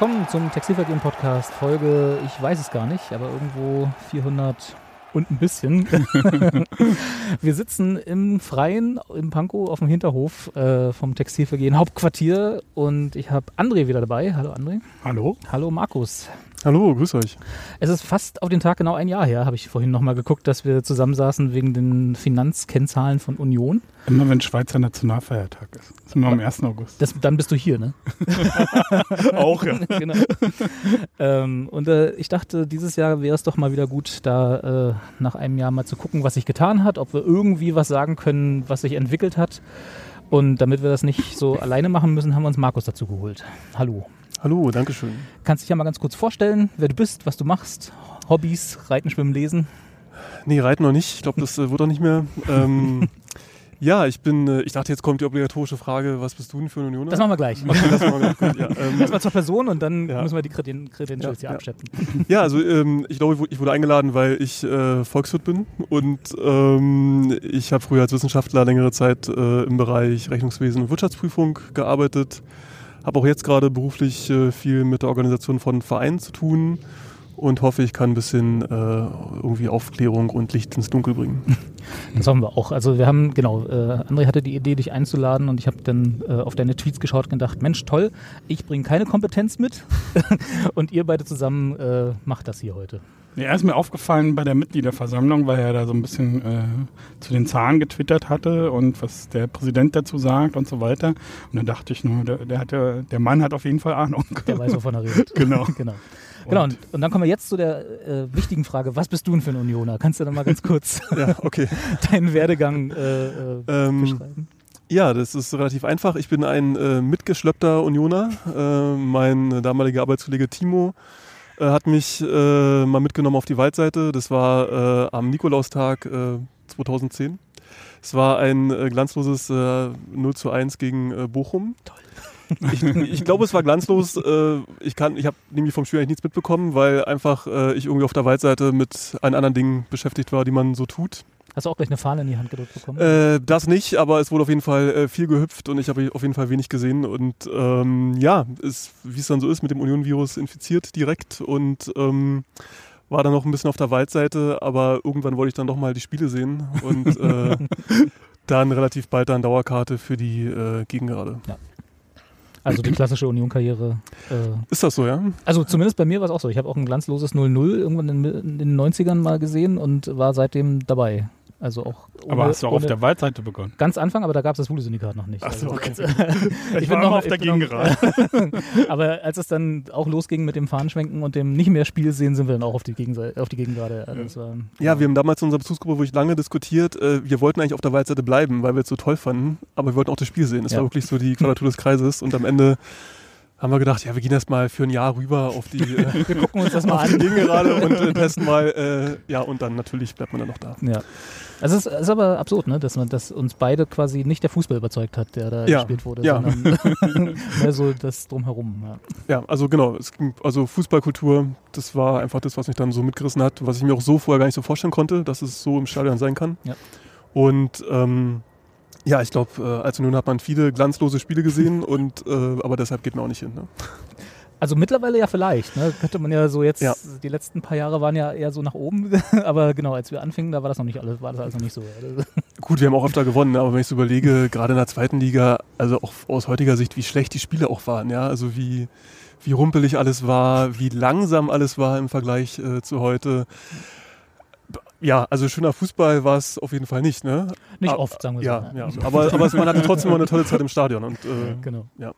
Willkommen zum Textilvergehen Podcast, Folge, ich weiß es gar nicht, aber irgendwo 400 und ein bisschen. wir sitzen im Freien, im Pankow, auf dem Hinterhof äh, vom Textilvergehen Hauptquartier und ich habe André wieder dabei. Hallo André. Hallo. Hallo Markus. Hallo, grüß euch. Es ist fast auf den Tag genau ein Jahr her, habe ich vorhin nochmal geguckt, dass wir zusammensaßen wegen den Finanzkennzahlen von Union. Immer wenn Schweizer Nationalfeiertag ist. Das sind wir am 1. August. Das, dann bist du hier, ne? Auch, ja. genau. ähm, und äh, ich dachte, dieses Jahr wäre es doch mal wieder gut, da äh, nach einem Jahr mal zu gucken, was sich getan hat, ob wir irgendwie was sagen können, was sich entwickelt hat. Und damit wir das nicht so alleine machen müssen, haben wir uns Markus dazu geholt. Hallo. Hallo, danke schön. Kannst dich ja mal ganz kurz vorstellen, wer du bist, was du machst, Hobbys, Reiten, Schwimmen, Lesen? Nee, Reiten noch nicht. Ich glaube, das äh, wird auch nicht mehr. Ähm, ja, ich bin, äh, ich dachte, jetzt kommt die obligatorische Frage, was bist du denn für ein Unioner? Das machen wir gleich. Okay, das machen wir gleich. Ja, ähm, Erstmal zur Person und dann Ja. müssen wir die Creden- Credentials Ja, hier ja. abschätzen. ja, also ähm, ich glaube, ich wurde eingeladen, weil ich äh, Volkswirt bin und ähm, ich habe früher als Wissenschaftler längere Zeit äh, im Bereich Rechnungswesen und Wirtschaftsprüfung gearbeitet. Habe auch jetzt gerade beruflich äh, viel mit der Organisation von Vereinen zu tun und hoffe, ich kann ein bisschen äh, irgendwie Aufklärung und Licht ins Dunkel bringen. Das hoffen wir auch. Also wir haben, genau, äh, André hatte die Idee, dich einzuladen und ich habe dann äh, auf deine Tweets geschaut und gedacht, Mensch, toll, ich bringe keine Kompetenz mit und ihr beide zusammen äh, macht das hier heute. Ja, er ist mir aufgefallen bei der Mitgliederversammlung, weil er da so ein bisschen äh, zu den Zahlen getwittert hatte und was der Präsident dazu sagt und so weiter. Und dann dachte ich nur, der, der, hat ja, der Mann hat auf jeden Fall Ahnung. Der weiß, wovon er redet. Genau. genau. Genau, und, und dann kommen wir jetzt zu der äh, wichtigen Frage, was bist du denn für ein Unioner? Kannst du da mal ganz kurz ja, okay. deinen Werdegang äh, äh, Ähm, beschreiben? Ja, das ist relativ einfach. Ich bin ein äh, mitgeschleppter Unioner. Äh, mein damaliger Arbeitskollege Timo äh, hat mich äh, mal mitgenommen auf die Waldseite. Das war äh, am Nikolaustag äh, 2010. Es war ein äh, glanzloses äh, 0 zu 1 gegen äh, Bochum. Ich, ich glaube, es war glanzlos. Äh, ich kann, ich habe nämlich vom Spiel eigentlich nichts mitbekommen, weil einfach äh, ich irgendwie auf der Waldseite mit allen anderen Dingen beschäftigt war, die man so tut. Hast du auch gleich eine Fahne in die Hand gedrückt bekommen? Äh, das nicht, aber es wurde auf jeden Fall äh, viel gehüpft und ich habe auf jeden Fall wenig gesehen. Und ähm, ja, ist, wie es dann so ist, mit dem Union-Virus infiziert direkt und ähm, war dann noch ein bisschen auf der Waldseite, aber irgendwann wollte ich dann doch mal die Spiele sehen und äh, dann relativ bald dann Dauerkarte für die äh, Gegengerade. Also die klassische Union-Karriere. Äh, Ist das so, ja? also zumindest bei mir war es auch so. Ich habe auch ein glanzloses 0-0 irgendwann in, in den 90ern mal gesehen und war seitdem dabei. Also auch ohne, Aber hast du auch auf der Waldseite begonnen? Ganz Anfang, aber da gab es das Voodoo-Syndikat noch nicht. Ach so, Also, okay. ich, Ich bin war noch immer auf der ich bin noch- Gegengerade. aber als es dann auch losging mit dem Fahnenschwenken und dem nicht mehr Spiel sehen, sind wir dann auch auf die, Gegenseite, auf die Gegengerade. Also das war, Ja, wir haben damals in unserer Bezugsgruppe wirklich lange diskutiert. Äh, wir wollten eigentlich auf der Waldseite bleiben, weil wir es so toll fanden, aber wir wollten auch das Spiel sehen. Es Ja. war wirklich so die Quadratur des Kreises und am Ende haben wir gedacht, ja, wir gehen erst mal für ein Jahr rüber auf die, äh, wir gucken uns das mal an. Gegengerade und äh, testen mal, äh, ja, und dann natürlich bleibt man dann noch da. Ja. Also es ist, aber absurd, ne? dass, man, dass uns beide quasi nicht der Fußball überzeugt hat, der da Ja. gespielt wurde, Ja. sondern mehr so das drumherum. Ja. Ja, also genau, es ging, also Fußballkultur, das war einfach das, was mich dann so mitgerissen hat, was ich mir auch so vorher gar nicht so vorstellen konnte, dass es so im Stadion sein kann. Ja. Und ähm, ja, ich glaube, äh, als Union hat man viele glanzlose Spiele gesehen und äh, aber deshalb geht man auch nicht hin. Ne? Also mittlerweile ja vielleicht, ne? könnte man ja so jetzt, Ja. die letzten paar Jahre waren ja eher so nach oben, aber genau, als wir anfingen, da war das noch nicht alles, war das alles noch nicht so. Gut, wir haben auch öfter gewonnen, ne? aber wenn ich so überlege, gerade in der zweiten Liga, also auch aus heutiger Sicht, wie schlecht die Spiele auch waren, ja, also wie, wie rumpelig alles war, wie langsam alles war im Vergleich äh, zu heute. Ja, also schöner Fußball war es auf jeden Fall nicht, ne? Nicht Ah, oft, sagen wir Ja, so. ja. Aber, aber es- man hatte trotzdem mal eine tolle Zeit im Stadion. Und, äh, Genau. Ja.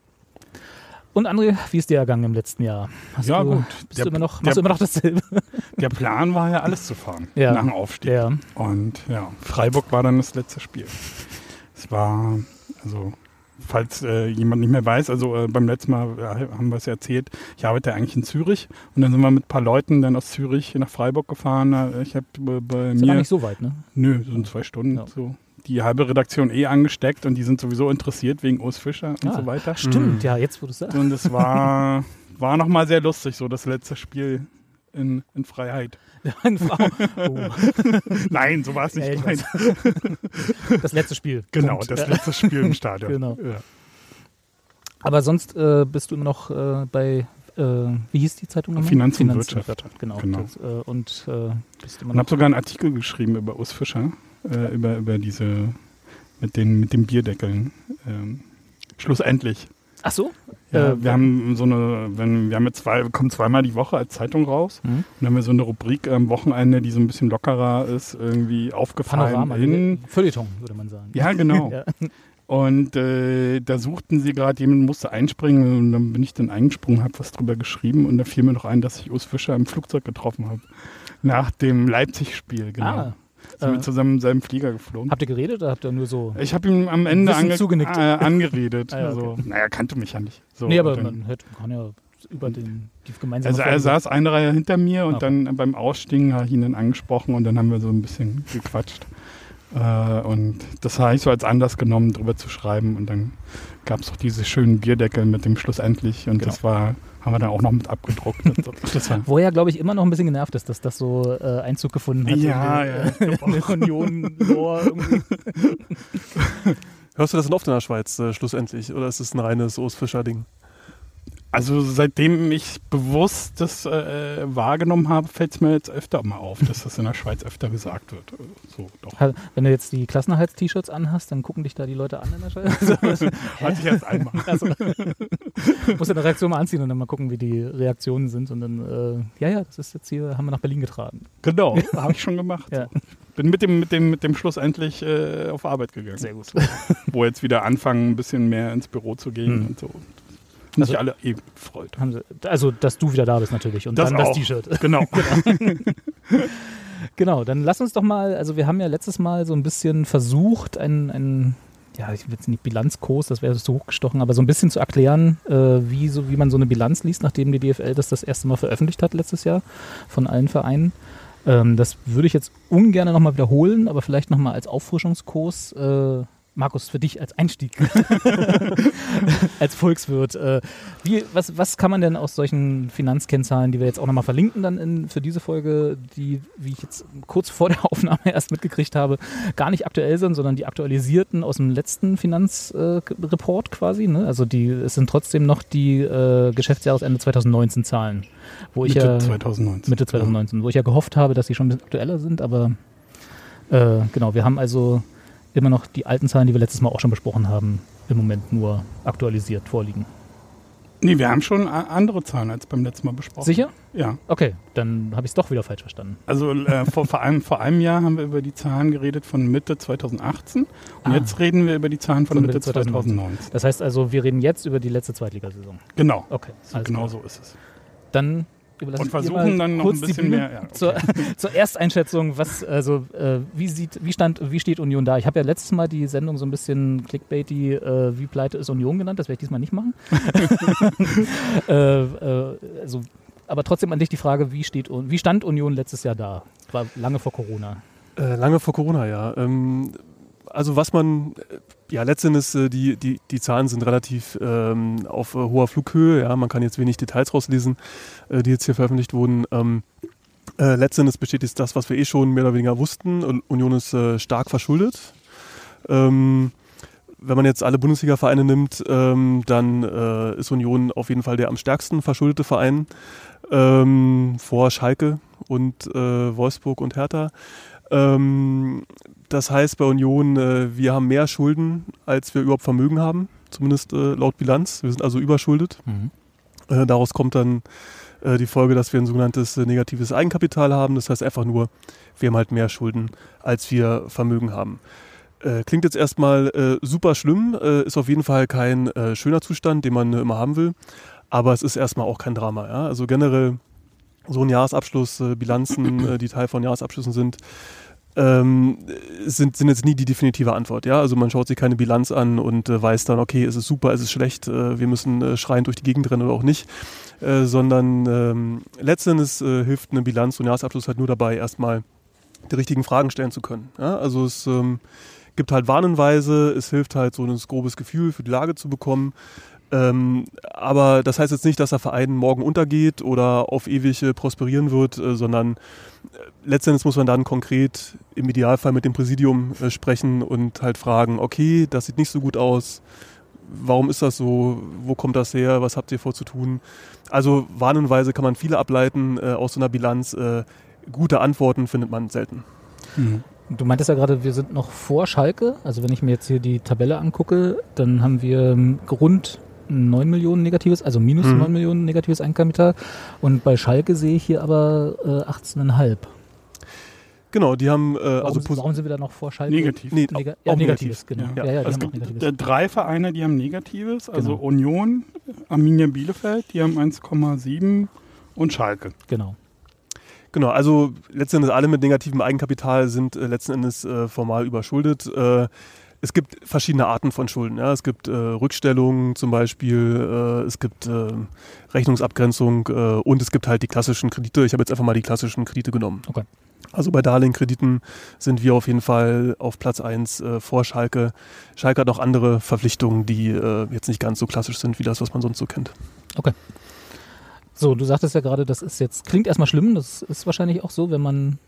Und André, wie ist dir ergangen im letzten Jahr? Hast Ja, du, gut. Bist Der- du immer noch, der- machst du immer noch dasselbe? Der Plan war ja, alles zu fahren Ja. nach dem Aufstieg. Ja. Und ja, Freiburg war dann das letzte Spiel. Es war, also, falls äh, jemand nicht mehr weiß, also äh, beim letzten Mal äh, haben wir es ja erzählt, ich arbeite eigentlich in Zürich und dann sind wir mit ein paar Leuten dann aus Zürich nach Freiburg gefahren. Äh, Ich habe bei, bei Ist mir, nicht so weit, ne? nö, so in zwei Stunden Ja. so, die halbe Redaktion eh angesteckt und die sind sowieso interessiert wegen Urs Fischer und Ah, so weiter. Stimmt, ja, jetzt wo du es sagst. Und es war, war nochmal sehr lustig, so das letzte Spiel in, in Freiheit. oh, Nein, so war es nicht Ja, das letzte Spiel. Genau, Punkt. das letzte Spiel im Stadion. Genau. Ja. Aber sonst äh, bist du immer noch äh, bei äh, wie hieß die Zeitung nochmal? Finanz und Wirtschaft. Genau. Genau. Das, äh, und äh, bist immer Und noch habe sogar einen Artikel geschrieben über Urs Fischer, äh, über, über diese, mit den, mit den Bierdeckeln. Ähm, schlussendlich. Ach so? Ja, Äh, wir haben so eine, wenn, wir haben jetzt zwei, kommen zweimal die Woche als Zeitung raus. Hm? Und dann haben wir so eine Rubrik am Wochenende, die so ein bisschen lockerer ist, irgendwie aufgefallen Panorama. in. Feuilleton, würde man sagen. Ja, genau. Ja. Und äh, da suchten sie gerade, jemand musste einspringen und dann bin ich dann eingesprungen, habe was drüber geschrieben und da fiel mir noch ein, dass ich Urs Fischer im Flugzeug getroffen habe. Nach dem Leipzig-Spiel, genau. Ah, Sind äh, wir zusammen in seinem Flieger geflogen. habt ihr geredet oder habt ihr nur so? Ich habe ihm am Ende ange zugenickt. äh, angeredet. Ah, ja, also, naja, kannte mich ja nicht. So, nee, aber dann- man hört, man kann ja über den, die gemeinsame also er Folge- saß eine Reihe hinter mir und Okay. dann beim Ausstiegen habe ich ihn dann angesprochen und dann haben wir so ein bisschen gequatscht. Äh, und das habe ich so als Anlass genommen, drüber zu schreiben. Und dann gab es auch diese schönen Bierdeckel mit dem schlussendlich. Und das war, haben wir dann auch noch mit abgedruckt. Das, das war, Wo er, glaube ich, immer noch ein bisschen genervt ist, dass das so äh, Einzug gefunden hat. Ja, in ja, in die Union-Lore. Hörst du das denn oft in der Schweiz äh, schlussendlich? Oder ist es ein reines Urs Fischer-Ding? Also seitdem ich bewusst das äh, wahrgenommen habe, fällt es mir jetzt öfter mal auf, dass das in der Schweiz öfter gesagt wird. So, doch. Wenn du jetzt die Klassenhalts-T-Shirts anhast, dann gucken dich da die Leute an in der Schweiz. Hatte ich erst einmal. also, musst du eine Reaktion mal anziehen und dann mal gucken, wie die Reaktionen sind. Und dann, äh, ja, ja, das ist jetzt hier, haben wir nach Berlin getragen. Genau, habe ich schon gemacht. Ja. Bin mit dem, mit dem, mit dem Schluss endlich äh, auf Arbeit gegangen. Sehr gut. Wo jetzt wieder anfangen, ein bisschen mehr ins Büro zu gehen Hm. und so. Haben Also- sich alle eben. Haben sie, also, dass du wieder da bist natürlich. Und Das dann das auch. T-Shirt. Genau. Genau, dann lass uns doch mal, also wir haben ja letztes Mal so ein bisschen versucht, einen, einen ja, ich will jetzt nicht Bilanzkurs, das wäre so hochgestochen, aber so ein bisschen zu erklären, äh, wie, so, wie man so eine Bilanz liest, nachdem die DFL das das erste Mal veröffentlicht hat letztes Jahr von allen Vereinen. Ähm, das würde ich jetzt ungern nochmal wiederholen, aber vielleicht nochmal als Auffrischungskurs. Äh, Markus, für dich als Einstieg, als Volkswirt. Äh, wie, was, was kann man denn aus solchen Finanzkennzahlen, die wir jetzt auch nochmal verlinken, dann in, für diese Folge, die, wie ich jetzt kurz vor der Aufnahme erst mitgekriegt habe, gar nicht aktuell sind, sondern die aktualisierten aus dem letzten Finanzreport quasi. Ne? Also die, es sind trotzdem noch die äh, Geschäftsjahresende 2019 Zahlen, wo ich Mitte ja 2019. Mitte 2019, wo ich ja gehofft habe, dass sie schon ein bisschen aktueller sind, aber äh, genau, wir haben also immer noch die alten Zahlen, die wir letztes Mal auch schon besprochen haben, im Moment nur aktualisiert vorliegen. Nee, wir haben schon andere Zahlen als beim letzten Mal besprochen. Sicher? Ja. Okay, dann habe ich es doch wieder falsch verstanden. Also äh, vor, vor, einem, vor einem Jahr haben wir über die Zahlen geredet von Mitte 2018 und Ah. jetzt reden wir über die Zahlen von, Von Mitte Mitte 2019. Das heißt also, wir reden jetzt über die letzte Zweitligasaison. Genau, Okay, alles genau klar. so ist es. Dann überlasse Und ich dir versuchen mal dann noch kurz ein die bisschen Bühne mehr. Ja, okay. zur, zur Ersteinschätzung, was, also, äh, wie sieht, wie stand, wie steht Union da? Ich habe ja letztes Mal die Sendung so ein bisschen clickbaity, äh, wie pleite ist Union genannt, das werde ich diesmal nicht machen. äh, äh, also, aber trotzdem an dich die Frage, wie, steht, wie stand Union letztes Jahr da? War lange vor Corona. Äh, lange vor Corona, ja. Ähm, also was man, äh, ja letztendlich, äh, die, die, die Zahlen sind relativ ähm, auf äh, hoher Flughöhe, ja, man kann jetzt wenig Details rauslesen, äh, die jetzt hier veröffentlicht wurden. Ähm, äh, letztendlich bestätigt das, was wir eh schon mehr oder weniger wussten. Union ist äh, stark verschuldet. Ähm, wenn man jetzt alle Bundesliga-Vereine nimmt, ähm, dann äh, ist Union auf jeden Fall der am stärksten verschuldete Verein ähm, vor Schalke und äh, Wolfsburg und Hertha. Ähm, das heißt bei Union, äh, wir haben mehr Schulden, als wir überhaupt Vermögen haben, zumindest äh, laut Bilanz. Wir sind also überschuldet. Äh, daraus kommt dann äh, die Folge, dass wir ein sogenanntes äh, negatives Eigenkapital haben. Das heißt einfach nur, wir haben halt mehr Schulden, als wir Vermögen haben. Äh, klingt jetzt erstmal super schlimm, ist auf jeden Fall kein schöner Zustand, den man immer haben will, aber es ist erstmal auch kein Drama. Ja? Also generell so ein Jahresabschluss, äh, Bilanzen, äh, die Teil von Jahresabschlüssen sind, ähm, sind, sind jetzt nie die definitive Antwort. Ja? Also man schaut sich keine Bilanz an und äh, weiß dann, okay, ist es super, ist es schlecht, äh, wir müssen äh, schreiend durch die Gegend rennen oder auch nicht, äh, sondern ähm, letztendlich äh, hilft eine Bilanz und Jahresabschluss halt nur dabei, erstmal die richtigen Fragen stellen zu können. Ja? Also es ähm, gibt halt Warnenweise, es hilft halt so ein grobes Gefühl für die Lage zu bekommen. Ähm, aber das heißt jetzt nicht, dass der Verein morgen untergeht oder auf ewig äh, prosperieren wird, äh, sondern äh, letztendlich muss man dann konkret im Idealfall mit dem Präsidium äh, sprechen und halt fragen, okay, das sieht nicht so gut aus, warum ist das so, wo kommt das her, was habt ihr vor zu tun. Also warnenweise kann man viele ableiten äh, aus so einer Bilanz. Äh, gute Antworten findet man selten. Mhm. Du meintest ja gerade, wir sind noch vor Schalke. Also wenn ich mir jetzt hier die Tabelle angucke, dann haben wir rund 9 Millionen negatives, also minus mhm. 9 Millionen negatives Eigenkapital. Und bei Schalke sehe ich hier aber äh, 18,5. Genau, die haben. Äh, warum, also warum sind wir da noch vor Schalke? Negativ. Nee, Neg ja, negatives, genau. Ja. Ja, ja, also es gibt drei Vereine, die haben Negatives, also genau. Union, Arminia Bielefeld, die haben 1,7 und Schalke. Genau. Genau, also letzten Endes alle mit negativem Eigenkapital sind äh, letzten Endes äh, formal überschuldet. Äh, es gibt verschiedene Arten von Schulden. Ja. Es gibt äh, Rückstellungen zum Beispiel, äh, es gibt äh, Rechnungsabgrenzung und es gibt halt die klassischen Kredite. Ich habe jetzt einfach mal die klassischen Kredite genommen. Okay. Also bei Darlehenkrediten sind wir auf jeden Fall auf Platz 1 äh, vor Schalke. Schalke hat auch andere Verpflichtungen, die äh, jetzt nicht ganz so klassisch sind wie das, was man sonst so kennt. Okay. So, du sagtest ja gerade, das ist jetzt, klingt erstmal schlimm, das ist wahrscheinlich auch so, wenn man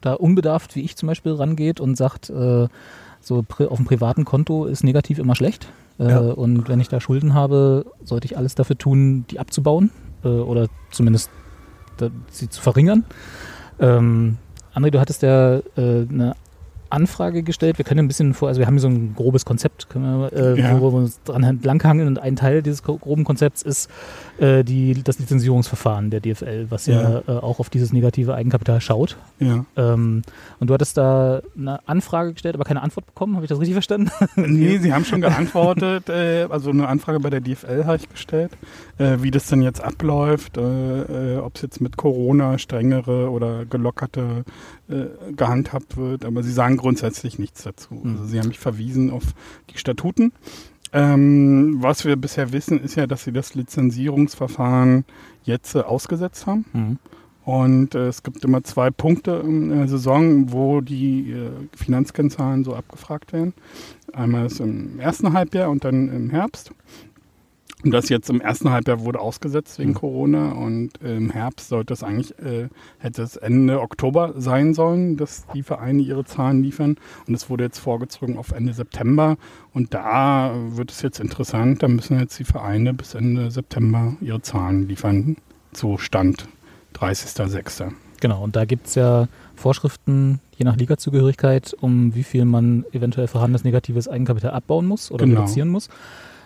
da unbedarft, wie ich zum Beispiel, rangeht und sagt, äh, so auf dem privaten Konto ist negativ immer schlecht. Äh, ja. Und wenn ich da Schulden habe, sollte ich alles dafür tun, die abzubauen äh, oder zumindest da, sie zu verringern. Ähm, André, du hattest ja äh, eine Anfrage gestellt. Wir können ein bisschen vor, also wir haben hier so ein grobes Konzept, wir, äh, ja. wo, wir uns dran entlanghangeln und ein Teil dieses groben Konzepts ist äh, die, das Lizenzierungsverfahren der DFL, was ja, ja äh, auch auf dieses negative Eigenkapital schaut. Ja. Ähm, und du hattest da eine Anfrage gestellt, aber keine Antwort bekommen, habe ich das richtig verstanden? nee, sie haben schon geantwortet, äh, also eine Anfrage bei der DFL habe ich gestellt, äh, wie das denn jetzt abläuft, äh, ob es jetzt mit Corona strengere oder gelockerte gehandhabt wird, aber sie sagen grundsätzlich nichts dazu. Mhm. Also sie haben mich verwiesen auf die Statuten. Ähm, was wir bisher wissen, ist ja, dass sie das Lizenzierungsverfahren jetzt äh, ausgesetzt haben. Mhm. Und äh, es gibt immer zwei Punkte in der Saison, wo die äh, Finanzkennzahlen so abgefragt werden. Einmal ist im ersten Halbjahr und dann im Herbst. Und das jetzt im ersten Halbjahr wurde ausgesetzt wegen mhm. Corona und im Herbst sollte es eigentlich, äh, hätte es Ende Oktober sein sollen, dass die Vereine ihre Zahlen liefern. Und es wurde jetzt vorgezogen auf Ende September. Und da wird es jetzt interessant, da müssen jetzt die Vereine bis Ende September ihre Zahlen liefern. Zu Stand 30.06. Genau, und da gibt es ja Vorschriften, je nach Ligazugehörigkeit, um wie viel man eventuell vorhandenes negatives Eigenkapital abbauen muss oder genau. reduzieren muss.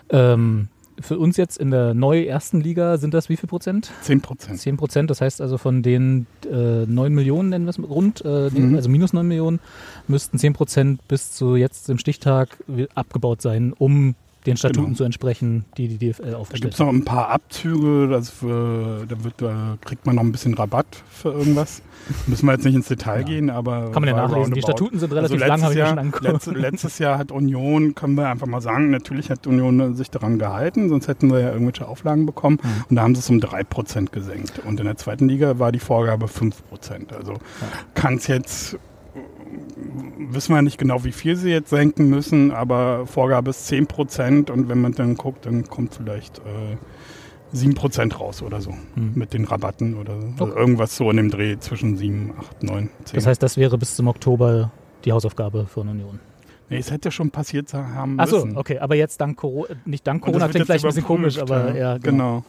Ähm, für uns jetzt in der neu ersten Liga sind das wie viel Prozent? Zehn Prozent. Zehn Prozent, das heißt also von den äh, 9 Millionen, nennen wir es rund, äh, mhm. also minus neun Millionen, müssten zehn Prozent bis zu jetzt im Stichtag abgebaut sein, um den Statuten genau. zu entsprechen, die die DFL aufstellt. Da gibt es noch ein paar Abzüge, das für, da, wird, da kriegt man noch ein bisschen Rabatt für irgendwas. Müssen wir jetzt nicht ins Detail ja. gehen, aber. Kann man ja nachlesen. Die Statuten sind relativ also lang, habe ich Jahr, schon angeguckt. Letztes, letztes Jahr hat Union, können wir einfach mal sagen, natürlich hat Union sich daran gehalten, sonst hätten wir ja irgendwelche Auflagen bekommen. Mhm. Und da haben sie es um 3% gesenkt. Und in der zweiten Liga war die Vorgabe 5%. Also ja. kann es jetzt wissen wir nicht genau, wie viel sie jetzt senken müssen, aber Vorgabe ist 10 Prozent und wenn man dann guckt, dann kommt vielleicht äh, 7 Prozent raus oder so hm. mit den Rabatten oder so. Also irgendwas so in dem Dreh zwischen 7, 8, 9, 10. Das heißt, das wäre bis zum Oktober die Hausaufgabe von Union. Nee, es hätte ja schon passiert haben müssen. Achso, okay, aber jetzt dank Corona, nicht dank Corona klingt vielleicht ein bisschen komisch, aber ja, genau. genau.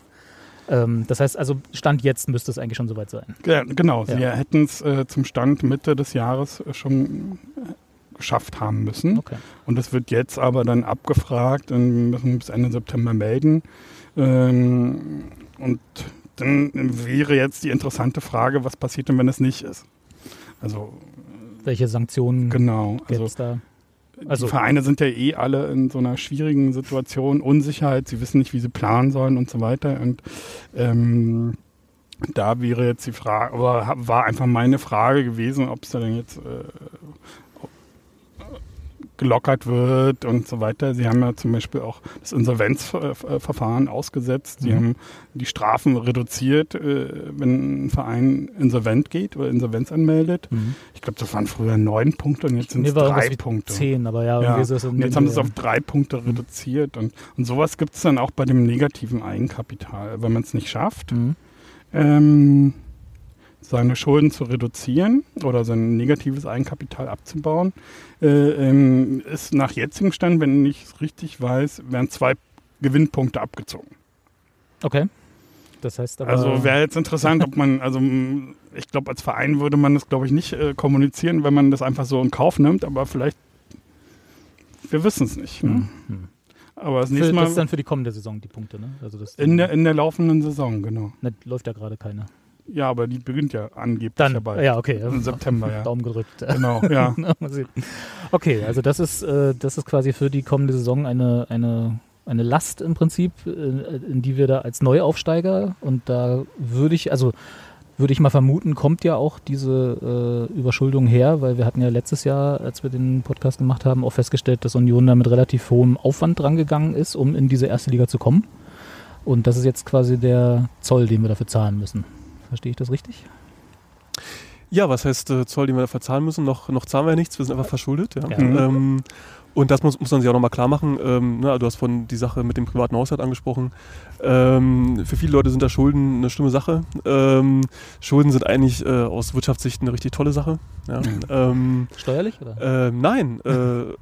Ähm, das heißt also, Stand jetzt müsste es eigentlich schon soweit sein. Ja, genau, ja. sie hätten es äh, zum Stand Mitte des Jahres äh, schon äh, geschafft haben müssen. Okay. Und das wird jetzt aber dann abgefragt und müssen bis Ende September melden. Ähm, und dann wäre jetzt die interessante Frage, was passiert denn, wenn es nicht ist? Also welche Sanktionen genau, gibt es also, da? Also die Vereine sind ja eh alle in so einer schwierigen Situation, Unsicherheit, sie wissen nicht, wie sie planen sollen und so weiter. Und ähm, da wäre jetzt die Frage, aber war einfach meine Frage gewesen, ob es da denn jetzt äh, gelockert wird und so weiter. Sie haben ja zum Beispiel auch das Insolvenzverfahren ausgesetzt. Sie mhm. haben die Strafen reduziert, äh, wenn ein Verein insolvent geht oder Insolvenz anmeldet. Mhm. Ich glaube, das waren früher neun Punkte und jetzt sind es drei Punkte. Zehn, aber ja, ja. Ist und jetzt haben sie es auf drei Punkte mhm. reduziert. Und, und sowas gibt es dann auch bei dem negativen Eigenkapital. Wenn man es nicht schafft, mhm. ähm, seine Schulden zu reduzieren oder sein negatives Eigenkapital abzubauen, äh, ähm, ist nach jetzigem Stand, wenn ich es richtig weiß, werden zwei Gewinnpunkte abgezogen. Okay. Das heißt aber. Also wäre jetzt interessant, ob man, also ich glaube, als Verein würde man das, glaube ich, nicht äh, kommunizieren, wenn man das einfach so in Kauf nimmt, aber vielleicht, wir wissen es nicht. Ne? Hm, hm. Aber das nächste das Mal ist dann für die kommende Saison die Punkte, ne? Also das in der, in der laufenden Saison, genau. ne, läuft ja gerade keine. Ja, aber die beginnt ja angeblich Dann, ja bald. ja, okay. Im September, ja. Daumen gedrückt. Genau, ja. Okay, also das ist, äh, das ist quasi für die kommende Saison eine, eine, eine Last im Prinzip, äh, in die wir da als Neuaufsteiger und da würde ich, also würde ich mal vermuten, kommt ja auch diese äh, Überschuldung her, weil wir hatten ja letztes Jahr, als wir den Podcast gemacht haben, auch festgestellt, dass Union da mit relativ hohem Aufwand drangegangen ist, um in diese erste Liga zu kommen. Und das ist jetzt quasi der Zoll, den wir dafür zahlen müssen. Verstehe ich das richtig? Ja, was heißt äh, Zoll, den wir dafür zahlen müssen? Noch, noch zahlen wir nichts, wir sind einfach verschuldet. Ja. Ja. Ähm, und das muss, muss man sich auch nochmal klar machen. Ähm, na, du hast von die Sache mit dem privaten Haushalt angesprochen. Ähm, für viele Leute sind da Schulden eine schlimme Sache. Ähm, Schulden sind eigentlich äh, aus Wirtschaftssicht eine richtig tolle Sache. Ja. Mhm. Ähm, Steuerlich oder? äh, nein, äh,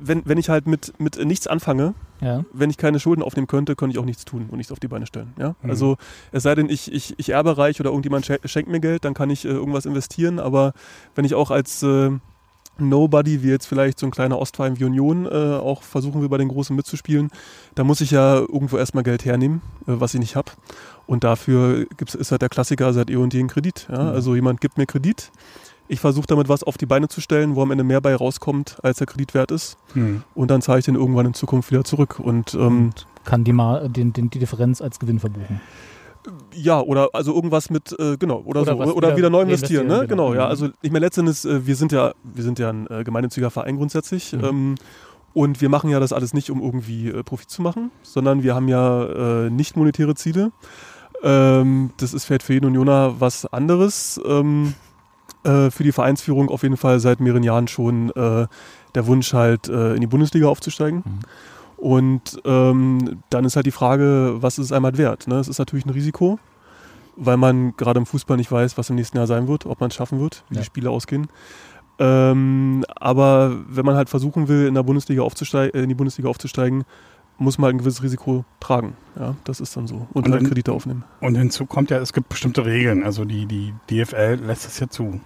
wenn, wenn ich halt mit, mit nichts anfange, Ja. wenn ich keine Schulden aufnehmen könnte, könnte ich auch nichts tun und nichts auf die Beine stellen. Ja? Mhm. Also es sei denn, ich, ich, ich erbe reich oder irgendjemand schen- schenkt mir Geld, dann kann ich äh, irgendwas investieren. Aber wenn ich auch als äh, Nobody, wie jetzt vielleicht so ein kleiner Ostverein wie Union, äh, auch versuchen will, bei den Großen mitzuspielen, da muss ich ja irgendwo erstmal Geld hernehmen, äh, was ich nicht habe. Und dafür gibt's, ist halt der Klassiker seit eh und je ein Kredit. Ja? Mhm. Also jemand gibt mir Kredit. Ich versuche damit was auf die Beine zu stellen, wo am Ende mehr bei rauskommt, als der Kredit wert ist. Hm. Und dann zahle ich den irgendwann in Zukunft wieder zurück. Und ähm, Und kann die, Ma den, den, die Differenz als Gewinn verbuchen. Ja, oder also irgendwas mit, äh, genau, oder, Oder so, oder, wieder wieder neu investieren, ne? Genau, genau. ja. Mhm. Also ich meine, letztendlich, äh, wir sind ja, wir sind ja ein äh, gemeinnütziger Verein grundsätzlich. Mhm. Ähm, und wir machen ja das alles nicht, um irgendwie äh, Profit zu machen, sondern wir haben ja äh, nicht monetäre Ziele. Ähm, das ist vielleicht für jeden Unioner was anderes. Ähm, äh, für die Vereinsführung auf jeden Fall seit mehreren Jahren schon äh, der Wunsch halt äh, in die Bundesliga aufzusteigen. Mhm. Und ähm, dann ist halt die Frage, was ist es einmal wert? Ne? Es ist natürlich ein Risiko, weil man gerade im Fußball nicht weiß, was im nächsten Jahr sein wird, ob man es schaffen wird, wie Ja. die Spiele ausgehen. Ähm, aber wenn man halt versuchen will, in der Bundesliga aufzusteigen, in die Bundesliga aufzusteigen, muss man halt ein gewisses Risiko tragen. Ja, das ist dann so. Und, Und halt Kredite aufnehmen. Und hinzu kommt ja, es gibt bestimmte Regeln. Also die, die DFL lässt es ja zu,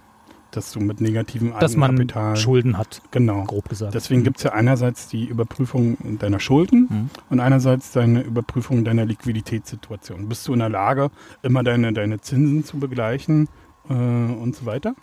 dass du mit negativem Dass man Eigenkapital. Schulden hat, Genau. grob gesagt. Deswegen gibt es ja einerseits die Überprüfung deiner Schulden Mhm. und einerseits deine Überprüfung deiner Liquiditätssituation. Bist du in der Lage, immer deine, deine Zinsen zu begleichen äh, und so weiter?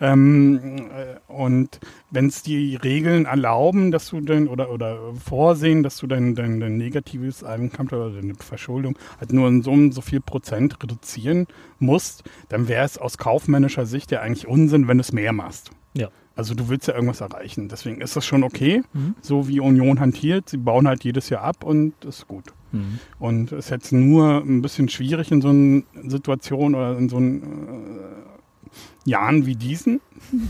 Ähm, äh, und wenn es die Regeln erlauben, dass du dann oder, oder vorsehen, dass du dein, dein, dein negatives Eigenkapital oder deine Verschuldung halt nur in so und so viel Prozent reduzieren musst, dann wäre es aus kaufmännischer Sicht ja eigentlich Unsinn, wenn du es mehr machst. Ja. Also du willst ja irgendwas erreichen. Deswegen ist das schon okay, Mhm. so wie Union hantiert. Sie bauen halt jedes Jahr ab und ist gut. Mhm. Und es ist jetzt nur ein bisschen schwierig in so einer Situation oder in so einen äh, Jahren wie diesen,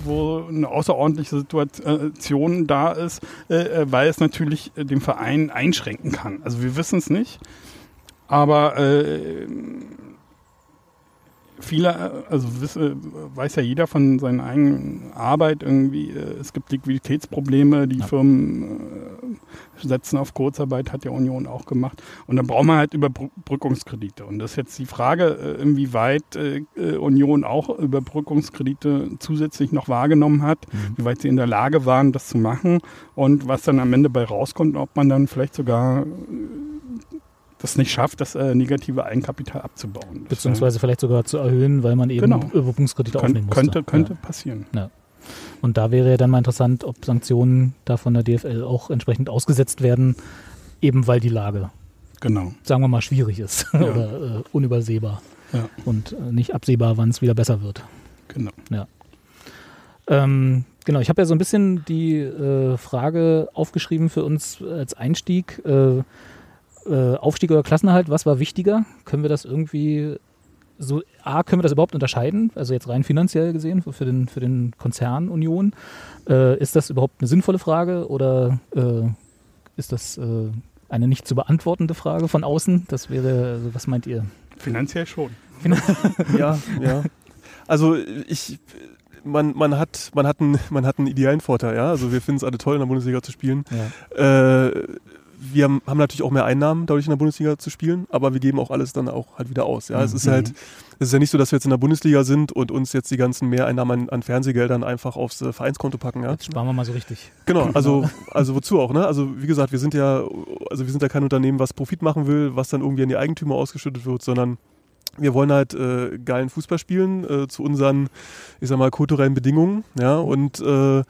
wo eine außerordentliche Situation da ist, äh, äh, weil es natürlich äh, den Verein einschränken kann. Also wir wissen es nicht, aber viele, also wiss, äh, weiß ja jeder von seiner eigenen Arbeit irgendwie, äh, es gibt Liquiditätsprobleme, die Ja. Firmen äh, setzen auf Kurzarbeit, hat ja Union auch gemacht. Und dann braucht man halt Überbrückungskredite. Und das ist jetzt die Frage, äh, inwieweit Union auch Überbrückungskredite zusätzlich noch wahrgenommen hat, Mhm. wie weit sie in der Lage waren, das zu machen und was dann am Ende bei rauskommt, ob man dann vielleicht sogar das nicht schafft, das äh, negative Eigenkapital abzubauen. Beziehungsweise vielleicht sogar zu erhöhen, weil man eben Genau. Überbrückungskredite äh, aufnehmen musste. könnte, könnte Ja. passieren. Und da wäre ja dann mal interessant, ob Sanktionen da von der DFL auch entsprechend ausgesetzt werden, eben weil die Lage, Genau. sagen wir mal, schwierig ist Ja. oder äh, unübersehbar Ja. und äh, nicht absehbar, wann es wieder besser wird. Genau. Ähm, genau, ich habe ja so ein bisschen die äh, Frage aufgeschrieben für uns als Einstieg. Äh, Aufstieg oder Klassenerhalt, was war wichtiger? Können wir das irgendwie so, A, können wir das überhaupt unterscheiden? Also jetzt rein finanziell gesehen für den, für den Konzern Union. Äh, ist das überhaupt eine sinnvolle Frage oder äh, ist das äh, eine nicht zu beantwortende Frage von außen? Das wäre, also was meint ihr? Finanziell schon. ja, ja. Also ich, man, man hat, man hat einen, man hat einen idealen Vorteil, ja. Also wir finden es alle toll, in der Bundesliga zu spielen. Ja. Äh, wir haben, natürlich auch mehr Einnahmen, dadurch in der Bundesliga zu spielen, aber wir geben auch alles dann auch halt wieder aus. Ja, mhm. es ist halt, es ist ja nicht so, dass wir jetzt in der Bundesliga sind und uns jetzt die ganzen Mehreinnahmen an, an Fernsehgeldern einfach aufs äh, Vereinskonto packen. Ja? Jetzt sparen wir mal so richtig. Genau, also, also wozu auch, ne? Also wie gesagt, wir sind ja, also wir sind ja kein Unternehmen, was Profit machen will, was dann irgendwie an die Eigentümer ausgeschüttet wird, sondern wir wollen halt äh, geilen Fußball spielen äh, zu unseren, ich sag mal, kulturellen Bedingungen, ja, und äh,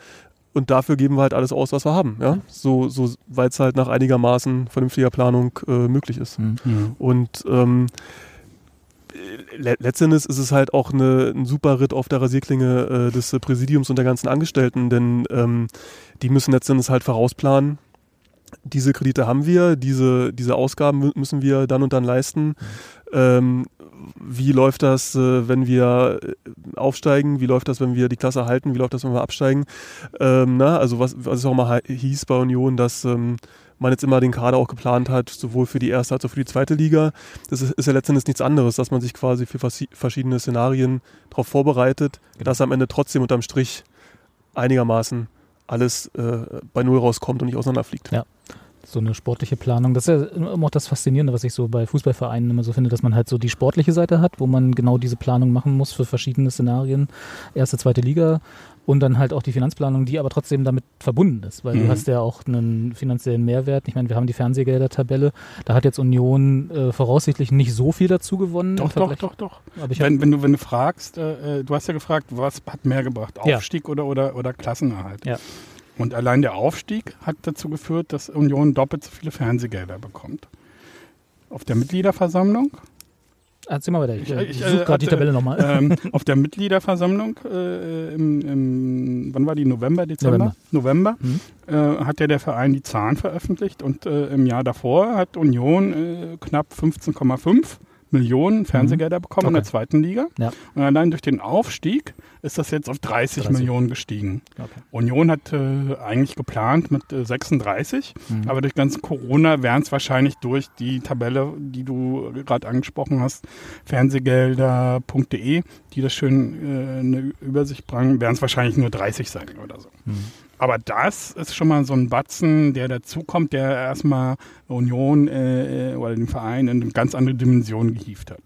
und dafür geben wir halt alles aus, was wir haben. Ja? So, so weil es halt nach einigermaßen vernünftiger Planung äh, möglich ist. Mhm. mhm. Und ähm, le letztendlich ist es halt auch eine, ein super Ritt auf der Rasierklinge äh, des Präsidiums und der ganzen Angestellten, denn ähm, die müssen letztendlich halt vorausplanen, diese Kredite haben wir, diese, diese Ausgaben müssen wir dann und dann leisten. Ähm, wie läuft das, äh, wenn wir äh, aufsteigen? Wie läuft das, wenn wir die Klasse halten? Wie läuft das, wenn wir absteigen? Ähm, na, also was, was es auch mal hieß bei Union, dass ähm, man jetzt immer den Kader auch geplant hat, sowohl für die erste als auch für die zweite Liga. Das ist, ist ja letztendlich nichts anderes, dass man sich quasi für verschiedene Szenarien darauf vorbereitet, genau. dass am Ende trotzdem unterm Strich einigermaßen alles äh, bei Null rauskommt und nicht auseinanderfliegt. Ja so eine sportliche Planung. Das ist ja immer auch das Faszinierende, was ich so bei Fußballvereinen immer so finde, dass man halt so die sportliche Seite hat, wo man genau diese Planung machen muss für verschiedene Szenarien. Erste, zweite Liga und dann halt auch die Finanzplanung, die aber trotzdem damit verbunden ist, weil mhm. du hast ja auch einen finanziellen Mehrwert. Ich meine, wir haben die Fernsehgelder-Tabelle. Da hat jetzt Union äh, voraussichtlich nicht so viel dazu gewonnen. Doch, doch, doch, doch. wenn, wenn, du, wenn du fragst, äh, äh, du hast ja gefragt, was hat mehr gebracht? Aufstieg ja. oder, oder, oder Klassenerhalt? Ja. Und allein der Aufstieg hat dazu geführt, dass Union doppelt so viele Fernsehgelder bekommt. Auf der Mitgliederversammlung. Erzähl mal weiter, ich, ich, ich suche gerade die Tabelle nochmal. Ähm, auf der Mitgliederversammlung äh, im, im, wann war die? November, Dezember? November, November mhm. äh, hat ja der Verein die Zahlen veröffentlicht und äh, im Jahr davor hat Union äh, knapp 15,5 Millionen Fernsehgelder bekommen okay. in der zweiten Liga. Ja. Und allein durch den Aufstieg ist das jetzt auf 30, 30. Millionen gestiegen. Okay. Union hat äh, eigentlich geplant mit äh, 36, mhm. aber durch ganz Corona wären es wahrscheinlich durch die Tabelle, die du gerade angesprochen hast, fernsehgelder.de, die das schön äh, eine Übersicht bringen, werden es wahrscheinlich nur 30 sein oder so. Mhm. Aber das ist schon mal so ein Batzen, der dazukommt, der erstmal Union äh, oder den Verein in eine ganz andere Dimension gehievt hat.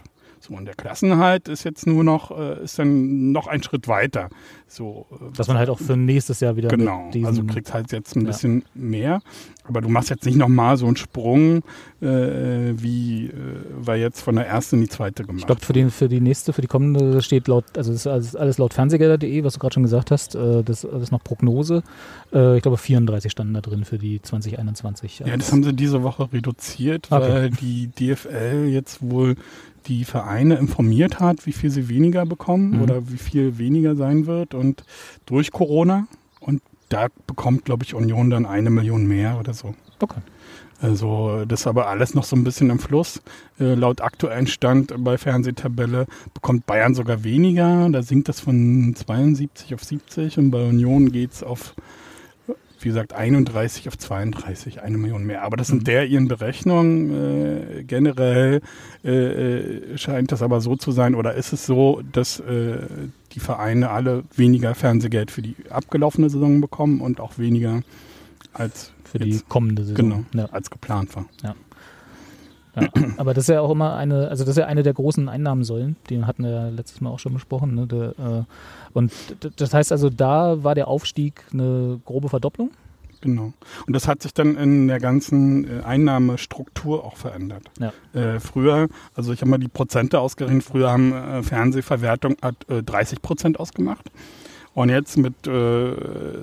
So, und der Klassenhalt ist jetzt nur noch, äh, ist dann noch ein Schritt weiter. So, äh, Dass man halt auch für nächstes Jahr wieder. Genau, also kriegt halt jetzt ein bisschen ja. mehr. Aber du machst jetzt nicht nochmal so einen Sprung, äh, wie äh, war jetzt von der ersten in die zweite gemacht. Ich glaube, für die, für die nächste, für die kommende steht laut, also das ist alles laut Fernsehgelder.de, was du gerade schon gesagt hast, äh, das, das ist noch Prognose. Äh, ich glaube, 34 standen da drin für die 2021. Ja, das haben sie diese Woche reduziert, okay. weil die DFL jetzt wohl die Vereine informiert hat, wie viel sie weniger bekommen mhm. oder wie viel weniger sein wird und durch Corona. Und da bekommt, glaube ich, Union dann eine Million mehr oder so. Okay. Also das ist aber alles noch so ein bisschen im Fluss. Äh, laut aktuellen Stand bei Fernsehtabelle bekommt Bayern sogar weniger. Da sinkt das von 72 auf 70 und bei Union geht es auf wie gesagt, 31 auf 32, eine Million mehr. Aber das sind mhm. der ihren Berechnungen. Äh, generell äh, äh, scheint das aber so zu sein, oder ist es so, dass äh, die Vereine alle weniger Fernsehgeld für die abgelaufene Saison bekommen und auch weniger als für die kommende Saison. Genau, ja. als geplant war. Ja. Ja, aber das ist ja auch immer eine, also das ist ja eine der großen Einnahmensäulen, die hatten wir ja letztes Mal auch schon besprochen. Ne? Der, äh, und das heißt also, da war der Aufstieg eine grobe Verdopplung? Genau. Und das hat sich dann in der ganzen äh, Einnahmestruktur auch verändert. Ja. Äh, früher, also ich habe mal die Prozente ausgerechnet, früher haben äh, Fernsehverwertung hat, äh, 30 Prozent ausgemacht. Und jetzt mit äh,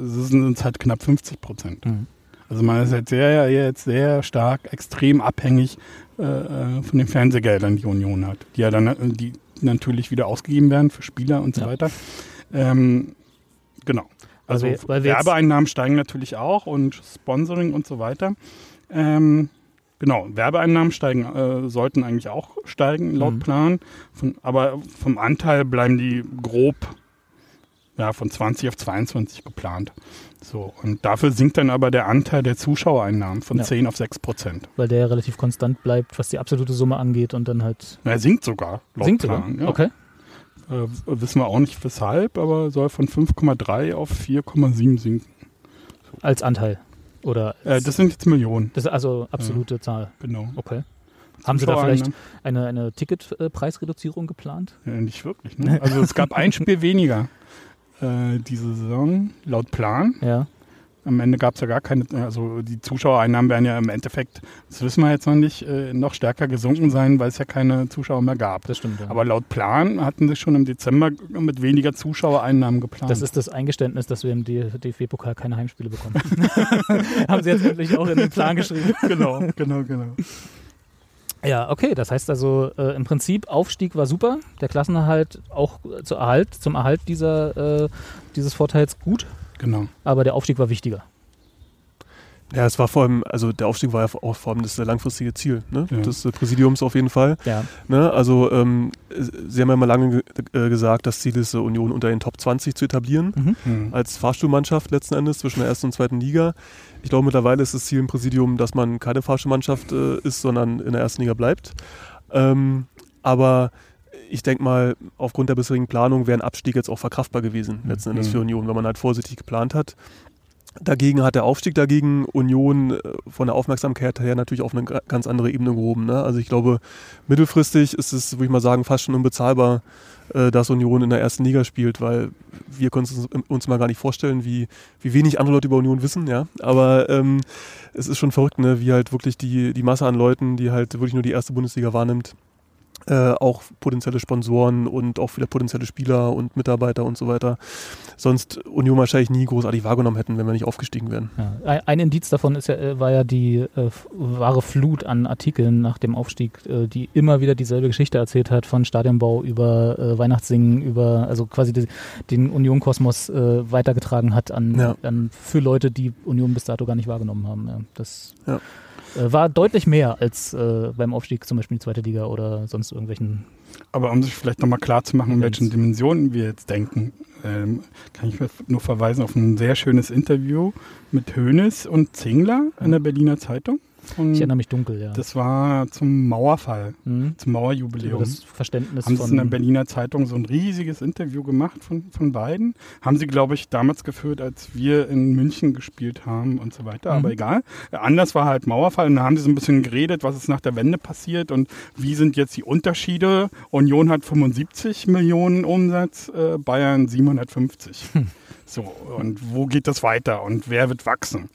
sind es halt knapp 50 Prozent. Mhm. Also man ist jetzt sehr, jetzt sehr stark, extrem abhängig äh, äh, von den Fernsehgeldern, die Union hat, die ja dann die natürlich wieder ausgegeben werden für Spieler und so ja. weiter. Ähm, genau. Also weil wir, weil wir Werbeeinnahmen steigen natürlich auch und Sponsoring und so weiter. Ähm, genau, Werbeeinnahmen steigen, äh, sollten eigentlich auch steigen laut mhm. Plan. Von, aber vom Anteil bleiben die grob ja, von 20 auf 22 geplant. So, und dafür sinkt dann aber der Anteil der Zuschauereinnahmen von Ja. 10 auf 6 Prozent. Weil der ja relativ konstant bleibt, was die absolute Summe angeht und dann halt Er sinkt sogar. sinkt sogar. Plan, Ja. Okay. Äh, wissen wir auch nicht weshalb, aber soll von 5,3 auf 4,7 sinken. Als Anteil. Oder Äh, das sind jetzt Millionen, das ist also absolute Zahl. genau. Okay. Haben Sie da vielleicht eine, eine Ticketpreisreduzierung geplant? Ja, nicht wirklich. Ne? Also es gab ein Spiel weniger äh, diese Saison, laut Plan. Ja. Am Ende gab es ja gar keine, also die Zuschauereinnahmen werden ja im Endeffekt, das wissen wir jetzt noch nicht, äh, noch stärker gesunken sein, weil es ja keine Zuschauer mehr gab. Das stimmt. Ja. Aber laut Plan hatten sie schon im Dezember mit weniger Zuschauereinnahmen geplant. das ist das Eingeständnis, dass wir im DFB-Pokal keine Heimspiele bekommen. Haben Sie jetzt endlich auch in den Plan geschrieben. genau, genau, genau. Ja, okay. Das heißt also äh, im Prinzip Aufstieg war super, der Klassenerhalt auch äh, zu Erhalt, zum Erhalt dieser, äh, dieses Vorteils gut, Genau. aber der Aufstieg war wichtiger. Ja, es war vor allem, also der Aufstieg war ja auch vor allem das langfristige Ziel ne? Ja. des Präsidiums auf jeden Fall. Ja. Ne? Also ähm, Sie haben ja mal lange ge äh, gesagt, das Ziel ist, Union unter den Top 20 zu etablieren, Mhm. Hm. als Fahrstuhlmannschaft letzten Endes zwischen der ersten und zweiten Liga. Ich glaube, mittlerweile ist das Ziel im Präsidium, dass man keine Fahrstuhlmannschaft äh, ist, sondern in der ersten Liga bleibt. Ähm, aber ich denke mal, aufgrund der bisherigen Planung wäre ein Abstieg jetzt auch verkraftbar gewesen, letzten Endes Mhm. für Union, wenn man halt vorsichtig geplant hat. Dagegen hat der Aufstieg dagegen Union äh, von der Aufmerksamkeit her natürlich auf eine ga- ganz andere Ebene gehoben. Ne? Also ich glaube, mittelfristig ist es, würde ich mal sagen, fast schon unbezahlbar, äh, dass Union in der ersten Liga spielt, weil wir können uns, uns mal gar nicht vorstellen, wie, wie wenig andere Leute über Union wissen, ja. Aber ähm, es ist schon verrückt, ne? wie halt wirklich die, die Masse an Leuten, die halt wirklich nur die erste Bundesliga wahrnimmt, äh, auch potenzielle Sponsoren und auch viele potenzielle Spieler und Mitarbeiter und so weiter, sonst Union wahrscheinlich nie großartig wahrgenommen hätten, wenn wir nicht aufgestiegen wären. Ja. Ein, Indiz davon ist ja, äh, war ja die äh, wahre Flut an Artikeln nach dem Aufstieg, äh, die immer wieder dieselbe Geschichte erzählt hat, von Stadionbau über äh, Weihnachtssingen, über also quasi die, den Union-Kosmos weitergetragen hat an, Ja. an für Leute, die Union bis dato gar nicht wahrgenommen haben. Ja. Das Ja. Äh, war deutlich mehr als äh, beim Aufstieg zum Beispiel in die zweite Liga oder sonst irgendwelchen. Aber um sich vielleicht nochmal klar zu machen, in welchen Dimensionen wir jetzt denken, ähm, kann ich nur verweisen auf ein sehr schönes Interview mit Hoeneß und Zingler in der Berliner Zeitung. Und Ich erinnere mich dunkel, ja. das war zum Mauerfall, Mhm. zum Über Mauerjubiläum. das Verständnis haben sie in der von Berliner Zeitung so ein riesiges Interview gemacht von, von beiden. Haben sie, glaube ich, damals geführt, als wir in München gespielt haben und so weiter. Mhm. Aber egal. Anders war halt Mauerfall und da haben sie so ein bisschen geredet, was ist nach der Wende passiert und wie sind jetzt die Unterschiede. Union hat 75 Millionen Umsatz, äh, Bayern 750. Hm. So, und wo geht das weiter und wer wird wachsen?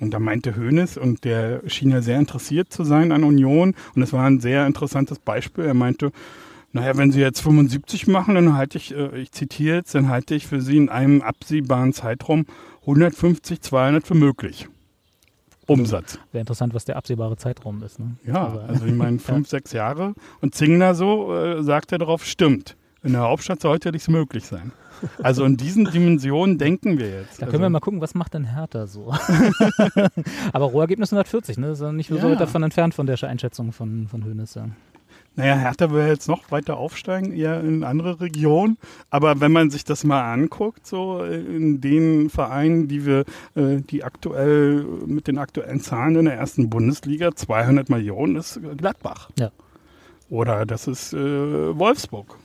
Und da meinte Hoeneß, und der schien ja sehr interessiert zu sein an Union, und es war ein sehr interessantes Beispiel. Er meinte, naja, wenn Sie jetzt 75 machen, dann halte ich, äh, ich zitiere jetzt, dann halte ich für Sie in einem absehbaren Zeitraum 150, 200 für möglich. Umsatz. wäre interessant, was der absehbare Zeitraum ist. Ne? Ja, Aber- also ich meine fünf, sechs Jahre. Und Zingler so äh, sagt er darauf, stimmt. In der Hauptstadt sollte dies möglich sein. Also in diesen Dimensionen denken wir jetzt. Da also, können wir mal gucken, was macht denn Hertha so? Aber Rohergebnis 140, ne? Ist ja nicht so Ja. weit davon entfernt von der Einschätzung von, von Hönes. Ja. Naja, Hertha will jetzt noch weiter aufsteigen, eher in andere Regionen. Aber wenn man sich das mal anguckt, so in den Vereinen, die wir, äh, die aktuell mit den aktuellen Zahlen in der ersten Bundesliga, 200 Millionen ist Gladbach. Ja. Oder das ist äh, Wolfsburg.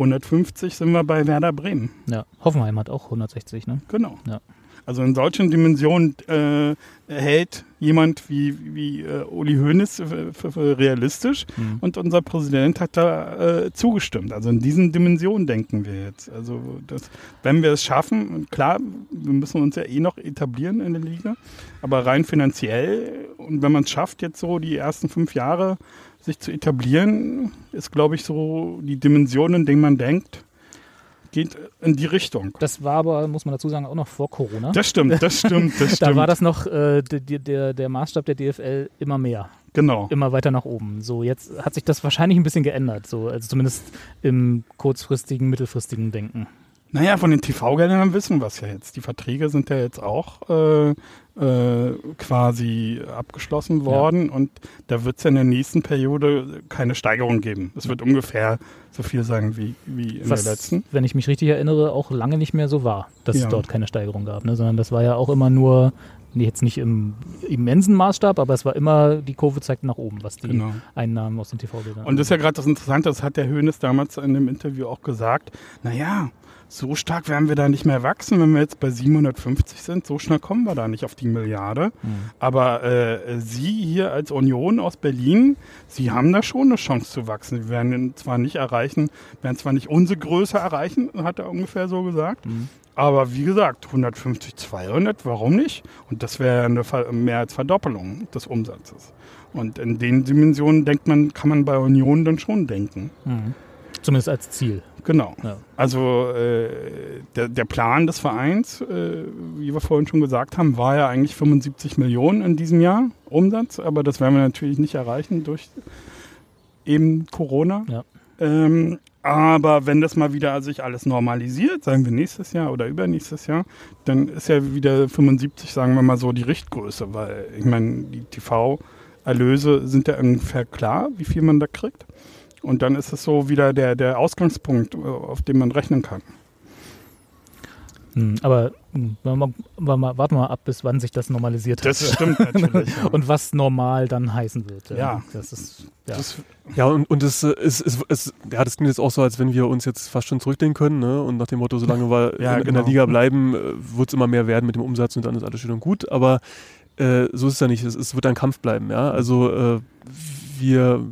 150 sind wir bei Werder Bremen. ja. Hoffenheim hat auch 160, ne? Genau. Ja. Also in solchen Dimensionen äh, hält jemand wie, wie äh, Uli Hoeneß für, für, realistisch Mhm. und unser Präsident hat da äh, zugestimmt. Also in diesen Dimensionen denken wir jetzt. Also das, wenn wir es schaffen, klar, wir müssen uns ja eh noch etablieren in der Liga, aber rein finanziell und wenn man es schafft, jetzt so die ersten fünf Jahre sich zu etablieren, ist, glaube ich, so die Dimension, in denen man denkt, geht in die Richtung. Das war aber, muss man dazu sagen, auch noch vor Corona. Das stimmt, das stimmt, das stimmt. da war das noch äh, der, der, der Maßstab der DFL immer mehr, genau. immer weiter nach oben. So, jetzt hat sich das wahrscheinlich ein bisschen geändert, so, also zumindest im kurzfristigen, mittelfristigen Denken. Naja, von den TV-Geldern wissen wir es ja jetzt. Die Verträge sind ja jetzt auch äh, äh, quasi abgeschlossen worden ja. und da wird es ja in der nächsten Periode keine Steigerung geben. Es wird ungefähr so viel sein wie, wie in Was, der letzten. Wenn ich mich richtig erinnere, auch lange nicht mehr so war, dass ja. es dort keine Steigerung gab, ne? sondern das war ja auch immer nur jetzt nicht im immensen Maßstab, aber es war immer, die Kurve zeigt nach oben, was die genau. Einnahmen aus den TV-Bildern Und das ist ja gerade das Interessante, das hat der Hönes damals in dem Interview auch gesagt, naja, so stark werden wir da nicht mehr wachsen, wenn wir jetzt bei 750 sind. So schnell kommen wir da nicht auf die Milliarde. Mhm. Aber äh, Sie hier als Union aus Berlin, Sie haben da schon eine Chance zu wachsen. Sie werden zwar nicht erreichen, werden zwar nicht unsere Größe erreichen, hat er ungefähr so gesagt. Mhm. Aber wie gesagt, 150, 200, warum nicht? Und das wäre eine mehr als Verdoppelung des Umsatzes. Und in den Dimensionen denkt man, kann man bei Union dann schon denken. Mhm. Zumindest als Ziel. Genau. Ja. Also äh, der, der, Plan des Vereins, äh, wie wir vorhin schon gesagt haben, war ja eigentlich 75 Millionen in diesem Jahr Umsatz, aber das werden wir natürlich nicht erreichen durch eben Corona. Ja. Ähm, aber wenn das mal wieder sich alles normalisiert, sagen wir nächstes Jahr oder übernächstes Jahr, dann ist ja wieder 75, sagen wir mal so, die Richtgröße, weil ich meine, die TV-Erlöse sind ja ungefähr klar, wie viel man da kriegt. Und dann ist es so wieder der, der Ausgangspunkt, äh, auf den man rechnen kann. Hm, aber hm, warten wir mal ab, bis wann sich das normalisiert hat. Das stimmt natürlich. Ja. und was normal dann heißen wird. Ja. Das ist, ja. Das, ja, und, und es, es, es, es, ja, das klingt jetzt auch so, als wenn wir uns jetzt fast schon zurücklehnen können. Ne? Und nach dem Motto, solange wir ja, in, genau. in, der Liga bleiben, äh, wird es immer mehr werden mit dem Umsatz und dann ist alles schön und gut. Aber äh, so ist es ja nicht. Es, es, wird ein Kampf bleiben. Ja? Also äh, wir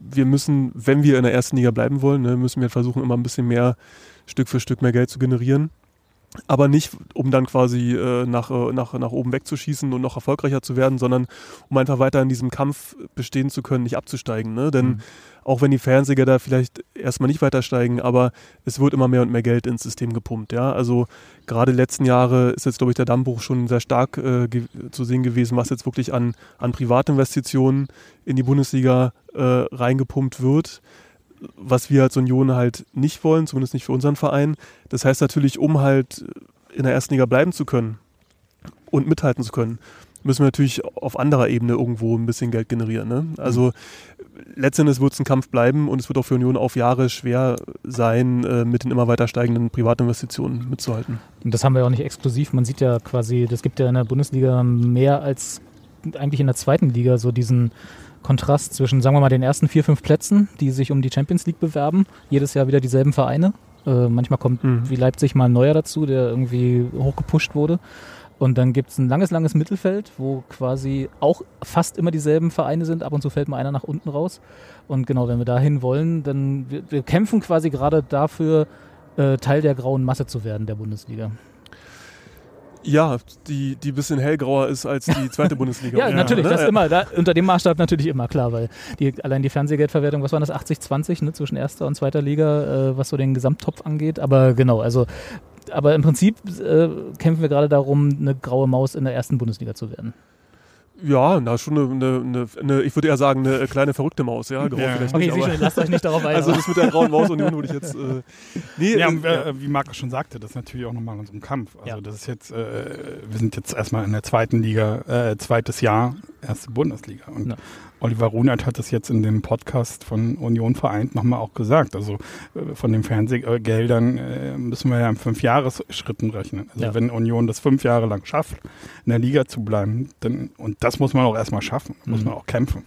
wir müssen, wenn wir in der ersten Liga bleiben wollen, ne, müssen wir versuchen, immer ein bisschen mehr Stück für Stück mehr Geld zu generieren. Aber nicht, um dann quasi äh, nach, äh, nach, nach oben wegzuschießen und noch erfolgreicher zu werden, sondern um einfach weiter in diesem Kampf bestehen zu können, nicht abzusteigen. Ne? Denn mhm auch wenn die Fernseher da vielleicht erstmal nicht weiter steigen, aber es wird immer mehr und mehr Geld ins System gepumpt. Ja? Also gerade letzten Jahre ist jetzt, glaube ich, der Dammbruch schon sehr stark äh, zu sehen gewesen, was jetzt wirklich an, an Privatinvestitionen in die Bundesliga äh, reingepumpt wird was wir als Union halt nicht wollen, zumindest nicht für unseren Verein. Das heißt natürlich, um halt in der ersten Liga bleiben zu können und mithalten zu können, müssen wir natürlich auf anderer Ebene irgendwo ein bisschen Geld generieren. Ne? Also letztendlich wird es ein Kampf bleiben und es wird auch für Union auf Jahre schwer sein, äh, mit den immer weiter steigenden Privatinvestitionen mitzuhalten. Und das haben wir auch nicht exklusiv. Man sieht ja quasi, das gibt ja in der Bundesliga mehr als eigentlich in der zweiten Liga so diesen Kontrast zwischen, sagen wir mal, den ersten vier, fünf Plätzen, die sich um die Champions League bewerben. Jedes Jahr wieder dieselben Vereine. Äh, manchmal kommt mhm. wie Leipzig mal ein neuer dazu, der irgendwie hochgepusht wurde. Und dann gibt es ein langes, langes Mittelfeld, wo quasi auch fast immer dieselben Vereine sind. Ab und zu fällt mal einer nach unten raus. Und genau, wenn wir dahin wollen, dann wir, wir kämpfen quasi gerade dafür, äh, Teil der grauen Masse zu werden der Bundesliga. Ja, die, die bisschen hellgrauer ist als die zweite Bundesliga. ja, natürlich, ne? das immer, da, unter dem Maßstab natürlich immer, klar, weil die, allein die Fernsehgeldverwertung, was war das, 80-20 ne, zwischen erster und zweiter Liga, äh, was so den Gesamttopf angeht. Aber genau, also aber im Prinzip äh, kämpfen wir gerade darum, eine graue Maus in der ersten Bundesliga zu werden. Ja, na, schon eine, eine, eine, ich würde eher sagen, eine kleine verrückte Maus, ja. Grau ja. vielleicht okay, nicht, aber, lasst euch nicht darauf ein. Also das mit der grauen Maus Union würde ich jetzt. Äh, nee, ja, äh, wie Markus schon sagte, das ist natürlich auch nochmal in unserem Kampf. Also ja. das ist jetzt, äh, wir sind jetzt erstmal in der zweiten Liga, äh, zweites Jahr, erste Bundesliga. Und ja. Oliver Runert hat das jetzt in dem Podcast von Union vereint nochmal auch gesagt. Also äh, von den Fernsehgeldern äh, müssen wir ja in fünf Jahresschritten rechnen. Also ja. wenn Union das fünf Jahre lang schafft, in der Liga zu bleiben, dann, und das muss man auch erstmal schaffen, muss mhm. man auch kämpfen.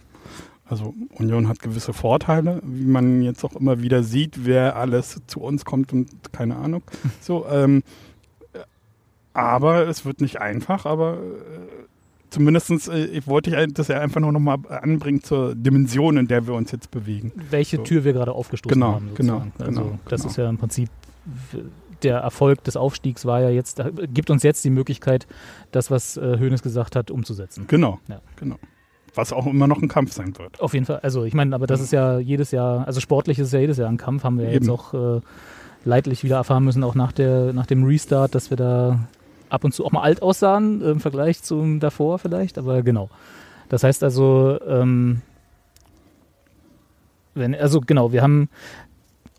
Also Union hat gewisse Vorteile, wie man jetzt auch immer wieder sieht, wer alles zu uns kommt und keine Ahnung. So, ähm, aber es wird nicht einfach, aber äh, zumindest äh, ich wollte ich das ja einfach nur nochmal anbringen zur Dimension, in der wir uns jetzt bewegen. Welche so. Tür wir gerade aufgestoßen genau, haben. Genau, also genau. Das genau. ist ja im Prinzip der Erfolg des Aufstiegs war ja jetzt, gibt uns jetzt die Möglichkeit, das, was äh, Hoeneß gesagt hat, umzusetzen. Genau, ja. genau. Was auch immer noch ein Kampf sein wird. Auf jeden Fall. Also ich meine, aber das ist ja jedes Jahr, also sportlich ist ja jedes Jahr ein Kampf, haben wir ja jetzt auch äh, leidlich wieder erfahren müssen, auch nach, der, nach dem Restart, dass wir da ab und zu auch mal alt aussahen im Vergleich zum davor vielleicht, aber genau. Das heißt also, ähm, wenn, also genau, wir haben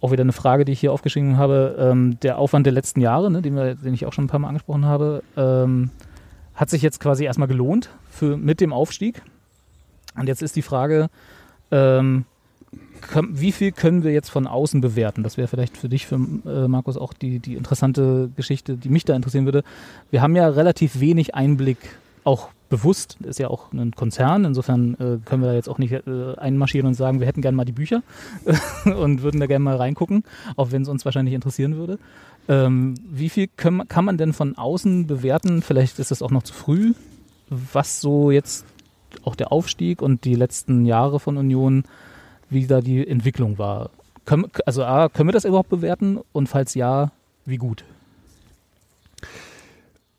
auch wieder eine Frage, die ich hier aufgeschrieben habe. Ähm, der Aufwand der letzten Jahre, ne, den, wir, den ich auch schon ein paar Mal angesprochen habe, ähm, hat sich jetzt quasi erstmal gelohnt für, mit dem Aufstieg. Und jetzt ist die Frage, ähm, wie viel können wir jetzt von außen bewerten? Das wäre vielleicht für dich, für äh, Markus, auch die, die interessante Geschichte, die mich da interessieren würde. Wir haben ja relativ wenig Einblick, auch bewusst, ist ja auch ein Konzern, insofern äh, können wir da jetzt auch nicht äh, einmarschieren und sagen, wir hätten gerne mal die Bücher und würden da gerne mal reingucken, auch wenn es uns wahrscheinlich interessieren würde. Ähm, wie viel können, kann man denn von außen bewerten? Vielleicht ist es auch noch zu früh, was so jetzt auch der Aufstieg und die letzten Jahre von Union wie da die Entwicklung war. Können, also A, können wir das überhaupt bewerten und falls ja, wie gut?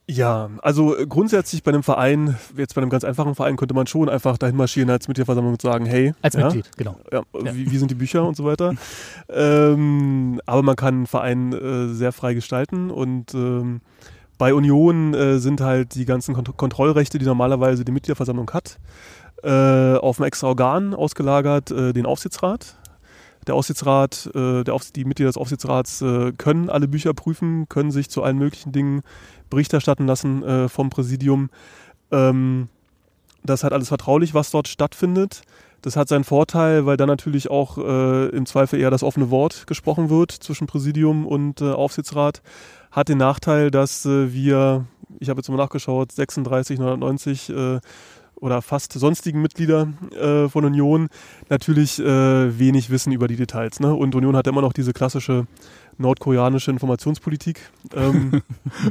Ja, also grundsätzlich bei einem Verein, jetzt bei einem ganz einfachen Verein, könnte man schon einfach dahin marschieren als Mitgliederversammlung und sagen, hey. Als ja, Mitglied, genau. Ja, ja. Wie, wie, sind die Bücher und so weiter. ähm, aber man kann einen Verein äh, sehr frei gestalten und ähm, bei Union äh, sind halt die ganzen Kont Kontrollrechte, die normalerweise die Mitgliederversammlung hat, äh, auf ein extra Organ ausgelagert, äh, den Aufsichtsrat. Der Aufsichtsrat, äh, der Aufs die Mitglieder des Aufsichtsrats äh, können alle Bücher prüfen, können sich zu allen möglichen Dingen Bericht erstatten lassen äh, vom Präsidium. Ähm, das ist alles vertraulich, was dort stattfindet. Das hat seinen Vorteil, weil dann natürlich auch äh, im Zweifel eher das offene Wort gesprochen wird zwischen Präsidium und äh, Aufsichtsrat. Hat den Nachteil, dass äh, wir, ich habe jetzt mal nachgeschaut, 36, 990 oder fast sonstigen Mitglieder äh, von Union natürlich äh, wenig wissen über die Details. Ne? Und Union hat immer noch diese klassische nordkoreanische Informationspolitik. Ähm,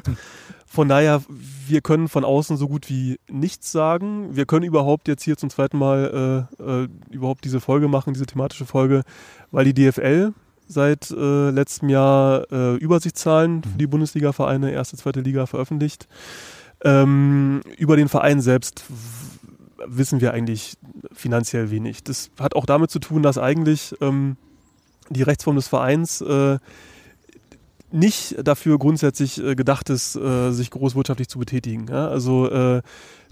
von daher, wir können von außen so gut wie nichts sagen. Wir können überhaupt jetzt hier zum zweiten Mal äh, äh überhaupt diese Folge machen, diese thematische Folge, weil die DFL seit äh, letztem Jahr äh, Übersichtszahlen für die Bundesliga-Vereine, erste, zweite Liga veröffentlicht. Ähm, über den Verein selbst wissen wir eigentlich finanziell wenig. Das hat auch damit zu tun, dass eigentlich ähm, die Rechtsform des Vereins äh, nicht dafür grundsätzlich äh, gedacht ist, äh, sich großwirtschaftlich zu betätigen. Also äh,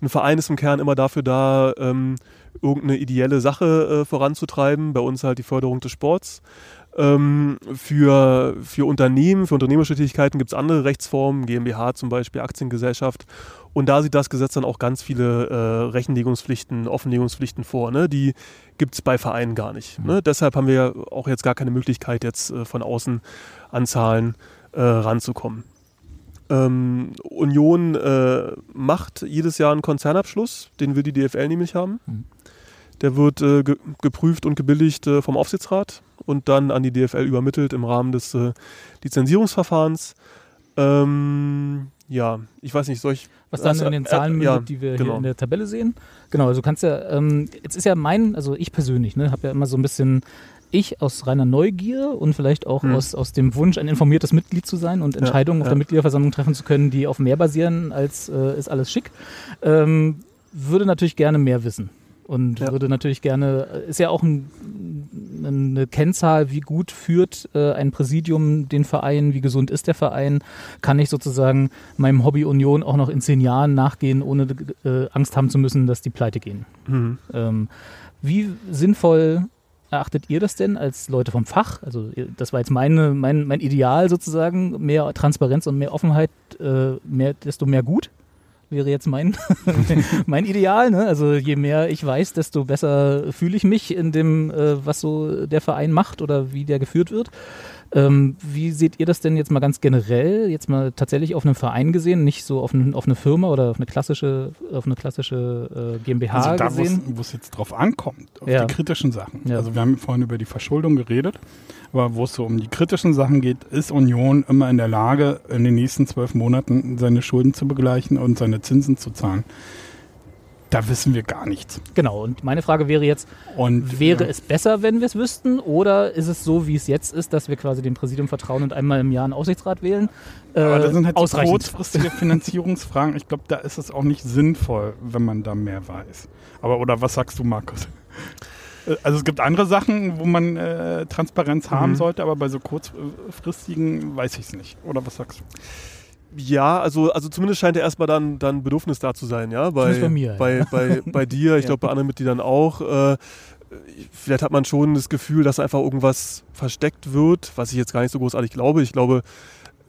ein Verein ist im Kern immer dafür da, ähm, irgendeine ideelle Sache voranzutreiben. Bei uns halt die Förderung des Sports. Ähm, für, für Unternehmen, für unternehmerische Tätigkeiten gibt es andere Rechtsformen, GmbH zum Beispiel, Aktiengesellschaft. Und da sieht das Gesetz dann auch ganz viele äh, Rechenlegungspflichten, Offenlegungspflichten vor. Ne? Die gibt es bei Vereinen gar nicht. Mhm. Ne? Deshalb haben wir auch jetzt gar keine Möglichkeit, jetzt äh, von außen an Zahlen äh, ranzukommen. Ähm, Union äh, macht jedes Jahr einen Konzernabschluss, den will die DFL nämlich haben. Mhm. Der wird äh, ge geprüft und gebilligt äh, vom Aufsichtsrat und dann an die DFL übermittelt im Rahmen des Lizenzierungsverfahrens. Ähm, ja, ich weiß nicht, soll ich. Was dann in den Zahlen mündet, ja, die wir genau. hier in der Tabelle sehen. Genau, also du kannst ja, ähm, jetzt ist ja mein, also ich persönlich, ne, habe ja immer so ein bisschen ich aus reiner Neugier und vielleicht auch hm. aus, aus dem Wunsch, ein informiertes Mitglied zu sein und Entscheidungen ja, auf der Mitgliederversammlung treffen zu können, die auf mehr basieren, als äh, ist alles schick, ähm, würde natürlich gerne mehr wissen und ja. würde natürlich gerne, ist ja auch ein, eine Kennzahl, wie gut führt äh, ein Präsidium den Verein, wie gesund ist der Verein, kann ich sozusagen meinem Hobby Union auch noch in zehn Jahren nachgehen, ohne äh, Angst haben zu müssen, dass die pleite gehen. Mhm. Ähm, wie sinnvoll erachtet ihr das denn als Leute vom Fach? Also das war jetzt meine, mein, mein Ideal sozusagen, mehr Transparenz und mehr Offenheit, äh, mehr, desto mehr gut wäre jetzt mein, mein Ideal. Ne? Also je mehr ich weiß, desto besser fühle ich mich in dem, äh, was so der Verein macht oder wie der geführt wird. Ähm, wie seht ihr das denn jetzt mal ganz generell, jetzt mal tatsächlich auf einen Verein gesehen, nicht so auf, ein, auf eine Firma oder auf eine klassische, auf eine klassische äh, GmbH also da, gesehen? wo es jetzt drauf ankommt, auf ja. die kritischen Sachen. Ja. Also wir haben vorhin über die Verschuldung geredet, aber wo es so um die kritischen Sachen geht, ist Union immer in der Lage, in den nächsten zwölf Monaten seine Schulden zu begleichen und seine Zinsen zu zahlen da wissen wir gar nichts. Genau, und meine Frage wäre jetzt, und, wäre ja. es besser, wenn wir es wüssten, oder ist es so, wie es jetzt ist, dass wir quasi dem Präsidium vertrauen und einmal im Jahr einen Aufsichtsrat wählen? Äh, Aber das sind halt so kurzfristige Finanzierungsfragen. Ich glaube, da ist es auch nicht sinnvoll, wenn man da mehr weiß. Aber, oder was sagst du, Markus? Äh, also es gibt andere Sachen, wo man äh, Transparenz mhm. haben sollte, aber bei so kurzfristigen weiß ich es nicht. Oder was sagst du? Ja, also, also zumindest scheint ja erstmal dann, dann Bedürfnis da zu sein, ja. Bei, bei, mir, bei, ja. bei, bei dir, ich ja. glaube bei anderen Mitgliedern auch. Äh, vielleicht hat man schon das Gefühl, dass einfach irgendwas versteckt wird, was ich jetzt gar nicht so großartig glaube. Ich glaube,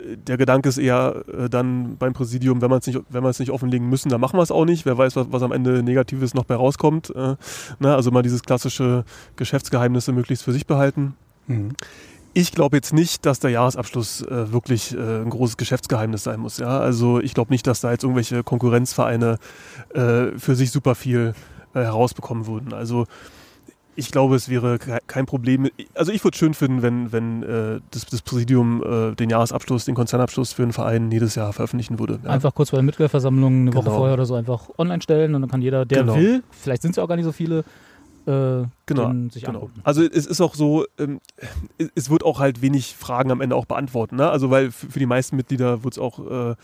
der Gedanke ist eher äh, dann beim Präsidium, wenn, nicht, wenn wir es nicht offenlegen müssen, dann machen wir es auch nicht. Wer weiß, was, was am Ende Negatives noch bei rauskommt. Äh, ne? Also mal dieses klassische Geschäftsgeheimnisse möglichst für sich behalten. Mhm. Ich glaube jetzt nicht, dass der Jahresabschluss äh, wirklich äh, ein großes Geschäftsgeheimnis sein muss. Ja? Also ich glaube nicht, dass da jetzt irgendwelche Konkurrenzvereine äh, für sich super viel äh, herausbekommen würden. Also ich glaube, es wäre kein Problem. Also ich würde es schön finden, wenn, wenn äh, das, das, Präsidium äh, den Jahresabschluss, den Konzernabschluss für einen Verein jedes Jahr veröffentlichen würde. Ja. Einfach kurz bei der Mitgliederversammlung eine genau. Woche vorher oder so einfach online stellen und dann kann jeder, der genau. will, vielleicht sind es ja auch gar nicht so viele, äh, genau, sich genau. angucken. Also es ist auch so, ähm, es wird auch halt wenig Fragen am Ende auch beantworten. Ne? Also weil für die meisten Mitglieder wird es auch, äh,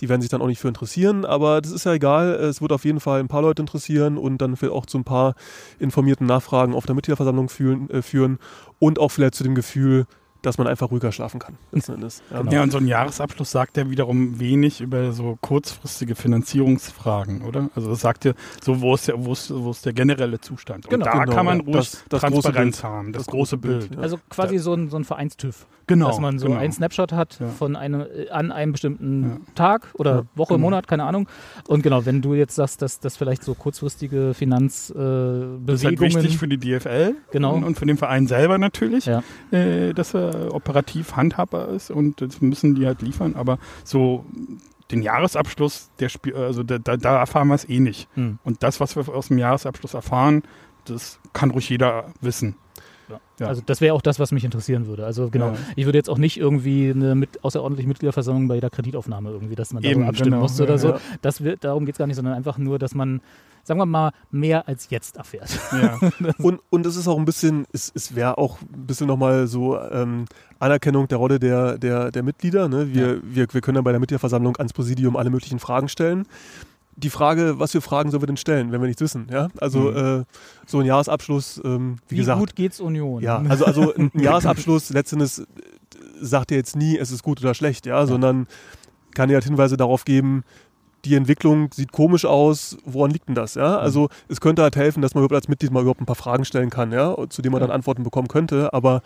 die werden sich dann auch nicht für interessieren, aber das ist ja egal. Es wird auf jeden Fall ein paar Leute interessieren und dann vielleicht auch zu ein paar informierten Nachfragen auf der Mitgliederversammlung führen, äh, führen und auch vielleicht zu dem Gefühl, dass man einfach ruhiger schlafen kann. Ja. Genau. ja, und so ein Jahresabschluss sagt ja wiederum wenig über so kurzfristige Finanzierungsfragen, oder? Also das sagt ja so, wo ist der, wo ist, wo ist der generelle Zustand? Und genau, da genau, kann man ruhig das, das Transparenz haben, das, das große Bild. Bild. Also quasi ja. so ein, so ein Vereinstüv. Genau. Dass man so genau. einen Snapshot hat ja. von einem, äh, an einem bestimmten Tag oder Woche, genau. Monat, keine Ahnung. Und genau, wenn du jetzt sagst, dass das vielleicht so kurzfristige Finanzbewegungen... Äh, das ist halt wichtig für die DFL genau. und, und für den Verein selber natürlich, äh, dass er operativ handhabbar ist und das müssen die halt liefern, aber so den Jahresabschluss, der Spiel, also da, da, erfahren wir es eh nicht. Hm. Und das, was wir aus dem Jahresabschluss erfahren, das kann ruhig jeder wissen. Ja. Ja. Also das wäre auch das, was mich interessieren würde. Also genau, ja. ich würde jetzt auch nicht irgendwie eine mit, außerordentliche Mitgliederversammlung bei jeder Kreditaufnahme irgendwie, dass man darüber abstimmen genau. muss oder so. Das wird, darum geht es gar nicht, sondern einfach nur, dass man sagen wir mal, mehr als jetzt erfährt. Ja. und, und es ist auch ein bisschen, es, es wäre auch ein bisschen nochmal so ähm, Anerkennung der Rolle der, der, der Mitglieder. Ne? Wir, ja. wir, wir können dann bei der Mitgliederversammlung ans Präsidium alle möglichen Fragen stellen. Die Frage, was für Fragen sollen wir denn stellen, wenn wir nichts wissen? Ja? Also mhm. äh, so ein Jahresabschluss, ähm, wie, wie gesagt. Wie gut geht's Union? Ja, also, also ein Jahresabschluss letztendlich sagt ja jetzt nie, es ist gut oder schlecht, ja, ja. sondern kann ja halt Hinweise darauf geben, die Entwicklung sieht komisch aus, woran liegt denn das? Ja? Mhm. Also es könnte halt helfen, dass man überhaupt als Mitglied mal überhaupt ein paar Fragen stellen kann, ja, zu denen man dann Antworten bekommen könnte, aber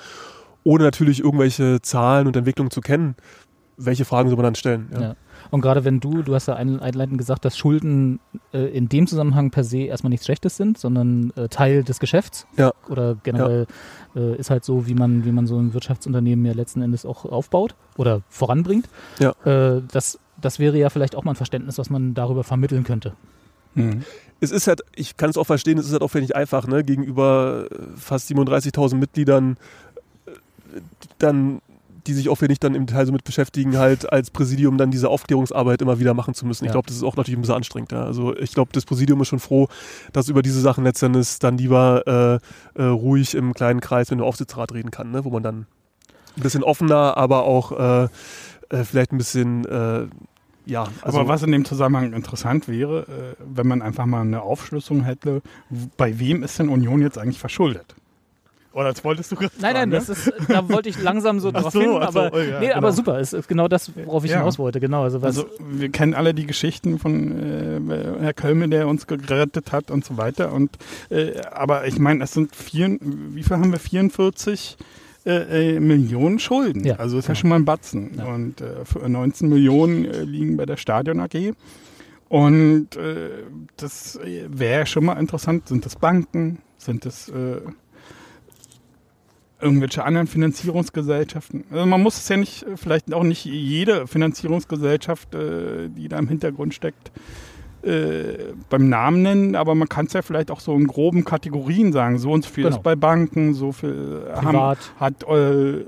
ohne natürlich irgendwelche Zahlen und Entwicklungen zu kennen, welche Fragen soll man dann stellen? Ja. Und gerade wenn du, du hast ja einleitend gesagt, dass Schulden äh, in dem Zusammenhang per se erstmal nichts Schlechtes sind, sondern äh, Teil des Geschäfts. Ja. Oder generell ja. äh, ist halt so, wie man, wie man so ein Wirtschaftsunternehmen ja letzten Endes auch aufbaut oder voranbringt. Ja. Äh, das das wäre ja vielleicht auch mal ein Verständnis, was man darüber vermitteln könnte. Hm. Es ist halt, ich kann es auch verstehen, es ist halt auch nicht einfach, ne, gegenüber äh, fast 37.000 Mitgliedern äh, dann die sich auch nicht dann im Detail so mit beschäftigen, halt als Präsidium dann diese Aufklärungsarbeit immer wieder machen zu müssen. Ich glaube, das ist auch natürlich ein bisschen anstrengend. Ja. Also ich glaube, das Präsidium ist schon froh, dass über diese Sachen letztendlich dann lieber äh, äh, ruhig im kleinen Kreis mit dem Aufsichtsrat reden kann, ne, wo man dann ein bisschen offener, aber auch äh, äh vielleicht ein bisschen ja, also aber was in dem Zusammenhang interessant wäre, äh, wenn man einfach mal eine Aufschlüsselung hätte, bei wem ist denn Union jetzt eigentlich verschuldet? Oder das wolltest du gerade Nein, nein, ne? das ist, da wollte ich langsam so drauf so, hin, aber, so, oh ja, nee, genau. aber super, es ist genau das, worauf ich ja. hinaus wollte, genau. Also, also, wir kennen alle die Geschichten von äh, Herr Kölme, der uns gerettet hat und so weiter. Und äh, aber ich meine, es sind vier, wie viel haben wir? 44 äh, äh, Millionen Schulden. Ja. Also ist ja, ja schon mal ein Batzen. Und äh, 19 Millionen äh, liegen bei der Stadion AG. Und äh, das wäre schon mal interessant. Sind das Banken? Sind das äh, irgendwelche anderen Finanzierungsgesellschaften? Also man muss es ja nicht, vielleicht auch nicht jede Finanzierungsgesellschaft, die da im Hintergrund steckt, äh, beim Namen nennen, aber man kann es ja vielleicht auch so in groben Kategorien sagen. So und so viel genau. ist bei Banken, so viel haben, hat, äh,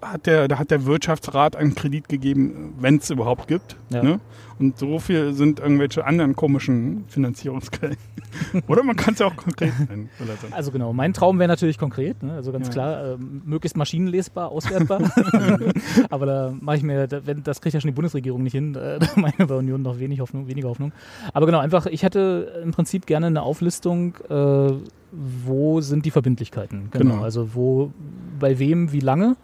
hat, der, hat der Wirtschaftsrat einen Kredit gegeben, wenn es überhaupt gibt. Ja. Ne? Und so viel sind irgendwelche anderen komischen Finanzierungsquellen. Oder man kann es ja auch konkret nennen. So. Also genau, mein Traum wäre natürlich konkret, ne? also ganz ja. klar, äh, möglichst maschinenlesbar, auswertbar. Aber da mache ich mir, da, wenn, das kriegt ja schon die Bundesregierung nicht hin, da meine bei Union noch wenig Hoffnung, weniger Hoffnung. Aber genau, einfach, ich hätte im Prinzip gerne eine Auflistung, äh, wo sind die Verbindlichkeiten. Genau. genau. Also wo, bei wem, wie lange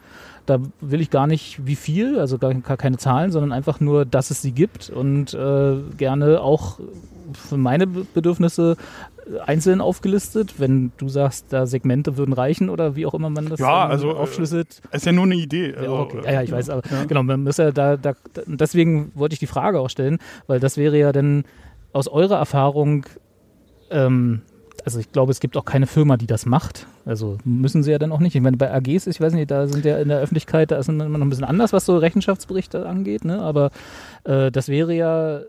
da will ich gar nicht wie viel, also gar, gar keine Zahlen, sondern einfach nur, dass es sie gibt und äh, gerne auch für meine Bedürfnisse einzeln aufgelistet, wenn du sagst, da Segmente würden reichen oder wie auch immer man das Ja, also, äh, aufschlüsselt. Ist ja nur eine Idee. Ja, Also, okay. ja, ja, ich weiß, aber Ja. genau, man muss ja da, da, deswegen wollte ich die Frage auch stellen, weil das wäre ja dann aus eurer Erfahrung, ähm, also ich glaube, es gibt auch keine Firma, die das macht. Also müssen sie ja dann auch nicht. Ich meine, bei AGs, ich weiß nicht, da sind ja in der Öffentlichkeit, da ist immer noch ein bisschen anders, was so Rechenschaftsberichte angeht, ne? aber äh, das wäre ja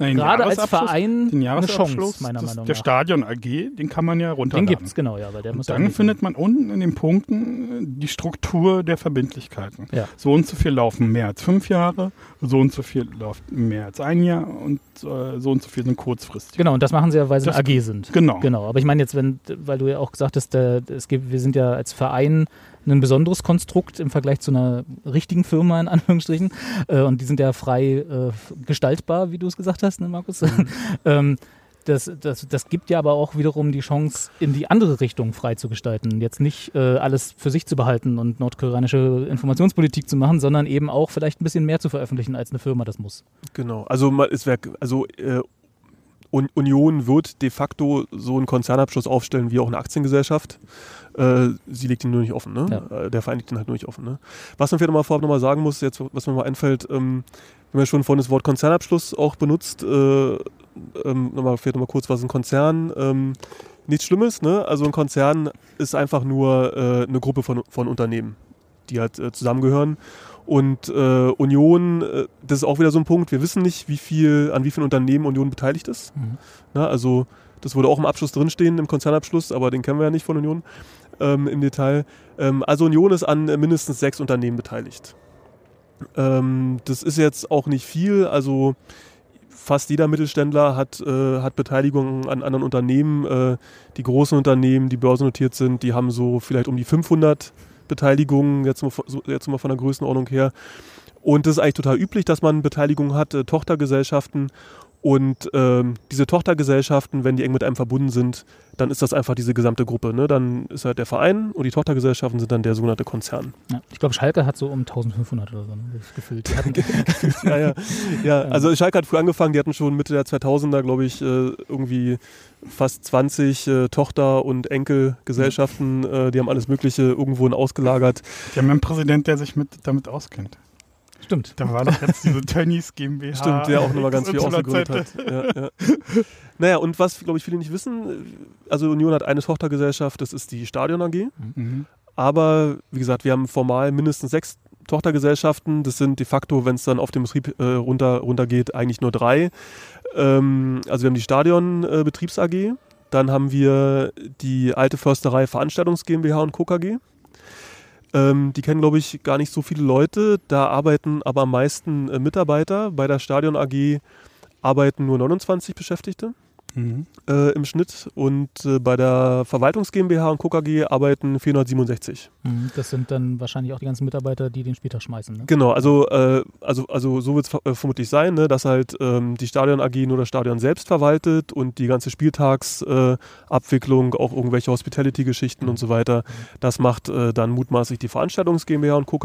Den gerade als Verein den eine Chance, Jahresabschluss meiner des, Meinung der nach. Stadion AG, den kann man ja Den runterladen. gibt's, genau, ja, weil der muss Und dann nicht- findet man unten in den Punkten äh, die Struktur der Verbindlichkeiten. Ja. So und so viel laufen mehr als fünf Jahre, so und so viel läuft mehr als ein Jahr und äh, so und so viel sind kurzfristig. Genau, und das machen sie ja, weil sie Das- eine AG sind. Genau. Genau, aber ich meine jetzt, wenn, weil du ja auch gesagt hast, der, es gibt, wir sind ja als Verein ein besonderes Konstrukt im Vergleich zu einer richtigen Firma in Anführungsstrichen äh, und die sind ja frei äh, gestaltbar, wie du es gesagt hast, ne, Markus? ähm, das, das, das gibt ja aber auch wiederum die Chance, in die andere Richtung frei zu gestalten. Jetzt nicht äh, alles für sich zu behalten und nordkoreanische Informationspolitik zu machen, sondern eben auch vielleicht ein bisschen mehr zu veröffentlichen, als eine Firma das muss. Genau. Also es wär, also äh, Union wird de facto so einen Konzernabschluss aufstellen wie auch eine Aktiengesellschaft. Äh, sie legt ihn nur nicht offen, ne? Äh, Der Verein legt ihn halt nur nicht offen, ne? Was man vielleicht nochmal vorab nochmal sagen muss, jetzt, was mir mal einfällt, ähm, wir haben ja schon vorhin das Wort Konzernabschluss auch benutzt, äh, ähm, nochmal, vielleicht nochmal kurz, was ist ein Konzern? Ähm, nichts Schlimmes, ne? Also ein Konzern ist einfach nur äh, eine Gruppe von, von Unternehmen, die halt äh, zusammengehören. Und äh, Union, äh, das ist auch wieder so ein Punkt, wir wissen nicht, wie viel, an wie vielen Unternehmen Union beteiligt ist. Mhm. Na, also das würde auch im Abschluss drinstehen, im Konzernabschluss, aber den kennen wir ja nicht von Union ähm, im Detail. Ähm, also Union ist an äh, mindestens sechs Unternehmen beteiligt. Ähm, das ist jetzt auch nicht viel, also fast jeder Mittelständler hat, äh, hat Beteiligung an anderen Unternehmen. Äh, die großen Unternehmen, die börsennotiert sind, die haben so vielleicht um die 500 Beteiligungen, jetzt mal, jetzt mal von der Größenordnung her. Und das ist eigentlich total üblich, dass man Beteiligungen hat, äh, Tochtergesellschaften. Und ähm, diese Tochtergesellschaften, wenn die eng mit einem verbunden sind, dann ist das einfach diese gesamte Gruppe. Ne? Dann ist halt der Verein und die Tochtergesellschaften sind dann der sogenannte Konzern. Ja. Ich glaube, Schalke hat so um 1500 oder so ne, gefühlt. Die hatten, ja, ja. ja, also Schalke hat früh angefangen, die hatten schon Mitte der 2000er, glaube ich, äh, irgendwie fast 20 äh, Tochter- und Enkelgesellschaften, äh, die haben alles Mögliche irgendwo ausgelagert. Die haben einen Präsident, der sich mit, damit auskennt. Stimmt. Da war doch jetzt diese Tönnies GmbH. Stimmt, der auch nochmal ganz viel ausgegründet hat. Ja, ja. Naja, und was, glaube ich, viele nicht wissen, also Union hat eine Tochtergesellschaft, das ist die Stadion AG. Mhm. Aber wie gesagt, wir haben formal mindestens sechs Tochtergesellschaften. Das sind de facto, wenn es dann auf den Betrieb äh, runter, runtergeht, eigentlich nur drei. Ähm, also wir haben die Stadion äh, Betriebs AG, dann haben wir die alte Försterei Veranstaltungs GmbH und Co. Ähm, die kennen, glaube ich, gar nicht so viele Leute. Da arbeiten aber am meisten äh, Mitarbeiter. Bei der Stadion AG arbeiten nur 29 Beschäftigte Mhm. äh, im Schnitt und äh, bei der Verwaltungs GmbH und Co. KG arbeiten 467. Mhm, Das sind dann wahrscheinlich auch die ganzen Mitarbeiter, die den Spieltag schmeißen. Ne? Genau, also, äh, also, also so wird es äh, vermutlich sein, ne, dass halt ähm, die Stadion AG nur das Stadion selbst verwaltet und die ganze Spieltagsabwicklung, äh, auch irgendwelche Hospitality-Geschichten und so weiter, das macht äh, dann mutmaßlich die Veranstaltungs GmbH und Co.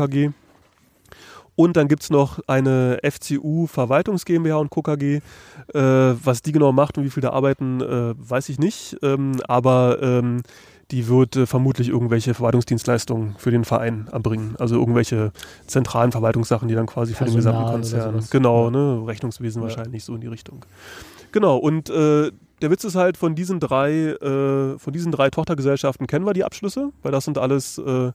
Und dann gibt es noch eine FCU Verwaltungs GmbH und Co. KG. Äh, was die genau macht und wie viel da arbeiten, äh, weiß ich nicht. Ähm, aber ähm, die wird äh, vermutlich irgendwelche Verwaltungsdienstleistungen für den Verein erbringen. Also irgendwelche zentralen Verwaltungssachen, die dann quasi für den Personal gesamten oder Konzern. Genau, ne? Rechnungswesen Ja. wahrscheinlich so in die Richtung. Genau, und äh, der Witz ist halt, von diesen drei, äh, von diesen drei Tochtergesellschaften kennen wir die Abschlüsse, weil das sind alles äh,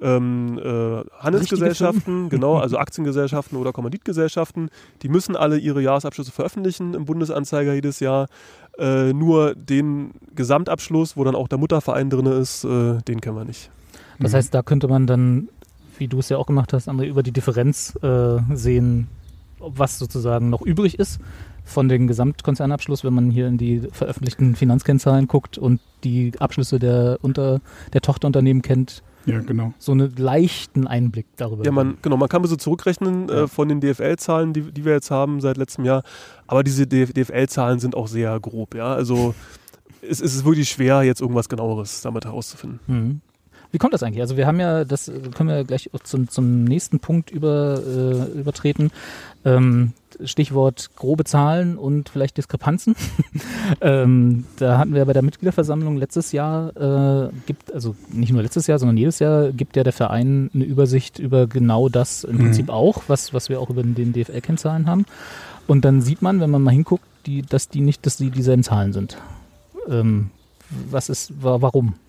ähm, äh, Handelsgesellschaften, genau, also Aktiengesellschaften oder Kommanditgesellschaften. Die müssen alle ihre Jahresabschlüsse veröffentlichen im Bundesanzeiger jedes Jahr. Äh, nur den Gesamtabschluss, wo dann auch der Mutterverein drin ist, äh, den kennen wir nicht. Das Mhm. heißt, da könnte man dann, wie du es ja auch gemacht hast, André, über die Differenz äh, sehen, was sozusagen noch übrig ist von dem Gesamtkonzernabschluss, wenn man hier in die veröffentlichten Finanzkennzahlen guckt und die Abschlüsse der, unter, der Tochterunternehmen kennt, Ja, genau. so einen leichten Einblick darüber. Ja, man, genau, man kann ein bisschen zurückrechnen Ja. äh, von den DFL-Zahlen, die, die wir jetzt haben seit letztem Jahr. Aber diese DFL-Zahlen sind auch sehr grob, ja. Also es, es ist wirklich schwer, jetzt irgendwas genaueres damit herauszufinden. Mhm. Wie kommt das eigentlich? Also wir haben ja, das können wir gleich zum, zum nächsten Punkt über, äh, übertreten. Ähm, Stichwort grobe Zahlen und vielleicht Diskrepanzen. ähm, da hatten wir bei der Mitgliederversammlung letztes Jahr, äh, gibt, also nicht nur letztes Jahr, sondern jedes Jahr gibt ja der Verein eine Übersicht über genau das im Mhm. Prinzip auch, was, was wir auch über den DFL-Kennzahlen haben. Und dann sieht man, wenn man mal hinguckt, die, dass die nicht, dass die dieselben Zahlen sind. Ähm, was ist, wa warum?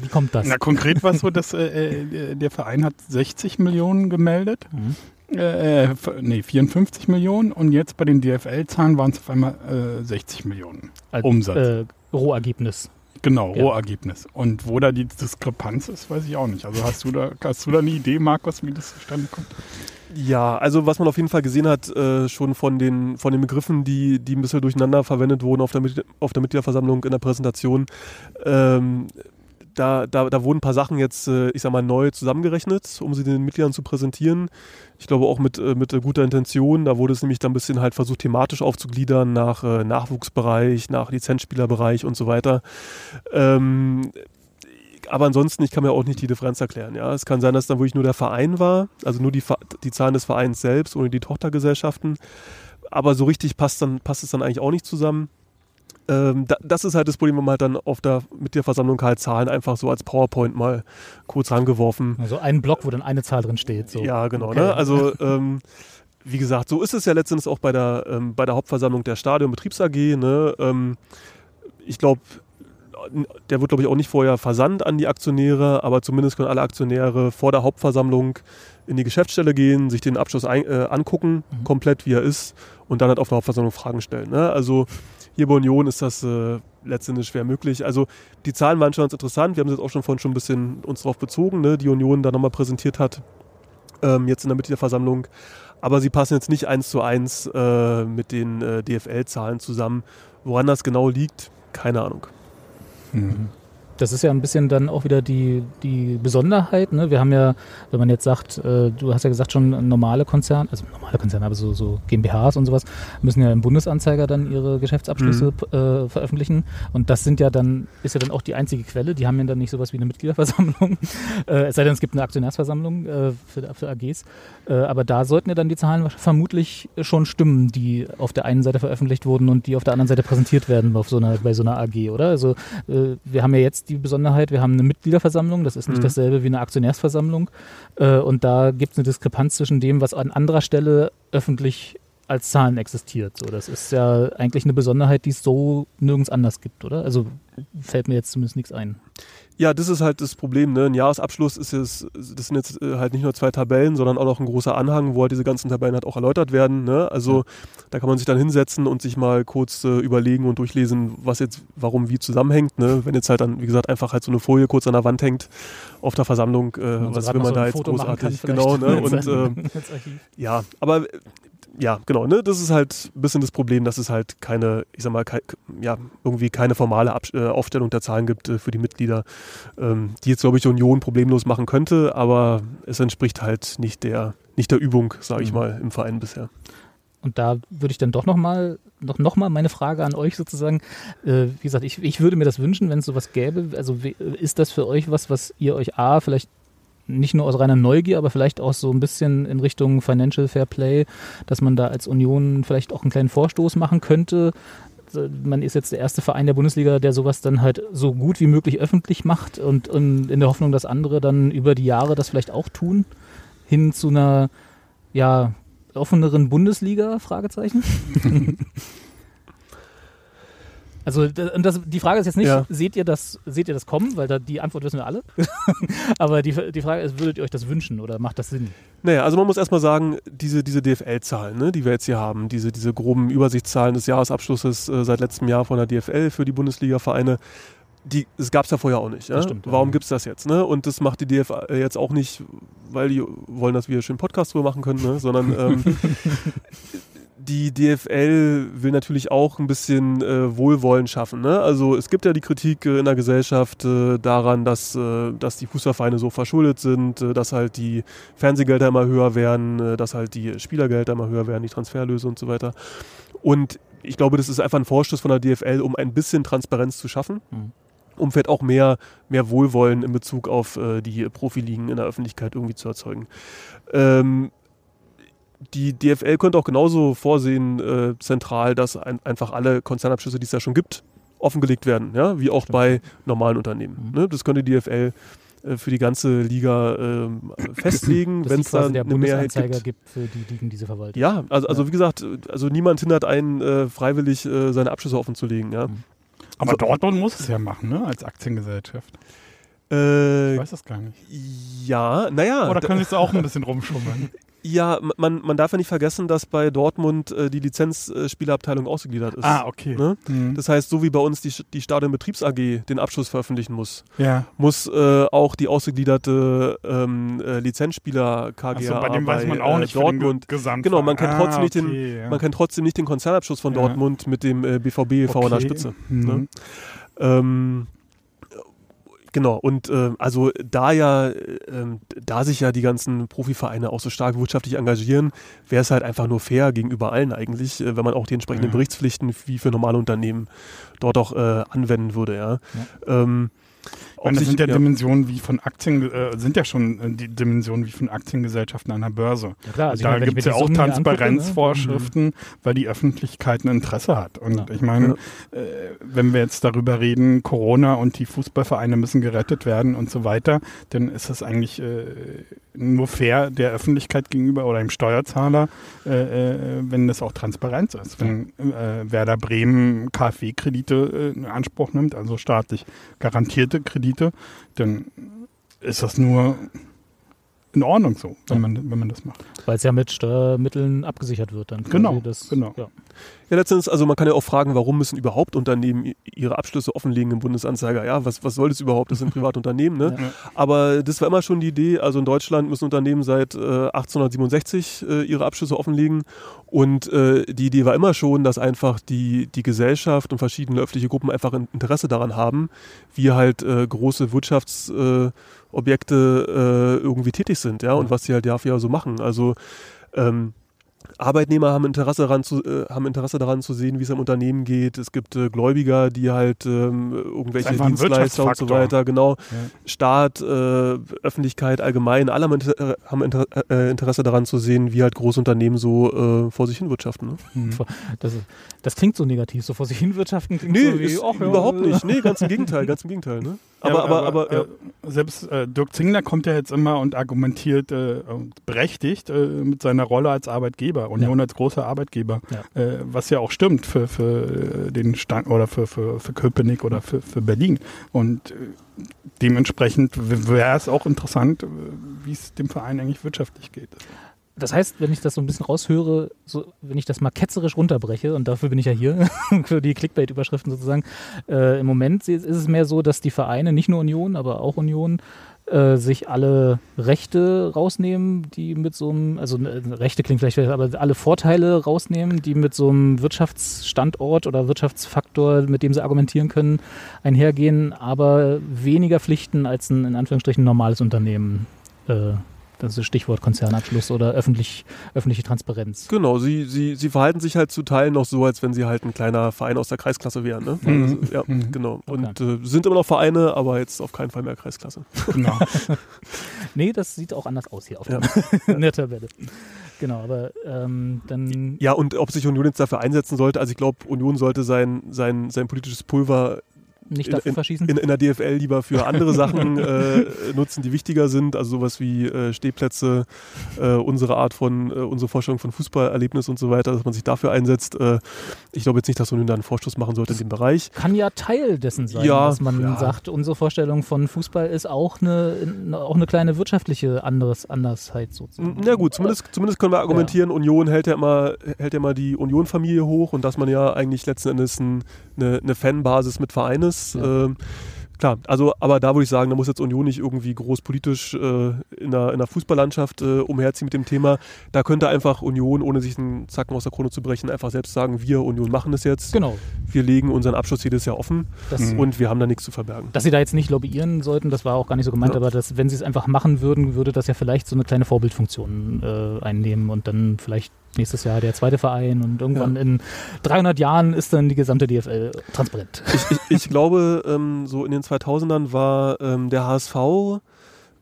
Wie kommt das? Na, konkret war es so, dass äh, äh, der Verein hat 60 Millionen gemeldet. Mhm. Äh, f- nee, 54 Millionen und jetzt bei den DFL-Zahlen waren es auf einmal äh, 60 Millionen. Als, Umsatz. Äh, Rohergebnis. Genau, Ja. Rohergebnis. Und wo da die Diskrepanz ist, weiß ich auch nicht. Also hast du da, hast du da eine Idee, Markus, wie das zustande kommt? Ja, also was man auf jeden Fall gesehen hat, äh, schon von den, von den Begriffen, die, die ein bisschen durcheinander verwendet wurden auf der, auf der Mitgliederversammlung in der Präsentation, ähm, da, da, da wurden ein paar Sachen jetzt, äh, ich sag mal, neu zusammengerechnet, um sie den Mitgliedern zu präsentieren. Ich glaube auch mit, äh, mit guter Intention. Da wurde es nämlich dann ein bisschen halt versucht, thematisch aufzugliedern nach äh, Nachwuchsbereich, nach Lizenzspielerbereich und so weiter. Ähm, aber ansonsten, ich kann mir auch nicht die Differenz erklären. Ja, es kann sein, dass dann wirklich nur der Verein war, also nur die, die Zahlen des Vereins selbst, ohne die Tochtergesellschaften. Aber so richtig passt, dann, passt es dann eigentlich auch nicht zusammen. Ähm, da, das ist halt das Problem, wenn man halt dann auf der, mit der Versammlung halt Zahlen einfach so als PowerPoint mal kurz rangeworfen. Also ein Block, wo dann eine Zahl drin steht. So. Ja, genau. Okay. Ne? Also ähm, wie gesagt, so ist es ja letztendlich auch bei der, ähm, bei der Hauptversammlung der Stadionbetriebs AG. Ne? Ähm, ich glaube, der wird, glaube ich, auch nicht vorher versandt an die Aktionäre, aber zumindest können alle Aktionäre vor der Hauptversammlung in die Geschäftsstelle gehen, sich den Abschluss ein, äh, angucken, Mhm. komplett wie er ist, und dann halt auf der Hauptversammlung Fragen stellen. Ne? Also hier bei Union ist das äh, letztendlich schwer möglich. Also die Zahlen waren schon ganz interessant. Wir haben uns jetzt auch schon vorhin schon ein bisschen uns darauf bezogen, ne? die Union da nochmal präsentiert hat, ähm, jetzt in der Mitgliederversammlung. Aber sie passen jetzt nicht eins zu eins äh, mit den äh, DFL-Zahlen zusammen. Woran das genau liegt, keine Ahnung. Mhm. Das ist ja ein bisschen dann auch wieder die, die Besonderheit. Ne? Wir haben ja, wenn man jetzt sagt, äh, du hast ja gesagt schon normale Konzerne, also normale Konzerne, aber so, so GmbHs und sowas, müssen ja im Bundesanzeiger dann ihre Geschäftsabschlüsse äh, veröffentlichen. Und das sind ja dann, ist ja dann auch die einzige Quelle. Die haben ja dann nicht sowas wie eine Mitgliederversammlung. äh, es sei denn, es gibt eine Aktionärsversammlung äh, für, für AGs. Äh, aber da sollten ja dann die Zahlen vermutlich schon stimmen, die auf der einen Seite veröffentlicht wurden und die auf der anderen Seite präsentiert werden auf so einer, bei so einer AG, oder? Also äh, wir haben ja jetzt die Besonderheit, wir haben eine Mitgliederversammlung, das ist nicht Mhm. dasselbe wie eine Aktionärsversammlung. Äh, und da gibt es eine Diskrepanz zwischen dem, was an anderer Stelle öffentlich als Zahlen existiert. So, das ist ja eigentlich eine Besonderheit, die es so nirgends anders gibt, oder? Also fällt mir jetzt zumindest nichts ein. Ja, das ist halt das Problem. Ne? Ein Jahresabschluss ist jetzt, das sind jetzt äh, halt nicht nur zwei Tabellen, sondern auch noch ein großer Anhang, wo halt diese ganzen Tabellen halt auch erläutert werden. Ne? Also da kann man sich dann hinsetzen und sich mal kurz äh, überlegen und durchlesen, was jetzt, warum, wie zusammenhängt. Ne? Wenn jetzt halt dann, wie gesagt, einfach halt so eine Folie kurz an der Wand hängt auf der Versammlung, äh, was will man so da jetzt Foto großartig? Genau, ne? Und äh, ja, aber ja, genau, ne? Das ist halt ein bisschen das Problem, dass es halt keine, ich sag mal, kei, ja, irgendwie keine formale Abs äh, Aufstellung der Zahlen gibt äh, für die Mitglieder, ähm, die jetzt, glaube ich, Union problemlos machen könnte, aber es entspricht halt nicht der, nicht der Übung, sage ich Mhm. mal, im Verein bisher. Und da würde ich dann doch nochmal noch, noch mal meine Frage an euch sozusagen. Äh, wie gesagt, ich, ich würde mir das wünschen, wenn es sowas gäbe. Also we- ist das für euch was, was ihr euch A, vielleicht nicht nur aus reiner Neugier, aber vielleicht auch so ein bisschen in Richtung Financial Fair Play, dass man da als Union vielleicht auch einen kleinen Vorstoß machen könnte? Man ist jetzt der erste Verein der Bundesliga, der sowas dann halt so gut wie möglich öffentlich macht und, und in der Hoffnung, dass andere dann über die Jahre das vielleicht auch tun, hin zu einer, ja, offeneren Bundesliga? Fragezeichen. also und das, die Frage ist jetzt nicht, Ja. seht ihr das, seht ihr das kommen, weil da die Antwort wissen wir alle. Aber die, die Frage ist, würdet ihr euch das wünschen oder macht das Sinn? Naja, also man muss erstmal sagen, diese, diese DFL-Zahlen, ne, die wir jetzt hier haben, diese, diese groben Übersichtszahlen des Jahresabschlusses äh, seit letztem Jahr von der DFL für die Bundesliga-Vereine, die, das gab es ja vorher auch nicht. Ja? Stimmt, ja. Warum gibt es das jetzt? Ne? Und das macht die DFL jetzt auch nicht, weil die wollen, dass wir schön Podcast drüber machen können, ne? sondern ähm, die DFL will natürlich auch ein bisschen äh, Wohlwollen schaffen. Ne? Also es gibt ja die Kritik äh, in der Gesellschaft äh, daran, dass, äh, dass die Fußballvereine so verschuldet sind, äh, dass halt die Fernsehgelder immer höher werden, äh, dass halt die Spielergelder immer höher werden, die Transferlöse und so weiter. Und ich glaube, das ist einfach ein Vorstoß von der DFL, um ein bisschen Transparenz zu schaffen. Mhm. Umfeld auch mehr, mehr Wohlwollen in Bezug auf äh, die Profiligen in der Öffentlichkeit irgendwie zu erzeugen. Ähm, die DFL könnte auch genauso vorsehen, äh, zentral, dass ein, einfach alle Konzernabschlüsse, die es ja schon gibt, offengelegt werden, ja, wie auch Stimmt. bei normalen Unternehmen. Mhm. Ne? Das könnte die DFL äh, für die ganze Liga ähm, festlegen, wenn es da eine Mehrheit gibt. gibt für die Ligen, die sie verwalten. Ja, also, also Ja. wie gesagt, also niemand hindert einen, äh, freiwillig äh, seine Abschlüsse offenzulegen. Ja? Mhm. Aber So. Dortmund muss es ja machen, ne? Als Aktiengesellschaft. Äh, Ich weiß das gar nicht. ja, naja. Oder können sie es auch ein bisschen rumschummeln? Ja, man, man darf ja nicht vergessen, dass bei Dortmund äh, die Lizenzspielerabteilung ausgegliedert ist. ah, okay. Ne? Mhm. Das heißt, so wie bei uns die, die Stadionbetriebs AG den Abschluss veröffentlichen muss, ja. muss äh, auch die ausgegliederte ähm, äh, Lizenzspieler KGA Achso, bei dem weiß man auch äh, nicht Dortmund. Ge- Gesamtverein. Genau, man kennt ah, trotzdem nicht den- okay, ja. Man kennt trotzdem nicht den Konzernabschluss von Ja. Dortmund mit dem äh, BVB e.V. an der Okay. Spitze. Mhm. Ne? Ähm, genau, und äh, also da ja, äh, ähm, da sich ja die ganzen Profivereine auch so stark wirtschaftlich engagieren, wäre es halt einfach nur fair gegenüber allen eigentlich, äh, wenn man auch die entsprechenden Ja. Berichtspflichten wie für normale Unternehmen dort auch äh, anwenden würde, ja. Ähm, Ich meine, das sind ja, ja. Dimensionen wie von Aktien, äh, sind ja schon äh, die Dimensionen wie von Aktiengesellschaften an der Börse. Ja, klar, also da gibt es ja auch ne? Transparenzvorschriften, weil die Öffentlichkeit ein Interesse hat. Und Ja. ich meine, äh, wenn wir jetzt darüber reden, Corona und die Fußballvereine müssen gerettet werden und so weiter, dann ist das eigentlich äh, nur fair der Öffentlichkeit gegenüber oder dem Steuerzahler, äh, äh, wenn das auch Transparenz ist. Wenn Werder Bremen KfW-Kredite in Anspruch nimmt, also staatlich garantierte Kredite, dann ist das nur in Ordnung so, wenn, Ja. man, wenn man das macht. Weil es ja mit Steuermitteln abgesichert wird dann. Genau, das, genau. Ja. Ja, letztens, also man kann ja auch fragen, warum müssen überhaupt Unternehmen ihre Abschlüsse offenlegen im Bundesanzeiger? Ja, was, was soll das überhaupt? Das sind Privatunternehmen, ne? Ja. Aber das war immer schon die Idee. Also in Deutschland müssen Unternehmen seit äh, 1867 äh, ihre Abschlüsse offenlegen. Und äh, die Idee war immer schon, dass einfach die, die Gesellschaft und verschiedene öffentliche Gruppen einfach ein Interesse daran haben, wie halt äh, große Wirtschaftsobjekte äh, Objekte, äh, irgendwie tätig sind, ja, und was sie halt Jahr für Jahr so machen. Also ähm, Arbeitnehmer haben Interesse daran zu, äh, haben Interesse daran zu sehen, wie es im Unternehmen geht. Es gibt äh, Gläubiger, die halt ähm, irgendwelche Dienstleister und so weiter, genau. Ja. Staat, äh, Öffentlichkeit allgemein, alle haben, Inter äh, haben Inter äh, Interesse daran zu sehen, wie halt Großunternehmen so äh, vor sich hin wirtschaften. Ne? Mhm. Das, das klingt so negativ, so vor sich hin wirtschaften klingt Nee, so wie, ist ja, überhaupt äh, nicht. Nee, ganz im Gegenteil, ganz im Gegenteil. Ne? Aber, Ja, aber, aber, ja. äh, selbst äh, Dirk Zingler kommt ja jetzt immer und argumentiert äh, berechtigt äh, mit seiner Rolle als Arbeitgeber, Union als großer Arbeitgeber, Ja. äh, was ja auch stimmt für, für äh, den Stand oder für, für, für Köpenick oder für, für Berlin. Und äh, dementsprechend wäre es auch interessant, äh, wie es dem Verein eigentlich wirtschaftlich geht. Das heißt, wenn ich das so ein bisschen raushöre, so, wenn ich das mal ketzerisch runterbreche, und dafür bin ich ja hier, für die Clickbait-Überschriften sozusagen, äh, im Moment ist es mehr so, dass die Vereine, nicht nur Union, aber auch Union, äh, sich alle Rechte rausnehmen, die mit so einem, also äh, Rechte klingt vielleicht, aber alle Vorteile rausnehmen, die mit so einem Wirtschaftsstandort oder Wirtschaftsfaktor, mit dem sie argumentieren können, einhergehen, aber weniger Pflichten als ein in Anführungsstrichen normales Unternehmen. Äh, das ist Stichwort Konzernabschluss oder öffentlich, öffentliche Transparenz. Genau, sie, sie, sie verhalten sich halt zu Teilen noch so, als wenn sie halt ein kleiner Verein aus der Kreisklasse wären. Ne? Mhm. Also, ja, Mhm. genau. Und äh, sind immer noch Vereine, aber jetzt auf keinen Fall mehr Kreisklasse. Genau. Nee, das sieht auch anders aus hier auf Ja. der, in der Tabelle. Genau, aber ähm, dann Ja, und ob sich Union jetzt dafür einsetzen sollte, also ich glaube, Union sollte sein, sein, sein politisches Pulver nicht in- dafür verschießen. in, in der DFL lieber für andere Sachen äh, nutzen, die wichtiger sind, also sowas wie äh, Stehplätze, äh, unsere Art von, äh, unsere Vorstellung von Fußballerlebnis und so weiter, dass man sich dafür einsetzt. Äh, ich glaube jetzt nicht, dass Union da einen Vorstoß machen sollte in dem Bereich. kann ja Teil dessen sein, Ja, dass man ja. sagt, unsere Vorstellung von Fußball ist auch eine, auch eine kleine wirtschaftliche Anderes, Andersheit sozusagen. Na gut, zumindest, zumindest können wir argumentieren, Union hält ja immer, hält ja immer die Union-Familie hoch und dass man ja eigentlich letzten Endes ein, eine, eine Fanbasis mit Verein ist. Ja. Ähm, klar, also aber da würde ich sagen, da muss jetzt Union nicht irgendwie groß politisch äh, in, der, in der Fußballlandschaft äh, umherziehen mit dem Thema. Da könnte einfach Union, ohne sich einen Zacken aus der Krone zu brechen, einfach selbst sagen, wir Union machen das jetzt. Genau. Wir legen unseren Abschluss jedes Jahr offen Das, Mhm. und wir haben da nichts zu verbergen. Dass sie da jetzt nicht lobbyieren sollten, das war auch gar nicht so gemeint, Ja. aber dass, wenn sie es einfach machen würden, würde das ja vielleicht so eine kleine Vorbildfunktion äh, einnehmen und dann vielleicht nächstes Jahr der zweite Verein und irgendwann ja. in 300 Jahren ist dann die gesamte DFL transparent. Ich, ich, ich glaube, ähm, so in den 2000ern war ähm, der HSV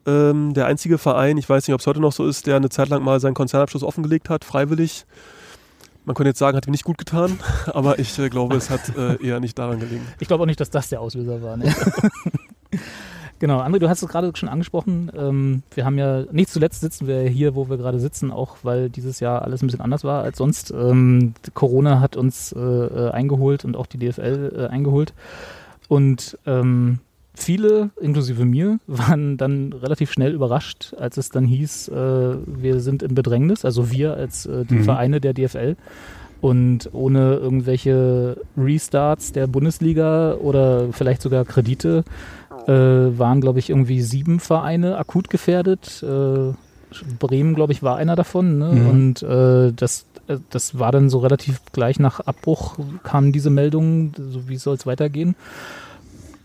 ähm, der einzige Verein, ich weiß nicht, ob es heute noch so ist, der eine Zeit lang mal seinen Konzernabschluss offengelegt hat, freiwillig. Man könnte jetzt sagen, hat ihm nicht gut getan, aber ich äh, glaube, es hat äh, eher nicht daran gelegen. Ich glaube auch nicht, dass das der Auslöser war. Ne? genau, André, du hast es gerade schon angesprochen. Ähm, wir haben ja, nicht zuletzt sitzen wir hier, wo wir gerade sitzen, auch weil dieses Jahr alles ein bisschen anders war als sonst. Ähm, Corona hat uns äh, äh eingeholt und auch die DFL äh, eingeholt. Und ähm, viele, inklusive mir, waren dann relativ schnell überrascht, als es dann hieß, äh, wir sind in Bedrängnis, also wir als äh, die mhm. Vereine der DFL. Und ohne irgendwelche Restarts der Bundesliga oder vielleicht sogar Kredite äh, waren, glaube ich, irgendwie sieben Vereine akut gefährdet. Äh, Bremen, glaube ich, war einer davon. Ne? Mhm. Und äh, das, äh, das war dann so relativ gleich nach Abbruch kamen diese Meldungen, so wie soll es weitergehen.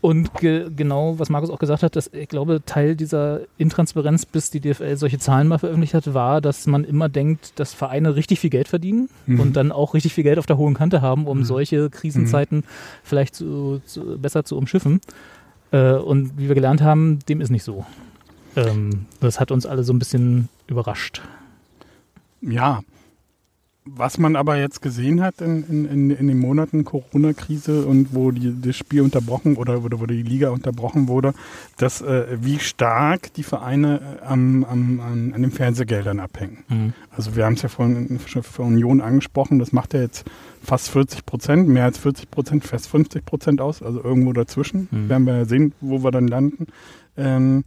Und ge genau, was Markus auch gesagt hat, dass ich glaube, Teil dieser Intransparenz, bis die DFL solche Zahlen mal veröffentlicht hat, war, dass man immer denkt, dass Vereine richtig viel Geld verdienen mhm. und dann auch richtig viel Geld auf der hohen Kante haben, um mhm. solche Krisenzeiten mhm. vielleicht zu, zu, besser zu umschiffen. Äh, und wie wir gelernt haben, dem ist nicht so. Ähm, das hat uns alle so ein bisschen überrascht. Ja, was man aber jetzt gesehen hat in, in, in den Monaten Corona-Krise und wo die, das Spiel unterbrochen oder, oder wo die Liga unterbrochen wurde, dass äh, wie stark die Vereine äh, am, am, an, an den Fernsehgeldern abhängen. Mhm. Also wir haben es ja vorhin für Union angesprochen, das macht ja jetzt fast 40 Prozent, mehr als 40 Prozent, fast 50 Prozent aus, also irgendwo dazwischen. Mhm. Werden wir ja sehen, wo wir dann landen. Ähm,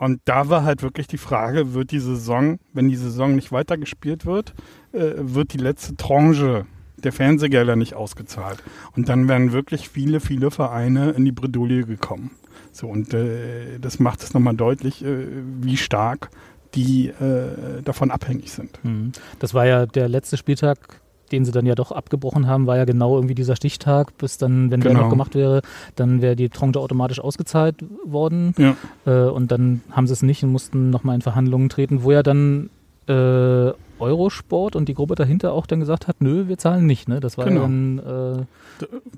und da war halt wirklich die Frage, wird die Saison, wenn die Saison nicht weitergespielt wird, äh, wird die letzte Tranche der Fernsehgelder nicht ausgezahlt. Und dann werden wirklich viele, viele Vereine in die Bredouille gekommen. So, und äh, das macht es nochmal deutlich, äh, wie stark die äh, davon abhängig sind. Mhm. Das war ja der letzte Spieltag den sie dann ja doch abgebrochen haben, war ja genau irgendwie dieser Stichtag, bis dann, wenn genau. der noch gemacht wäre, dann wäre die Tranche automatisch ausgezahlt worden. Ja. Äh, und dann haben sie es nicht und mussten nochmal in Verhandlungen treten, wo ja dann äh, Eurosport und die Gruppe dahinter auch dann gesagt hat, nö, wir zahlen nicht. Ne? Das war genau. dann äh,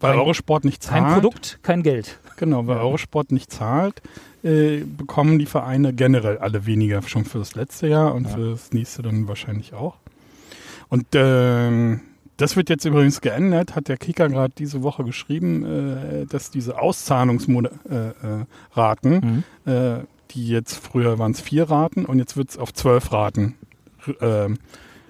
weil Eurosport nicht zahlt. Kein Produkt, kein Geld. Genau, weil Eurosport nicht zahlt, äh, bekommen die Vereine generell alle weniger schon für das letzte Jahr und ja. für das nächste dann wahrscheinlich auch. Und ähm, das wird jetzt übrigens geändert, hat der Kicker gerade diese Woche geschrieben, äh, dass diese Auszahlungsraten, äh, äh, mhm. Äh, die jetzt früher waren es vier Raten und jetzt wird es auf zwölf Raten. Ähm,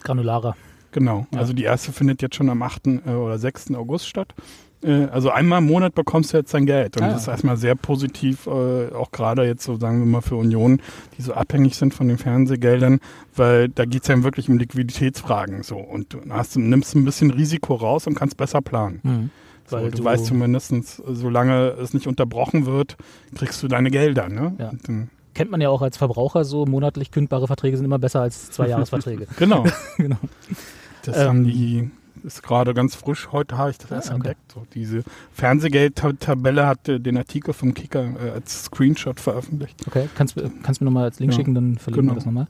Granularer. Genau, ja. also die erste findet jetzt schon am 8. Äh, oder 6. August statt. Äh, also einmal im Monat bekommst du jetzt dein Geld. Und ah, das ist erstmal sehr positiv, äh, auch gerade jetzt so, sagen wir mal, für Unionen, die so abhängig sind von den Fernsehgeldern, weil da geht es ja wirklich um Liquiditätsfragen so. Und du hast, nimmst ein bisschen Risiko raus und kannst besser planen. Mhm. So, weil du, du weißt zumindest, solange es nicht unterbrochen wird, kriegst du deine Gelder. Ne? Ja. Kennt man ja auch als Verbraucher so, monatlich kündbare Verträge sind immer besser als zwei Jahresverträge. genau. genau. Das ähm, haben die ist gerade ganz frisch. Heute habe ich das erst ah, okay. entdeckt. So, diese Fernsehgeld-Tabelle hat äh, den Artikel vom Kicker äh, als Screenshot veröffentlicht. Okay, kannst, kannst du mir nochmal als Link ja. schicken, dann verlinken genau. wir das nochmal.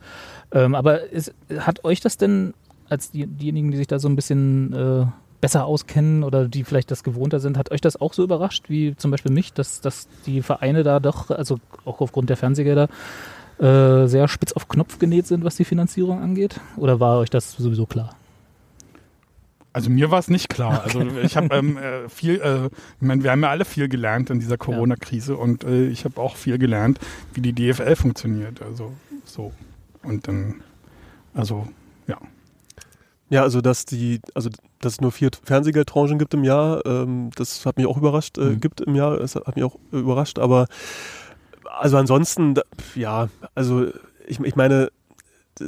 Ähm, aber ist, hat euch das denn, als die, diejenigen, die sich da so ein bisschen äh, besser auskennen oder die vielleicht das gewohnter sind, hat euch das auch so überrascht, wie zum Beispiel mich, dass, dass die Vereine da doch, also auch aufgrund der Fernsehgelder, äh, sehr spitz auf Knopf genäht sind, was die Finanzierung angeht? Oder war euch das sowieso klar? Also mir war es nicht klar. Also ich habe ähm, äh, viel, äh, ich meine, wir haben ja alle viel gelernt in dieser Corona-Krise und äh, ich habe auch viel gelernt, wie die DFL funktioniert. Also so. Und dann, also ja. Ja, also dass die, also dass es nur vier Fernsehgeldtranchen gibt im Jahr, ähm, das hat mich auch überrascht, äh, mhm. gibt im Jahr, das hat mich auch überrascht, aber also ansonsten, ja, also ich, ich meine,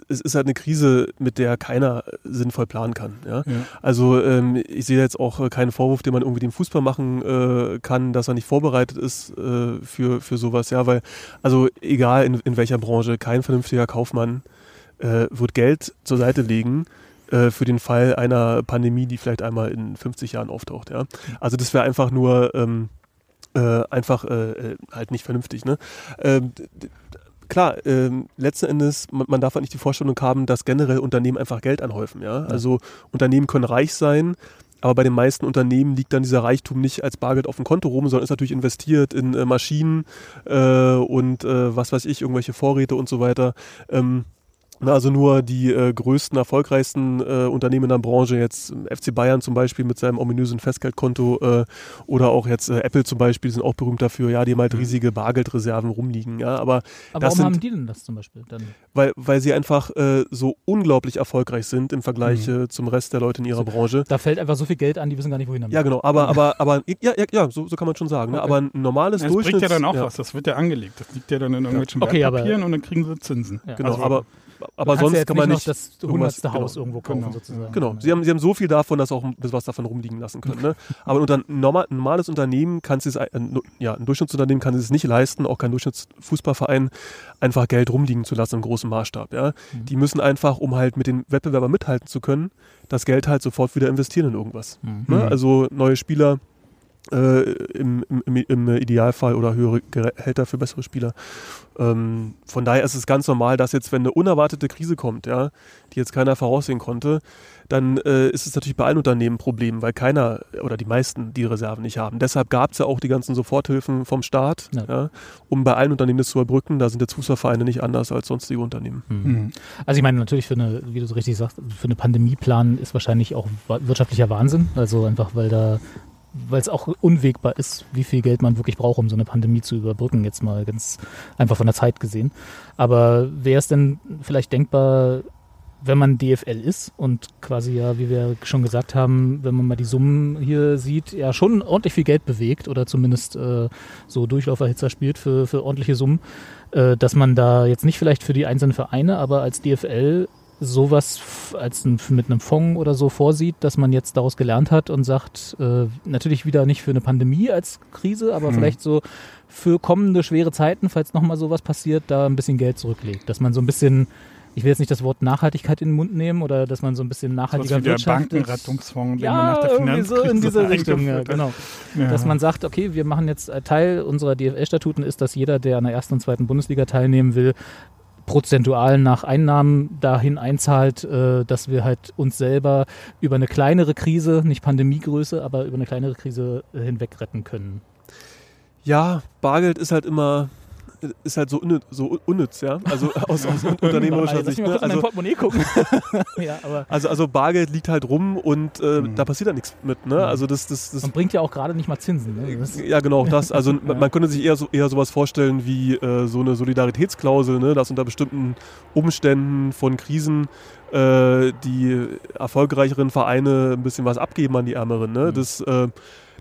es ist halt eine Krise, mit der keiner sinnvoll planen kann. Ja? ja. Also ähm, ich sehe jetzt auch keinen Vorwurf, den man irgendwie dem Fußball machen äh, kann, dass er nicht vorbereitet ist äh, für, für sowas. Ja, weil, also egal in, in welcher Branche, kein vernünftiger Kaufmann äh, wird Geld zur Seite legen äh, für den Fall einer Pandemie, die vielleicht einmal in 50 Jahren auftaucht. Ja? Also das wäre einfach nur ähm, äh, einfach äh, halt nicht vernünftig. Ne? Ähm, klar, ähm, letzten Endes, man, man, darf halt nicht die Vorstellung haben, dass generell Unternehmen einfach Geld anhäufen. Ja? Also Unternehmen können reich sein, aber bei den meisten Unternehmen liegt dann dieser Reichtum nicht als Bargeld auf dem Konto rum, sondern ist natürlich investiert in äh, Maschinen äh, und äh, was weiß ich, irgendwelche Vorräte und so weiter. Ähm, also nur die äh, größten, erfolgreichsten äh, Unternehmen in der Branche, jetzt FC Bayern zum Beispiel mit seinem ominösen Festgeldkonto äh, oder auch jetzt äh, Apple zum Beispiel, die sind auch berühmt dafür, ja, die haben halt mhm. riesige Bargeldreserven rumliegen. Ja, aber aber warum sind, haben die denn das zum Beispiel dann? Weil, weil sie einfach äh, so unglaublich erfolgreich sind im Vergleich mhm. Äh, zum Rest der Leute in ihrer so, Branche. Da fällt einfach so viel Geld an, die wissen gar nicht, wohin damit. Ja, genau, aber, aber, aber ja, ja, ja so, so kann man schon sagen. Ne? Okay. Ne? Aber ein normales ja, das Durchschnitts... Das bringt ja dann auch ja. was, das wird ja angelegt. Das liegt ja dann in irgendwelchen okay, Wertpapieren und dann kriegen sie Zinsen. Ja. Genau, also, aber aber sonst ja kann man nicht das hundertste Haus genau, irgendwo kaufen genau. sozusagen. Genau, sie haben, sie haben so viel davon, dass auch ein bisschen was davon rumliegen lassen können. Ne? Aber unter ein normales Unternehmen kann es, ja, ein Durchschnittsunternehmen kann es nicht leisten, auch kein Durchschnittsfußballverein, einfach Geld rumliegen zu lassen im großen Maßstab. Ja? Mhm. Die müssen einfach, um halt mit den Wettbewerbern mithalten zu können, das Geld halt sofort wieder investieren in irgendwas. Mhm. Ne? Also neue Spieler äh, im, im, im, Idealfall oder höhere Gehälter für bessere Spieler. Ähm, von daher ist es ganz normal, dass jetzt, wenn eine unerwartete Krise kommt, ja, die jetzt keiner voraussehen konnte, dann äh, ist es natürlich bei allen Unternehmen ein Problem, weil keiner oder die meisten die Reserven nicht haben. Deshalb gab es ja auch die ganzen Soforthilfen vom Staat, ja. Ja, um bei allen Unternehmen das zu überbrücken. Da sind jetzt Fußballvereine nicht anders als sonstige Unternehmen. Mhm. Also ich meine natürlich für eine, wie du so richtig sagst, für eine Pandemieplan ist wahrscheinlich auch wirtschaftlicher Wahnsinn. Also einfach, weil da weil es auch unwegbar ist, wie viel Geld man wirklich braucht, um so eine Pandemie zu überbrücken, jetzt mal ganz einfach von der Zeit gesehen. Aber wäre es denn vielleicht denkbar, wenn man DFL ist und quasi ja, wie wir schon gesagt haben, wenn man mal die Summen hier sieht, ja schon ordentlich viel Geld bewegt oder zumindest äh, so Durchlauferhitzer spielt für, für ordentliche Summen, äh, dass man da jetzt nicht vielleicht für die einzelnen Vereine, aber als DFL sowas als ein, mit einem Fonds oder so vorsieht, dass man jetzt daraus gelernt hat und sagt, äh, natürlich wieder nicht für eine Pandemie als Krise, aber hm. vielleicht so für kommende schwere Zeiten, falls nochmal sowas passiert, da ein bisschen Geld zurücklegt. Dass man so ein bisschen, ich will jetzt nicht das Wort Nachhaltigkeit in den Mund nehmen oder dass man so ein bisschen nachhaltiger so wirtschaftet. Bankenrettungsfonds, ja, nach der irgendwie so in diese Richtung, ja, genau. Ja. Dass man sagt, okay, wir machen jetzt Teil unserer DFL-Statuten ist, dass jeder, der an der ersten und zweiten Bundesliga teilnehmen will, prozentual nach Einnahmen dahin einzahlt, äh, dass wir halt uns selber über eine kleinere Krise, nicht Pandemiegröße, aber über eine kleinere Krise äh, hinweg retten können. Ja, Bargeld ist halt immer ist halt so, unnütz, so unnütz ja. Also aus, aus unternehmerischer Sicht. Ne? Also, Portemonnaie gucken. ja, also, also Bargeld liegt halt rum und äh, mhm. da passiert ja nichts mit. Ne? Mhm. Also das, das, das und bringt ja auch gerade nicht mal Zinsen. Ne? Ja, genau, das. Also ja. man könnte sich eher so eher sowas vorstellen wie äh, so eine Solidaritätsklausel, ne? dass unter bestimmten Umständen von Krisen äh, die erfolgreicheren Vereine ein bisschen was abgeben an die Ärmeren. Ne? Mhm. Das äh,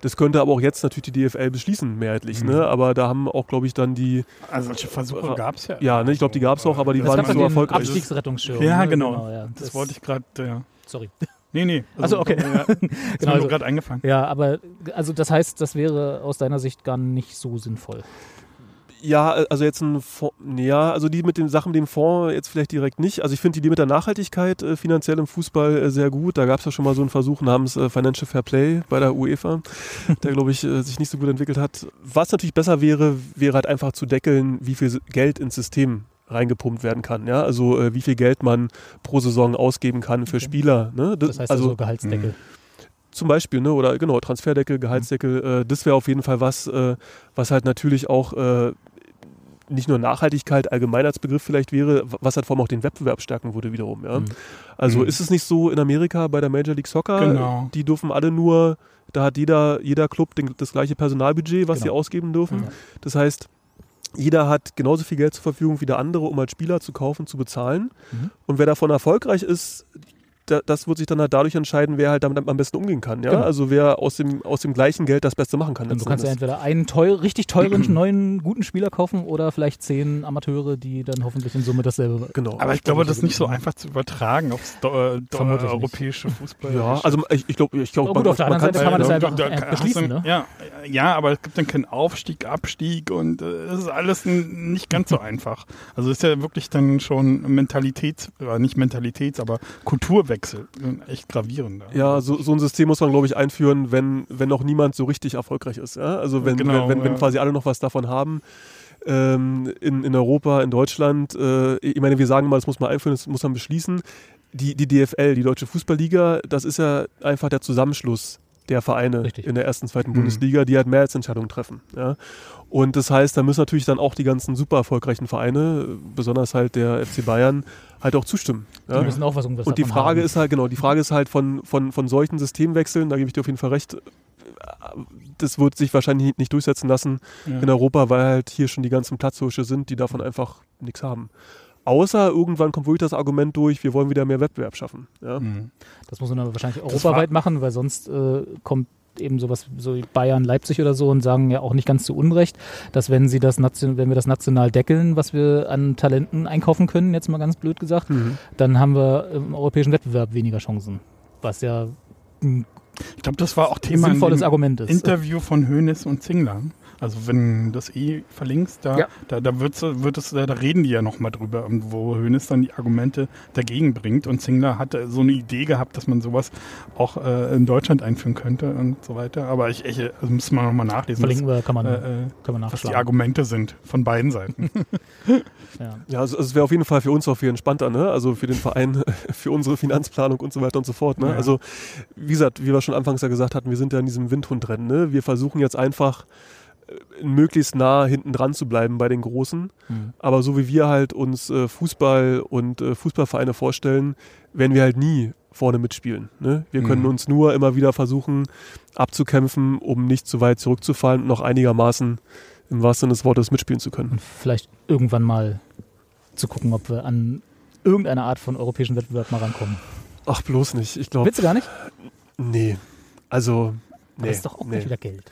das könnte aber auch jetzt natürlich die DFL beschließen, mehrheitlich. Ne? Mhm. Ne? Aber da haben auch, glaube ich, dann die. Also solche Versuche gab es ja. Ja, ne? ich glaube, die gab es auch, aber die das waren nicht so erfolgreich. Abstiegsrettungsschirm. Ja, ne? genau. genau ja. Das, das, wollte ich gerade. Ja. Sorry. Nee, nee. Also, also okay. Ja, ist genau, mir also, gerade eingefallen. Ja, aber also das heißt, das wäre aus deiner Sicht gar nicht so sinnvoll. Ja, also jetzt ein Fonds, ja, also die mit den Sachen mit dem Fonds jetzt vielleicht direkt nicht. Also ich finde die Idee mit der Nachhaltigkeit äh, finanziell im Fußball äh, sehr gut. Da gab es ja schon mal so einen Versuch namens äh, Financial Fair Play bei der UEFA, der glaube ich äh, sich nicht so gut entwickelt hat. Was natürlich besser wäre, wäre halt einfach zu deckeln, wie viel Geld ins System reingepumpt werden kann. Ja, also äh, wie viel Geld man pro Saison ausgeben kann für okay. Spieler. Ne? Das, das heißt also, also Gehaltsdeckel. Mh zum Beispiel, ne, oder genau, Transferdeckel, Gehaltsdeckel, äh, das wäre auf jeden Fall was, äh, was halt natürlich auch äh, nicht nur Nachhaltigkeit allgemein als Begriff vielleicht wäre, was halt vor allem auch den Wettbewerb stärken würde wiederum. Ja? Mhm. Also mhm. ist es nicht so in Amerika bei der Major League Soccer, genau. die dürfen alle nur, da hat jeder, jeder Club den, das gleiche Personalbudget, was genau. sie ausgeben dürfen. Mhm. Das heißt, jeder hat genauso viel Geld zur Verfügung wie der andere, um als Spieler zu kaufen, zu bezahlen. Mhm. Und wer davon erfolgreich ist, da, das wird sich dann halt dadurch entscheiden, wer halt damit am besten umgehen kann. Ja? Genau. Also wer aus dem, aus dem gleichen Geld das Beste machen kann. Und du kannst ja entweder einen teuer, richtig teuren, neuen, guten Spieler kaufen oder vielleicht zehn Amateure, die dann hoffentlich in Summe dasselbe. Genau. Aber ich glaube, das ist nicht so einfach zu übertragen aufs äh, europäische Fußball. Ja, also ich, ich glaube, ich glaube, oh, gut, auf der anderen Seite kann man das einfach da, da beschließen. ne? ja, ja, aber es gibt dann keinen Aufstieg, Abstieg und äh, das ist alles nicht ganz so einfach. Also es ist ja wirklich dann schon Mentalitäts, äh, nicht Mentalitäts, aber Kulturwechsel Wechsel. Echt gravierend. Ja, so, so ein System muss man, glaube ich, einführen, wenn, wenn noch niemand so richtig erfolgreich ist. Ja? Also wenn, genau, wenn, wenn, wenn quasi alle noch was davon haben. ähm, in, in Europa, in Deutschland. Äh, ich meine, wir sagen mal, das muss man einführen, das muss man beschließen. Die, die DFL, die Deutsche Fußballliga, das ist ja einfach der Zusammenschluss der Vereine Richtig. in der ersten, zweiten Mhm. Bundesliga, die halt Mehrheitsentscheidungen treffen. Ja. Und das heißt, da müssen natürlich dann auch die ganzen super erfolgreichen Vereine, besonders halt der FC Bayern, halt auch zustimmen. Die Ja. müssen auch was irgendwas Und die Frage haben. ist halt, genau, die Frage ist halt von, von, von solchen Systemwechseln, da gebe ich dir auf jeden Fall recht, das wird sich wahrscheinlich nicht durchsetzen lassen Ja. in Europa, weil halt hier schon die ganzen Platzhirsche sind, die davon einfach nichts haben. Außer irgendwann kommt wirklich das Argument durch, wir wollen wieder mehr Wettbewerb schaffen. Ja? Mhm. Das muss man aber wahrscheinlich europaweit machen, weil sonst äh, kommt eben sowas so wie Bayern, Leipzig oder so und sagen ja auch nicht ganz zu Unrecht, dass wenn sie das nation wenn wir das national deckeln, was wir an Talenten einkaufen können, jetzt mal ganz blöd gesagt, Mhm. dann haben wir im europäischen Wettbewerb weniger Chancen. Was ja ein Ich glaube, das war auch Thema in sinnvolles dem Argument ist. Interview von Hönes und Zingler. Also wenn das eh verlinkst, da, Ja. da, da, wird's, wird es, da, da reden die ja nochmal drüber, und wo Hönes dann die Argumente dagegen bringt. Und Zingler hatte so eine Idee gehabt, dass man sowas auch äh, in Deutschland einführen könnte und so weiter. Aber ich, ich also müssen wir nochmal nachlesen, Verlinken wir, kann man, äh, äh, kann man was die nachschlagen. Argumente sind von beiden Seiten. Ja. Ja, also also es wäre auf jeden Fall für uns auch viel entspannter, ne? Also für den Verein, für unsere Finanzplanung und so weiter und so fort. Ne? Ja. Also, wie gesagt, wie wir schon anfangs ja gesagt hatten, wir sind ja in diesem Windhundrennen. Ne? Wir versuchen jetzt einfach möglichst nah hinten dran zu bleiben bei den Großen. Hm. Aber so wie wir halt uns äh, Fußball und äh, Fußballvereine vorstellen, werden wir halt nie vorne mitspielen. Ne? Wir können Mhm. uns nur immer wieder versuchen abzukämpfen, um nicht zu weit zurückzufallen und noch einigermaßen im wahrsten Sinne des Wortes mitspielen zu können. Und vielleicht irgendwann mal zu gucken, ob wir an irgendeine Art von europäischen Wettbewerb mal rankommen. Ach, bloß nicht. Ich glaube, Willst du gar nicht? nee. Also, Aber nee. das ist doch auch nee. nicht wieder Geld.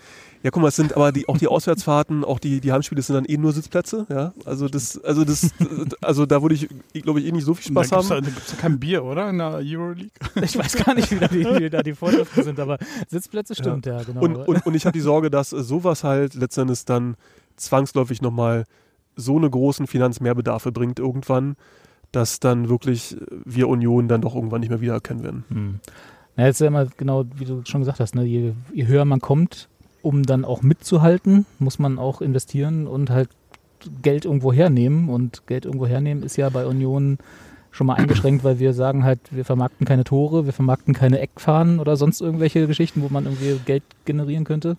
Ja, guck mal, es sind aber die, auch die Auswärtsfahrten, auch die, die Heimspiele sind dann eh nur Sitzplätze. Ja, also das, also das, also da würde ich, glaube ich, eh nicht so viel Spaß da gibt's haben. Da, da gibt es ja kein Bier, oder? In der Euroleague? Ich weiß gar nicht, wie da die, wie da die Vorschriften sind, aber Sitzplätze stimmt, ja, genau. Und, und, und ich habe die Sorge, dass sowas halt letztendlich dann zwangsläufig nochmal so eine großen Finanzmehrbedarfe bringt irgendwann, dass dann wirklich wir Union dann doch irgendwann nicht mehr wiedererkennen werden. Hm. Na, jetzt ist ja immer genau, wie du schon gesagt hast, ne, je, je höher man kommt, um dann auch mitzuhalten, muss man auch investieren und halt Geld irgendwo hernehmen. Und Geld irgendwo hernehmen ist ja bei Union schon mal eingeschränkt, weil wir sagen halt, wir vermarkten keine Tore, wir vermarkten keine Eckfahnen oder sonst irgendwelche Geschichten, wo man irgendwie Geld generieren könnte.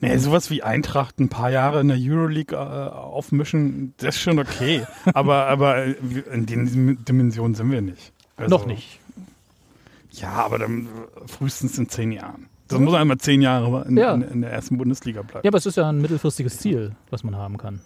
Nee, sowas wie Eintracht ein paar Jahre in der Euroleague äh, aufmischen, das ist schon okay. aber, aber äh, in den Dimensionen sind wir nicht. Also, Noch nicht. Ja, aber dann frühestens in zehn Jahren. Das muss einmal zehn Jahre in, Ja. in, in der ersten Bundesliga bleiben. Ja, aber es ist ja ein mittelfristiges Ziel, was man haben kann.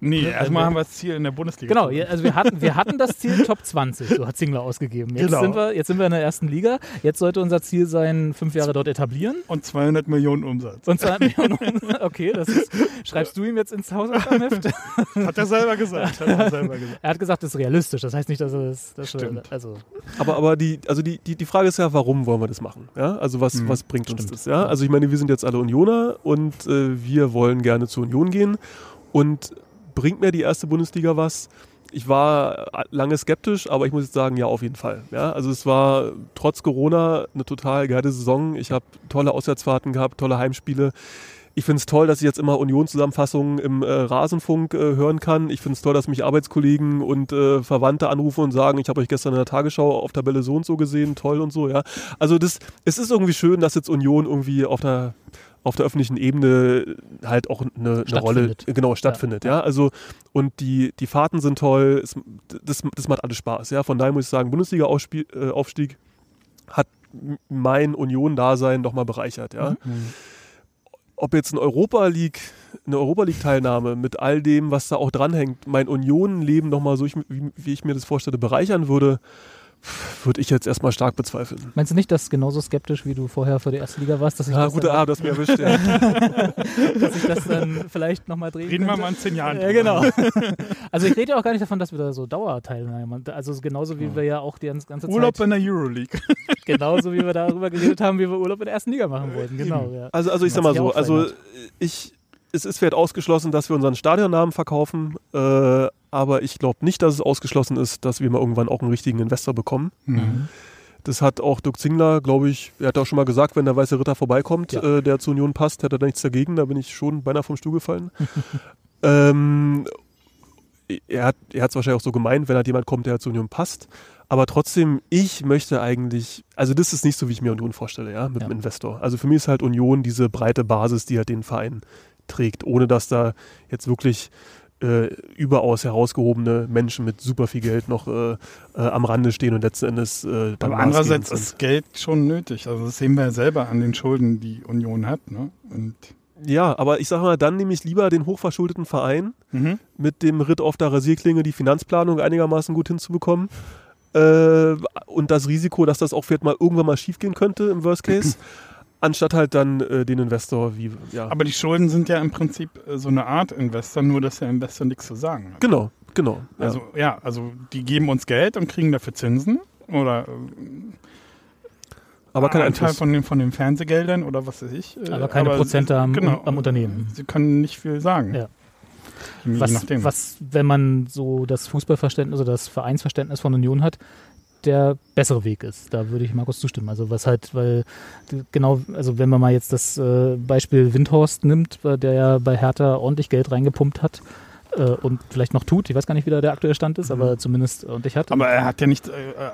Nee, erstmal äh, haben wir das Ziel in der Bundesliga. Genau, also wir hatten, wir hatten das Ziel Top 20, so hat Zingler ausgegeben. Jetzt, Genau. sind wir, jetzt sind wir in der ersten Liga. Jetzt sollte unser Ziel sein, fünf Jahre dort etablieren. Und 200 Millionen Umsatz. Und 200 Millionen. Okay, das ist, schreibst du ihm jetzt ins Hausaufgabenheft? Hat er selber gesagt. Hat er selber gesagt. Er hat gesagt, das ist realistisch. Das heißt nicht, dass er es. Dass er, Stimmt. also, Aber, aber die, also die, die, die Frage ist ja, warum wollen wir das machen? Ja? Also was, Mhm, was bringt uns stimmt. das? Ja? Also ich meine, wir sind jetzt alle Unioner und äh, wir wollen gerne zur Union gehen. Und bringt mir die erste Bundesliga was? Ich war äh, lange skeptisch, aber ich muss jetzt sagen, ja, auf jeden Fall. Ja? Also es war trotz Corona eine total geile Saison. Ich habe tolle Auswärtsfahrten gehabt, tolle Heimspiele. Ich finde es toll, dass ich jetzt immer Union-Zusammenfassungen im äh, Rasenfunk äh, hören kann. Ich finde es toll, dass mich Arbeitskollegen und äh, Verwandte anrufen und sagen, ich habe euch gestern in der Tagesschau auf Tabelle so und so gesehen, toll und so, ja. Also das, es ist irgendwie schön, dass jetzt Union irgendwie auf der auf der öffentlichen Ebene halt auch eine, eine Rolle Stattfindet. genau stattfindet, ja. Also und die, die Fahrten sind toll, es, das, das macht alles Spaß, ja. Von daher muss ich sagen, Bundesliga-Aufstieg äh, hat mein Union-Dasein nochmal bereichert, ja ob jetzt eine Europa League, eine Europa League Teilnahme mit all dem, was da auch dranhängt, mein Union-Leben nochmal so, wie ich mir das vorstelle, bereichern würde, würde ich jetzt erstmal stark bezweifeln. meinst du nicht, dass genauso skeptisch, wie du vorher für die erste Liga warst, dass ich, Ja, das, gute dann, ah, du hast mir erwischt. Ja. dass ich das dann vielleicht nochmal drehen Reden wir könnte? mal in zehn Jahren. Ja, genau. Also ich rede ja auch gar nicht davon, dass wir da so Dauerteilnehmer, also genauso wie wir ja auch die ganze Zeit, Urlaub in der Euroleague. genauso wie wir darüber geredet haben, wie wir Urlaub in der ersten Liga machen wollten. Genau, ja. Also, also ich sag mal so, also ich, es ist vielleicht ausgeschlossen, dass wir unseren Stadionnamen verkaufen, äh, aber ich glaube nicht, dass es ausgeschlossen ist, dass wir mal irgendwann auch einen richtigen Investor bekommen. Mhm. Das hat auch Dirk Zingler, glaube ich, er hat auch schon mal gesagt, wenn der Weiße Ritter vorbeikommt, Ja. äh, der zu Union passt, hätte er da nichts dagegen. Da bin ich schon beinahe vom Stuhl gefallen. Ähm, er hat er es wahrscheinlich auch so gemeint, wenn halt jemand kommt, der zur Union passt. Aber trotzdem, ich möchte eigentlich, also das ist nicht so, wie ich mir Union vorstelle, ja, mit Ja. dem Investor. Also für mich ist halt Union diese breite Basis, die halt den Verein trägt, ohne dass da jetzt wirklich äh, überaus herausgehobene Menschen mit super viel Geld noch äh, äh, am Rande stehen und letzten Endes äh, dann Aber andererseits maßgebend ist Geld schon nötig. Also das sehen wir ja selber an den Schulden, die Union hat. Ne? Und Ja, aber ich sag mal, dann nehme ich lieber den hochverschuldeten Verein mit dem Ritt auf der Rasierklinge die Finanzplanung einigermaßen gut hinzubekommen. Äh, und das Risiko, dass das auch vielleicht mal irgendwann mal schiefgehen könnte im Worst Case, anstatt halt dann äh, den Investor wie, ja. Aber die Schulden sind ja im Prinzip äh, so eine Art Investor, nur dass der Investor nichts zu sagen hat. genau, genau. Ja. Also ja, also die geben uns Geld und kriegen dafür Zinsen oder äh, aber kein Anteil Einfluss. von den, von den Fernsehgeldern oder was weiß ich. äh, Aber keine Prozente am- genau, am Unternehmen. Sie können nicht viel sagen. Ja. Je was, nachdem. was, wenn man so das Fußballverständnis oder das Vereinsverständnis von Union hat, der bessere Weg ist. Da würde ich Markus zustimmen. Also was halt, weil genau, also wenn man mal jetzt das äh, Beispiel Windhorst nimmt, äh, der ja bei Hertha ordentlich Geld reingepumpt hat und vielleicht noch tut, ich weiß gar nicht, wie da der aktuelle Stand ist, aber zumindest ordentlich hat. Aber er hat ja nicht, äh,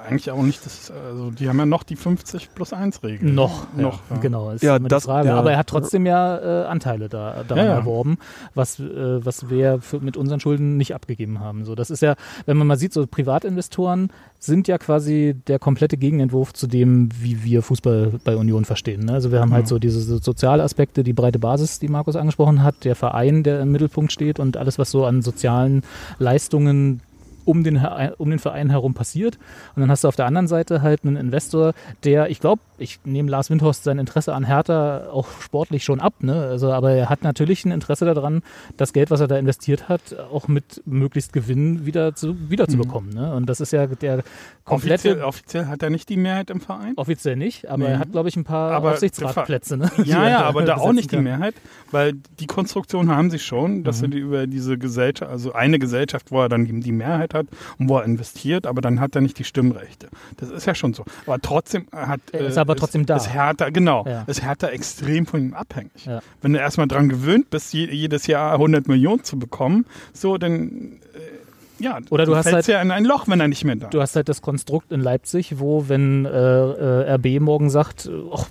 eigentlich auch nicht das, also die haben ja noch die 50 plus 1 Regel. Noch, Noch, ja, ja. genau, ist Ja, immer das- die Frage. ja. Aber er hat trotzdem ja äh, Anteile da, daran Ja, ja. erworben, was, äh, was wir für, mit unseren Schulden nicht abgegeben haben. So, das ist ja, wenn man mal sieht, so Privatinvestoren sind ja quasi der komplette Gegenentwurf zu dem, wie wir Fußball bei Union verstehen. Ne? Also wir haben halt Ja. so diese so soziale Aspekte, die breite Basis, die Markus angesprochen hat, der Verein, der im Mittelpunkt steht und alles, was so an sozialen Leistungen um den, um den Verein herum passiert. Und dann hast du auf der anderen Seite halt einen Investor, der, ich glaube, ich nehme Lars Windhorst sein Interesse an Hertha auch sportlich schon ab, ne? Also, aber er hat natürlich ein Interesse daran, das Geld, was er da investiert hat, auch mit möglichst Gewinn wieder zu, wieder zu Mhm. bekommen. Ne? Und das ist ja der komplette. Offiziell, offiziell hat er nicht die Mehrheit im Verein. Offiziell nicht, aber Nee. er hat, glaube ich, ein paar Aber Aufsichtsratplätze. Ne? die Ja, ja, aber da auch nicht die kann. Mehrheit, weil die Konstruktion haben sie schon, dass Mhm. er die über diese Gesellschaft, also eine Gesellschaft, wo er dann eben die Mehrheit hat und wo er investiert, aber dann hat er nicht die Stimmrechte. Das ist ja schon so. Aber trotzdem hat Er ist aber trotzdem da. Ist Hertha, genau, Ja. ist Hertha extrem von ihm abhängig. Ja. Wenn du erstmal dran gewöhnt bist, je, jedes Jahr 100 Millionen zu bekommen, so dann äh, ja, Oder du hast halt- ja in ein Loch, wenn er nicht mehr da Du hast halt das Konstrukt in Leipzig, wo, wenn äh, äh, RB morgen sagt, oh,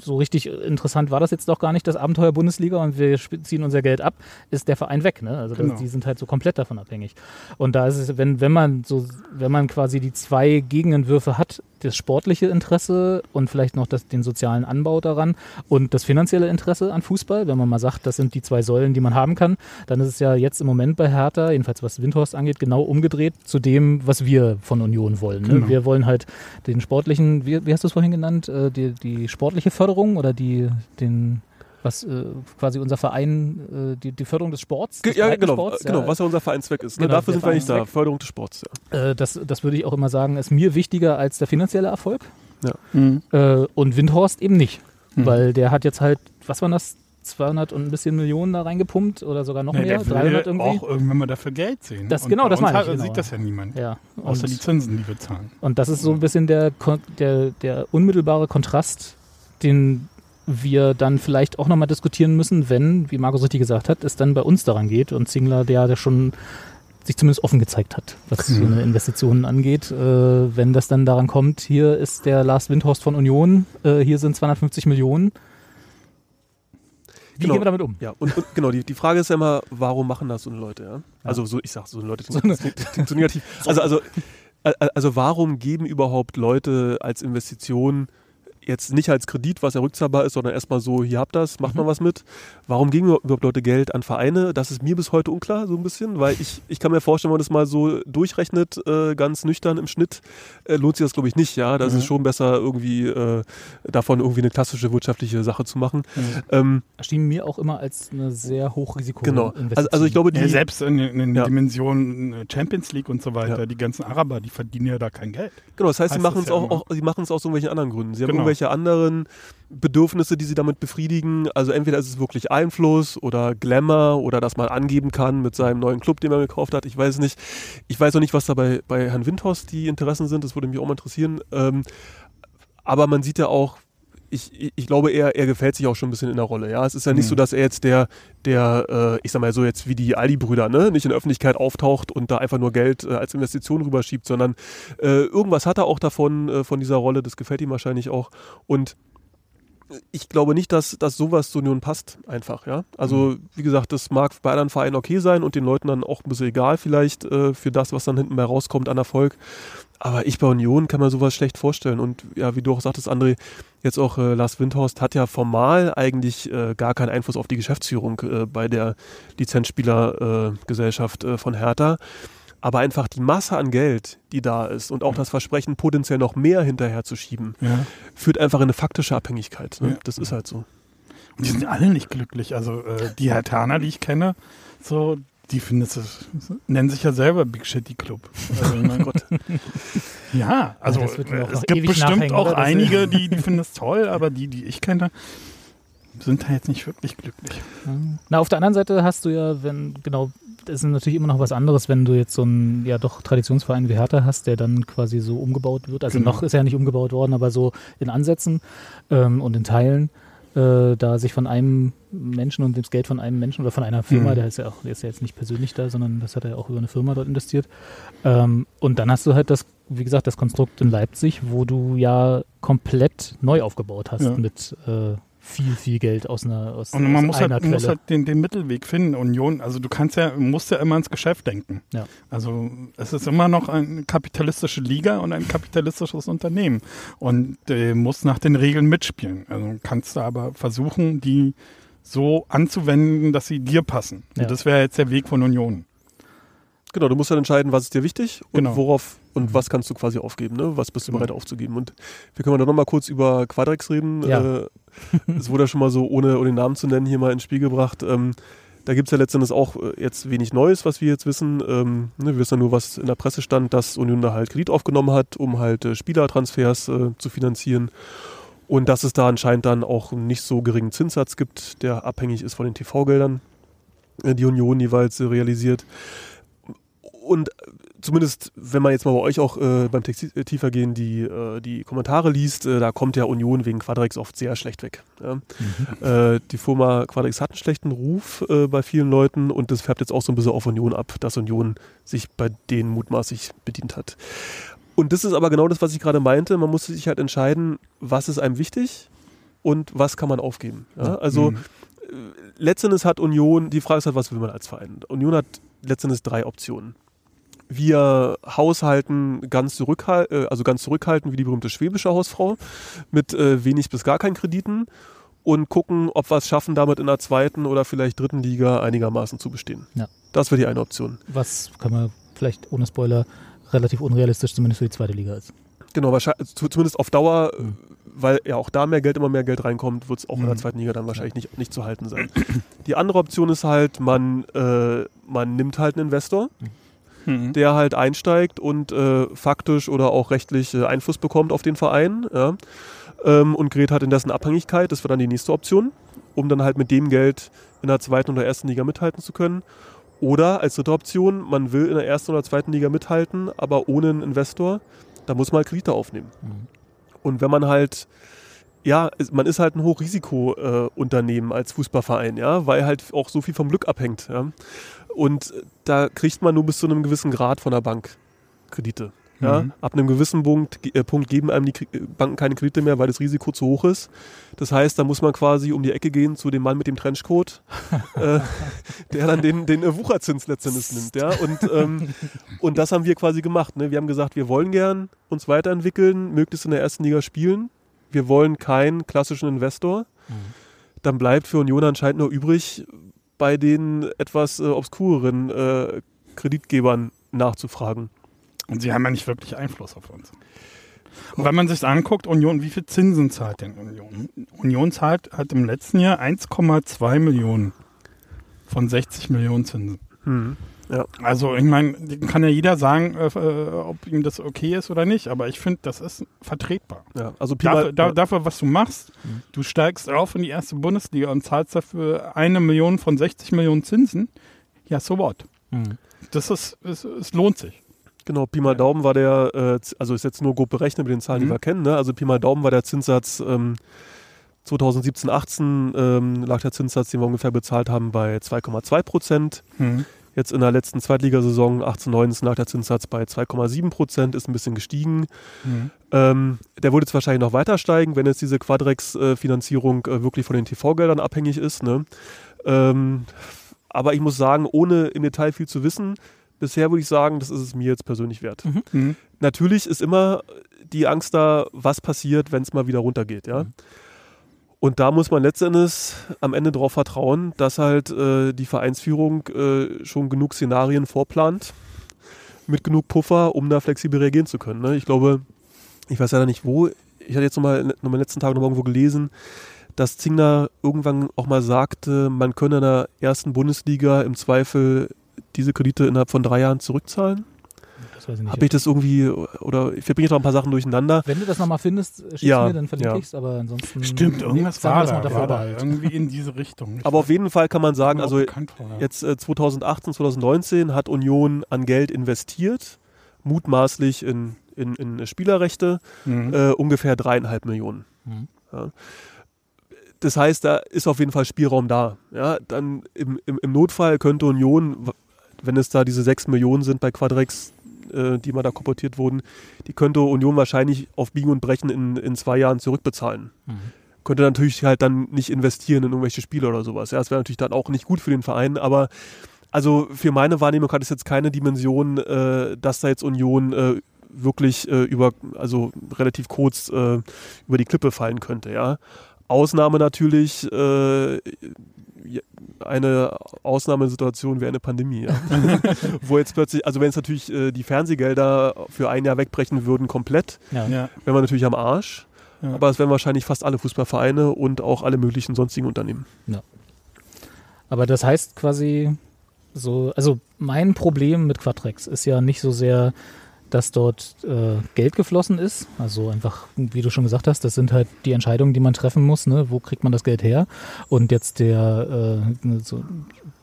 so richtig interessant war das jetzt doch gar nicht, das Abenteuer Bundesliga und wir ziehen unser Geld ab, ist der Verein weg. Ne? Also das, Genau. die sind halt so komplett davon abhängig. Und da ist es, wenn, wenn man so, wenn man quasi die zwei Gegenentwürfe hat, das sportliche Interesse und vielleicht noch das, den sozialen Anbau daran und das finanzielle Interesse an Fußball, wenn man mal sagt, das sind die zwei Säulen, die man haben kann, dann ist es ja jetzt im Moment bei Hertha, jedenfalls was Windhorst angeht, genau umgedreht zu dem, was wir von Union wollen. Ne? Genau. Wir wollen halt den sportlichen, wie, wie hast du es vorhin genannt, äh, die, die sportliche Förderung oder die, den, was äh, quasi unser Verein, äh, die, die Förderung des Sports. Des ja, genau, äh, genau, ja, was ja unser Vereinszweck ist. Ne? Genau, Dafür sind wir nicht da. Förderung des Sports, ja. äh, das, das würde ich auch immer sagen, ist mir wichtiger als der finanzielle Erfolg. Mhm. Äh, und Windhorst eben nicht. Mhm. Weil der hat jetzt halt, was waren das? 200 und ein bisschen Millionen da reingepumpt oder sogar noch Nee, mehr? der will 300 irgendwie? auch irgendwann mal dafür Geld sehen. Das- Und genau, bei das meine ich, genau. sieht das ja niemand. ja. Außer die Zinsen, die wir zahlen. und das ist so ein bisschen der, der, der unmittelbare Kontrast, den wir dann vielleicht auch nochmal diskutieren müssen, wenn, wie Markus richtig gesagt hat, es dann bei uns daran geht und Zingler, der, der schon sich zumindest offen gezeigt hat, was so Mhm. eine Investitionen angeht. Äh, wenn das dann daran kommt, hier ist der Lars Windhorst von Union, äh, hier sind 250 Millionen. Wie Genau. gehen wir damit um? Ja, und, und genau, die, die Frage ist ja immer, warum machen das so Leute, ja? Also so, ich sag so Leute, So eine- das klingt so negativ. Also, also, äh, also warum geben überhaupt Leute als Investition jetzt nicht als Kredit, was ja rückzahlbar ist, sondern erstmal so, hier habt das, macht Mhm. mal was mit. Warum geben überhaupt Leute Geld an Vereine? Das ist mir bis heute unklar, so ein bisschen, weil ich, ich kann mir vorstellen, wenn man das mal so durchrechnet, äh, ganz nüchtern im Schnitt, äh, lohnt sich das glaube ich nicht, ja. Das Mhm. ist schon besser, irgendwie äh, davon irgendwie eine klassische wirtschaftliche Sache zu machen. Ähm, Erschien mir auch immer als eine sehr hochrisiko genau. Also, also ich glaube, die, Ja, selbst in, in den Ja. Dimensionen äh, Champions League und so weiter, Ja. die ganzen Araber, die verdienen ja da kein Geld. Genau, das heißt, sie Heißt machen das es auch, auch, sie machen es aus irgendwelchen anderen Gründen. Sie haben Genau. Irgendwelche anderen Bedürfnisse, die sie damit befriedigen. Also entweder ist es wirklich Einfluss oder Glamour oder dass man angeben kann mit seinem neuen Club, den man gekauft hat. Ich weiß nicht. Ich weiß auch nicht, was da bei, bei Herrn Windhorst die Interessen sind. Das würde mich auch mal interessieren. Ähm, aber man sieht ja auch, ich, ich glaube, er, er gefällt sich auch schon ein bisschen in der Rolle. Ja, es ist ja nicht Mhm. so, dass er jetzt der, der, äh, ich sag mal so jetzt wie die Aldi-Brüder, ne, nicht in der Öffentlichkeit auftaucht und da einfach nur Geld äh, als Investition rüberschiebt, sondern äh, irgendwas hat er auch davon, äh, von dieser Rolle. Das gefällt ihm wahrscheinlich auch. Und ich glaube nicht, dass, dass sowas zu Union passt, einfach, ja. Also, wie gesagt, das mag bei anderen Vereinen okay sein und den Leuten dann auch ein bisschen egal vielleicht äh, für das, was dann hinten bei rauskommt an Erfolg. Aber ich bei Union kann mir sowas schlecht vorstellen. Und ja, wie du auch sagtest, André, jetzt auch äh, Lars Windhorst hat ja formal eigentlich äh, gar keinen Einfluss auf die Geschäftsführung äh, bei der Lizenzspielergesellschaft Gesellschaft, äh, von Hertha. Aber einfach die Masse an Geld, die da ist und auch das Versprechen, potenziell noch mehr hinterher zu schieben, Ja. führt einfach in eine faktische Abhängigkeit. Ne? Ja. Das ist halt so. Und die sind alle nicht glücklich. Also äh, die Hertaner, die ich kenne, so, die finden es, nennen sich ja selber Big Shitty Club. Also, mein Gott. Ja, also mir äh, auch es gibt bestimmt auch oder? Einige, die, die finden es toll, aber die, die ich kenne, sind da jetzt nicht wirklich glücklich. Na, auf der anderen Seite hast du ja, wenn, genau, das ist natürlich immer noch was anderes, wenn du jetzt so einen, ja doch Traditionsverein wie Hertha hast, der dann quasi so umgebaut wird. Also Genau. noch ist er ja nicht umgebaut worden, aber so in Ansätzen ähm, und in Teilen, äh, da sich von einem Menschen und das Geld von einem Menschen oder von einer Firma, Mhm. der ist ja auch, der ist ja jetzt nicht persönlich da, sondern das hat er ja auch über eine Firma dort investiert. Ähm, und dann hast du halt das, wie gesagt, das Konstrukt in Leipzig, wo du ja komplett neu aufgebaut hast Ja. mit äh, viel, viel Geld aus einer, aus, Und man aus muss einer halt, Quelle. muss halt den, den Mittelweg finden. Union, also du kannst ja, musst ja immer ins Geschäft denken. Ja. Also es ist immer noch eine kapitalistische Liga und ein kapitalistisches Unternehmen. Und äh, musst nach den Regeln mitspielen. Also kannst du aber versuchen, die so anzuwenden, dass sie dir passen. Ja. Und das wäre jetzt der Weg von Union. Genau, du musst dann entscheiden, was ist dir wichtig und Genau. worauf und was kannst du quasi aufgeben, ne? Was bist du Genau. bereit aufzugeben? Und wir können dann nochmal kurz über Quadrex reden. Ja. Äh, Es wurde ja schon mal so, ohne, ohne den Namen zu nennen, hier mal ins Spiel gebracht. Ähm, da gibt es ja letztendlich auch äh, jetzt wenig Neues, was wir jetzt wissen. Ähm, ne, wir wissen ja nur, was in der Presse stand, dass Union da halt Kredit aufgenommen hat, um halt äh, Spielertransfers äh, zu finanzieren. Und dass es da anscheinend dann auch einen nicht so geringen Zinssatz gibt, der abhängig ist von den TV-Geldern, äh, die Union jeweils realisiert. Und äh, zumindest, wenn man jetzt mal bei euch auch äh, beim Text äh, tiefer gehen, die, äh, die Kommentare liest, äh, da kommt ja Union wegen Quadrex oft sehr schlecht weg. Ja? Äh, die Firma Quadrex hat einen schlechten Ruf bei vielen Leuten und das färbt jetzt auch so ein bisschen auf Union ab, dass Union sich bei denen mutmaßlich bedient hat. Und das ist aber genau das, was ich gerade meinte. Man muss sich halt entscheiden, was ist einem wichtig und was kann man aufgeben. Ja? Also Mhm. letztendlich hat Union, die Frage ist halt, was will man als Verein? Union hat letztendlich drei Optionen. Wir haushalten ganz, zurückhal äh, also ganz zurückhalten, wie die berühmte schwäbische Hausfrau, mit äh, wenig bis gar keinen Krediten und gucken, ob wir es schaffen, damit in der zweiten oder vielleicht dritten Liga einigermaßen zu bestehen. Ja. Das wäre die eine Option. was kann man vielleicht ohne Spoiler relativ unrealistisch zumindest für die zweite Liga ist. Genau, wahrscheinlich, zu- zumindest auf Dauer, Mhm. äh, weil ja auch da mehr Geld, immer mehr Geld reinkommt, wird es auch in der Mhm. zweiten Liga dann wahrscheinlich nicht, nicht zu halten sein. Die andere Option ist halt, man, äh, man nimmt halt einen Investor, Mhm. Der halt einsteigt und äh, faktisch oder auch rechtlich äh, Einfluss bekommt auf den Verein ja, ähm, und gerät halt in dessen Abhängigkeit. Das wäre dann die nächste Option, um dann halt mit dem Geld in der zweiten oder ersten Liga mithalten zu können. Oder als dritte Option, man will in der ersten oder zweiten Liga mithalten, aber ohne einen Investor, da muss man halt Kredite aufnehmen. Mhm. Und wenn man halt, ja, man ist halt ein Hochrisikounternehmen äh, als Fußballverein, ja, weil halt auch so viel vom Glück abhängt. Ja. Und da kriegt man nur bis zu einem gewissen Grad von der Bank Kredite. Ja. Mhm. Ab einem gewissen Punkt, äh, Punkt geben einem die äh, Banken keine Kredite mehr, weil das Risiko zu hoch ist. Das heißt, da muss man quasi um die Ecke gehen zu dem Mann mit dem Trenchcoat, äh, der dann den, den äh, Wucherzins letztendlich nimmt. Ja. Und, ähm, und das haben wir quasi gemacht. Ne? Wir haben gesagt, wir wollen gern uns weiterentwickeln, möglichst in der ersten Liga spielen. Wir wollen keinen klassischen Investor. Dann bleibt für Union anscheinend nur übrig, bei den etwas äh, obskureren äh, Kreditgebern nachzufragen. Und sie haben ja nicht wirklich Einfluss auf uns. Und wenn man sich anguckt, Union, wie viel Zinsen zahlt denn Union? Union zahlt hat im letzten Jahr 1,2 Millionen von 60 Millionen Zinsen. Hm. Also ich meine, kann ja jeder sagen, äh, äh, ob ihm das okay ist oder nicht, aber ich finde, das ist vertretbar. Ja, also Pi Dafür, da, ja. dafür, was du machst, Mhm. du steigst auf in die erste Bundesliga und zahlst dafür eine Million von 60 Millionen Zinsen, ja, so what? Mhm. Das ist, es, es lohnt sich. Genau, Pi mal Daumen war der, äh, also ist jetzt nur grob berechnet mit den Zahlen, die Mhm. wir kennen, ne? also Pi mal Daumen war der Zinssatz ähm, 2017, 18 ähm, lag der Zinssatz, den wir ungefähr bezahlt haben, bei 2,2 Prozent. Hm. Jetzt in der letzten Zweitligasaison 18, 19 lag der Zinssatz bei 2,7 Prozent, ist ein bisschen gestiegen. Hm. Ähm, der würde jetzt wahrscheinlich noch weiter steigen, wenn jetzt diese Quadrex-Finanzierung äh, wirklich von den TV-Geldern abhängig ist. Ne? Ähm, aber ich muss sagen, ohne im Detail viel zu wissen, bisher würde ich sagen, das ist es mir jetzt persönlich wert. Mhm. Hm. Natürlich ist immer die Angst da, was passiert, wenn es mal wieder runtergeht. Ja? Und da muss man letztendlich am Ende darauf vertrauen, dass halt äh, die Vereinsführung äh, schon genug Szenarien vorplant, mit genug Puffer, um da flexibel reagieren zu können. Ne? Ich glaube, ich weiß leider nicht wo, ich hatte jetzt nochmal noch mal letzten Tag noch irgendwo gelesen, dass Zingler irgendwann auch mal sagte, man könne in der ersten Bundesliga im Zweifel diese Kredite innerhalb von drei Jahren zurückzahlen. Das weiß ich nicht. Habe ich das irgendwie, oder ich verbringe da ein paar Sachen durcheinander. Wenn du das nochmal findest, schickst Ja, mir, dann verlinke ja. ich es, aber ansonsten. Stimmt, irgendwas war da, mal war da. Irgendwie in diese Richtung. Ich Aber auf jeden Fall kann man sagen, also ja. jetzt äh, 2018, 2019 hat Union an Geld investiert, mutmaßlich in, in, in Spielerrechte, Hm. äh, ungefähr dreieinhalb Millionen. Mhm. Das heißt, da ist auf jeden Fall Spielraum da. Ja, dann im, im, im Notfall könnte Union, wenn es da diese sechs Millionen sind bei Quadrex, äh, die mal da komportiert wurden, die könnte Union wahrscheinlich auf Biegen und Brechen in, in zwei Jahren zurückbezahlen. Mhm. könnte natürlich halt dann nicht investieren in irgendwelche Spiele oder sowas. Ja, das wäre natürlich dann auch nicht gut für den Verein, aber also für meine Wahrnehmung hat es jetzt keine Dimension, äh, dass da jetzt Union äh, wirklich äh, über, also relativ kurz äh, über die Klippe fallen könnte, ja. Ausnahme natürlich, äh, eine Ausnahmesituation wäre eine Pandemie, ja. Wo jetzt plötzlich, also wenn jetzt natürlich äh, die Fernsehgelder für ein Jahr wegbrechen würden komplett, Ja. ja. wären wir natürlich am Arsch. Ja. Aber es wären wahrscheinlich fast alle Fußballvereine und auch alle möglichen sonstigen Unternehmen. Aber das heißt quasi so, also mein Problem mit Quatrex ist ja nicht so sehr, dass dort äh, Geld geflossen ist. Also einfach, wie du schon gesagt hast, das sind halt die Entscheidungen, die man treffen muss. Ne? Wo kriegt man das Geld her? Und jetzt der, äh, so,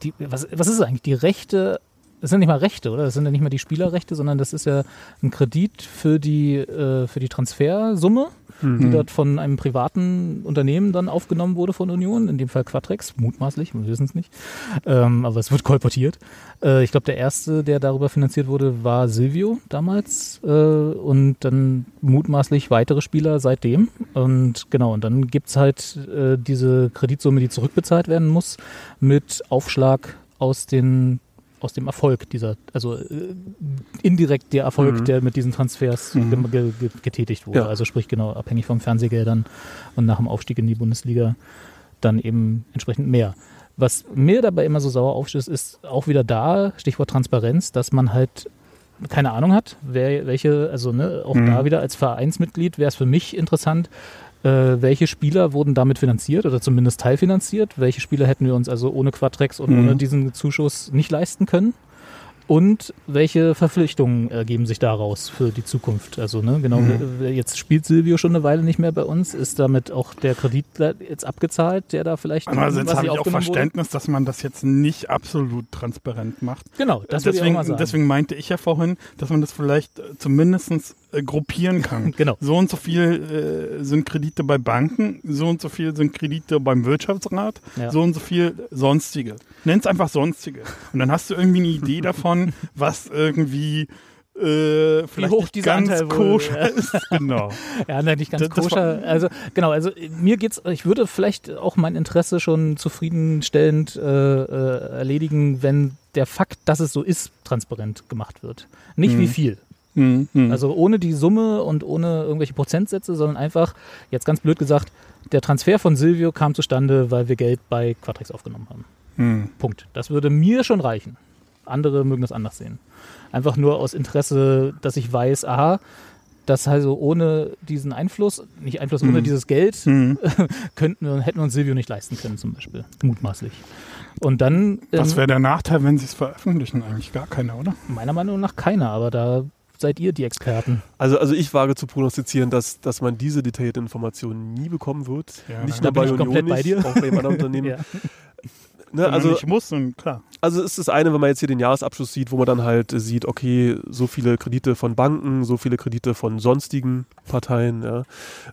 die, was, was ist es eigentlich? Die Rechte, das sind nicht mal Rechte, oder? Das sind ja nicht mal die Spielerrechte, sondern das ist ja ein Kredit für die, äh, für die Transfersumme die Mhm. dort von einem privaten Unternehmen dann aufgenommen wurde von Union, in dem Fall Quatrex, mutmaßlich, wir wissen es nicht, ähm, aber es wird kolportiert. Äh, ich glaube, der erste, der darüber finanziert wurde, war Silvio damals äh, und dann mutmaßlich weitere Spieler seitdem. Und genau, und dann gibt's halt äh, diese Kreditsumme, die zurückbezahlt werden muss, mit Aufschlag aus den aus dem Erfolg dieser, also äh, indirekt der Erfolg, Mhm. der mit diesen Transfers Mhm. ge ge ge getätigt wurde. Ja. Also sprich genau abhängig vom Fernsehgeldern und nach dem Aufstieg in die Bundesliga dann eben entsprechend mehr. Was mir dabei immer so sauer aufstößt, ist auch wieder da, Stichwort Transparenz, dass man halt keine Ahnung hat, wer welche, also ne, auch Mhm. da wieder als Vereinsmitglied wäre es für mich interessant, äh, welche Spieler wurden damit finanziert oder zumindest teilfinanziert? Welche Spieler hätten wir uns also ohne Quadrex und Mhm. ohne diesen Zuschuss nicht leisten können? Und welche Verpflichtungen ergeben sich daraus für die Zukunft? Also, ne, genau, Mhm. wer- jetzt spielt Silvio schon eine Weile nicht mehr bei uns. Ist damit auch der Kredit jetzt abgezahlt, der da vielleicht Andererseits habe ich auch aufgenommen wurde? Verständnis, dass man das jetzt nicht absolut transparent macht. Genau, das würde ich auch deswegen, mal sagen. deswegen meinte ich ja vorhin, dass man das vielleicht äh, zumindest äh, gruppieren kann. Genau. So und so viel äh, sind Kredite bei Banken, so und so viel sind Kredite beim Wirtschaftsrat, Ja. so und so viel sonstige. Nenn es einfach sonstige. Und dann hast du irgendwie eine Idee davon, was irgendwie äh, vielleicht hoch dieser ganz Anteil koscher ist. Genau. Ja, ne, nicht ganz Das- koscher. Also genau, also mir geht's, ich würde vielleicht auch mein Interesse schon zufriedenstellend äh, äh, erledigen, wenn der Fakt, dass es so ist, transparent gemacht wird. Nicht wie Mhm. viel. Hm, hm. Also ohne die Summe und ohne irgendwelche Prozentsätze, sondern einfach, jetzt ganz blöd gesagt, der Transfer von Silvio kam zustande, weil wir Geld bei Quatrix aufgenommen haben. hm. Punkt. Das würde mir schon reichen. Andere mögen das anders sehen. Einfach nur aus Interesse, dass ich weiß, aha, dass also ohne diesen Einfluss, nicht Einfluss, ohne Mhm. dieses Geld, Hm. könnten wir, hätten wir uns Silvio nicht leisten können, zum Beispiel. Mutmaßlich. Und dann, Was ähm, wäre der Nachteil, wenn sie es veröffentlichen? Eigentlich gar keiner, oder? meiner Meinung nach keiner, aber da seid ihr die Experten. Also, also ich wage zu prognostizieren, dass, dass man diese detaillierte Information nie bekommen wird. Ja, nicht nur bei bin ich Union komplett bei nicht, dir. auch bei jedem anderen Unternehmen. Ja. ne, Wenn also nicht muss, dann klar. Also ist das eine, wenn man jetzt hier den Jahresabschluss sieht, wo man dann halt sieht, okay, so viele Kredite von Banken, so viele Kredite von sonstigen Parteien, ja.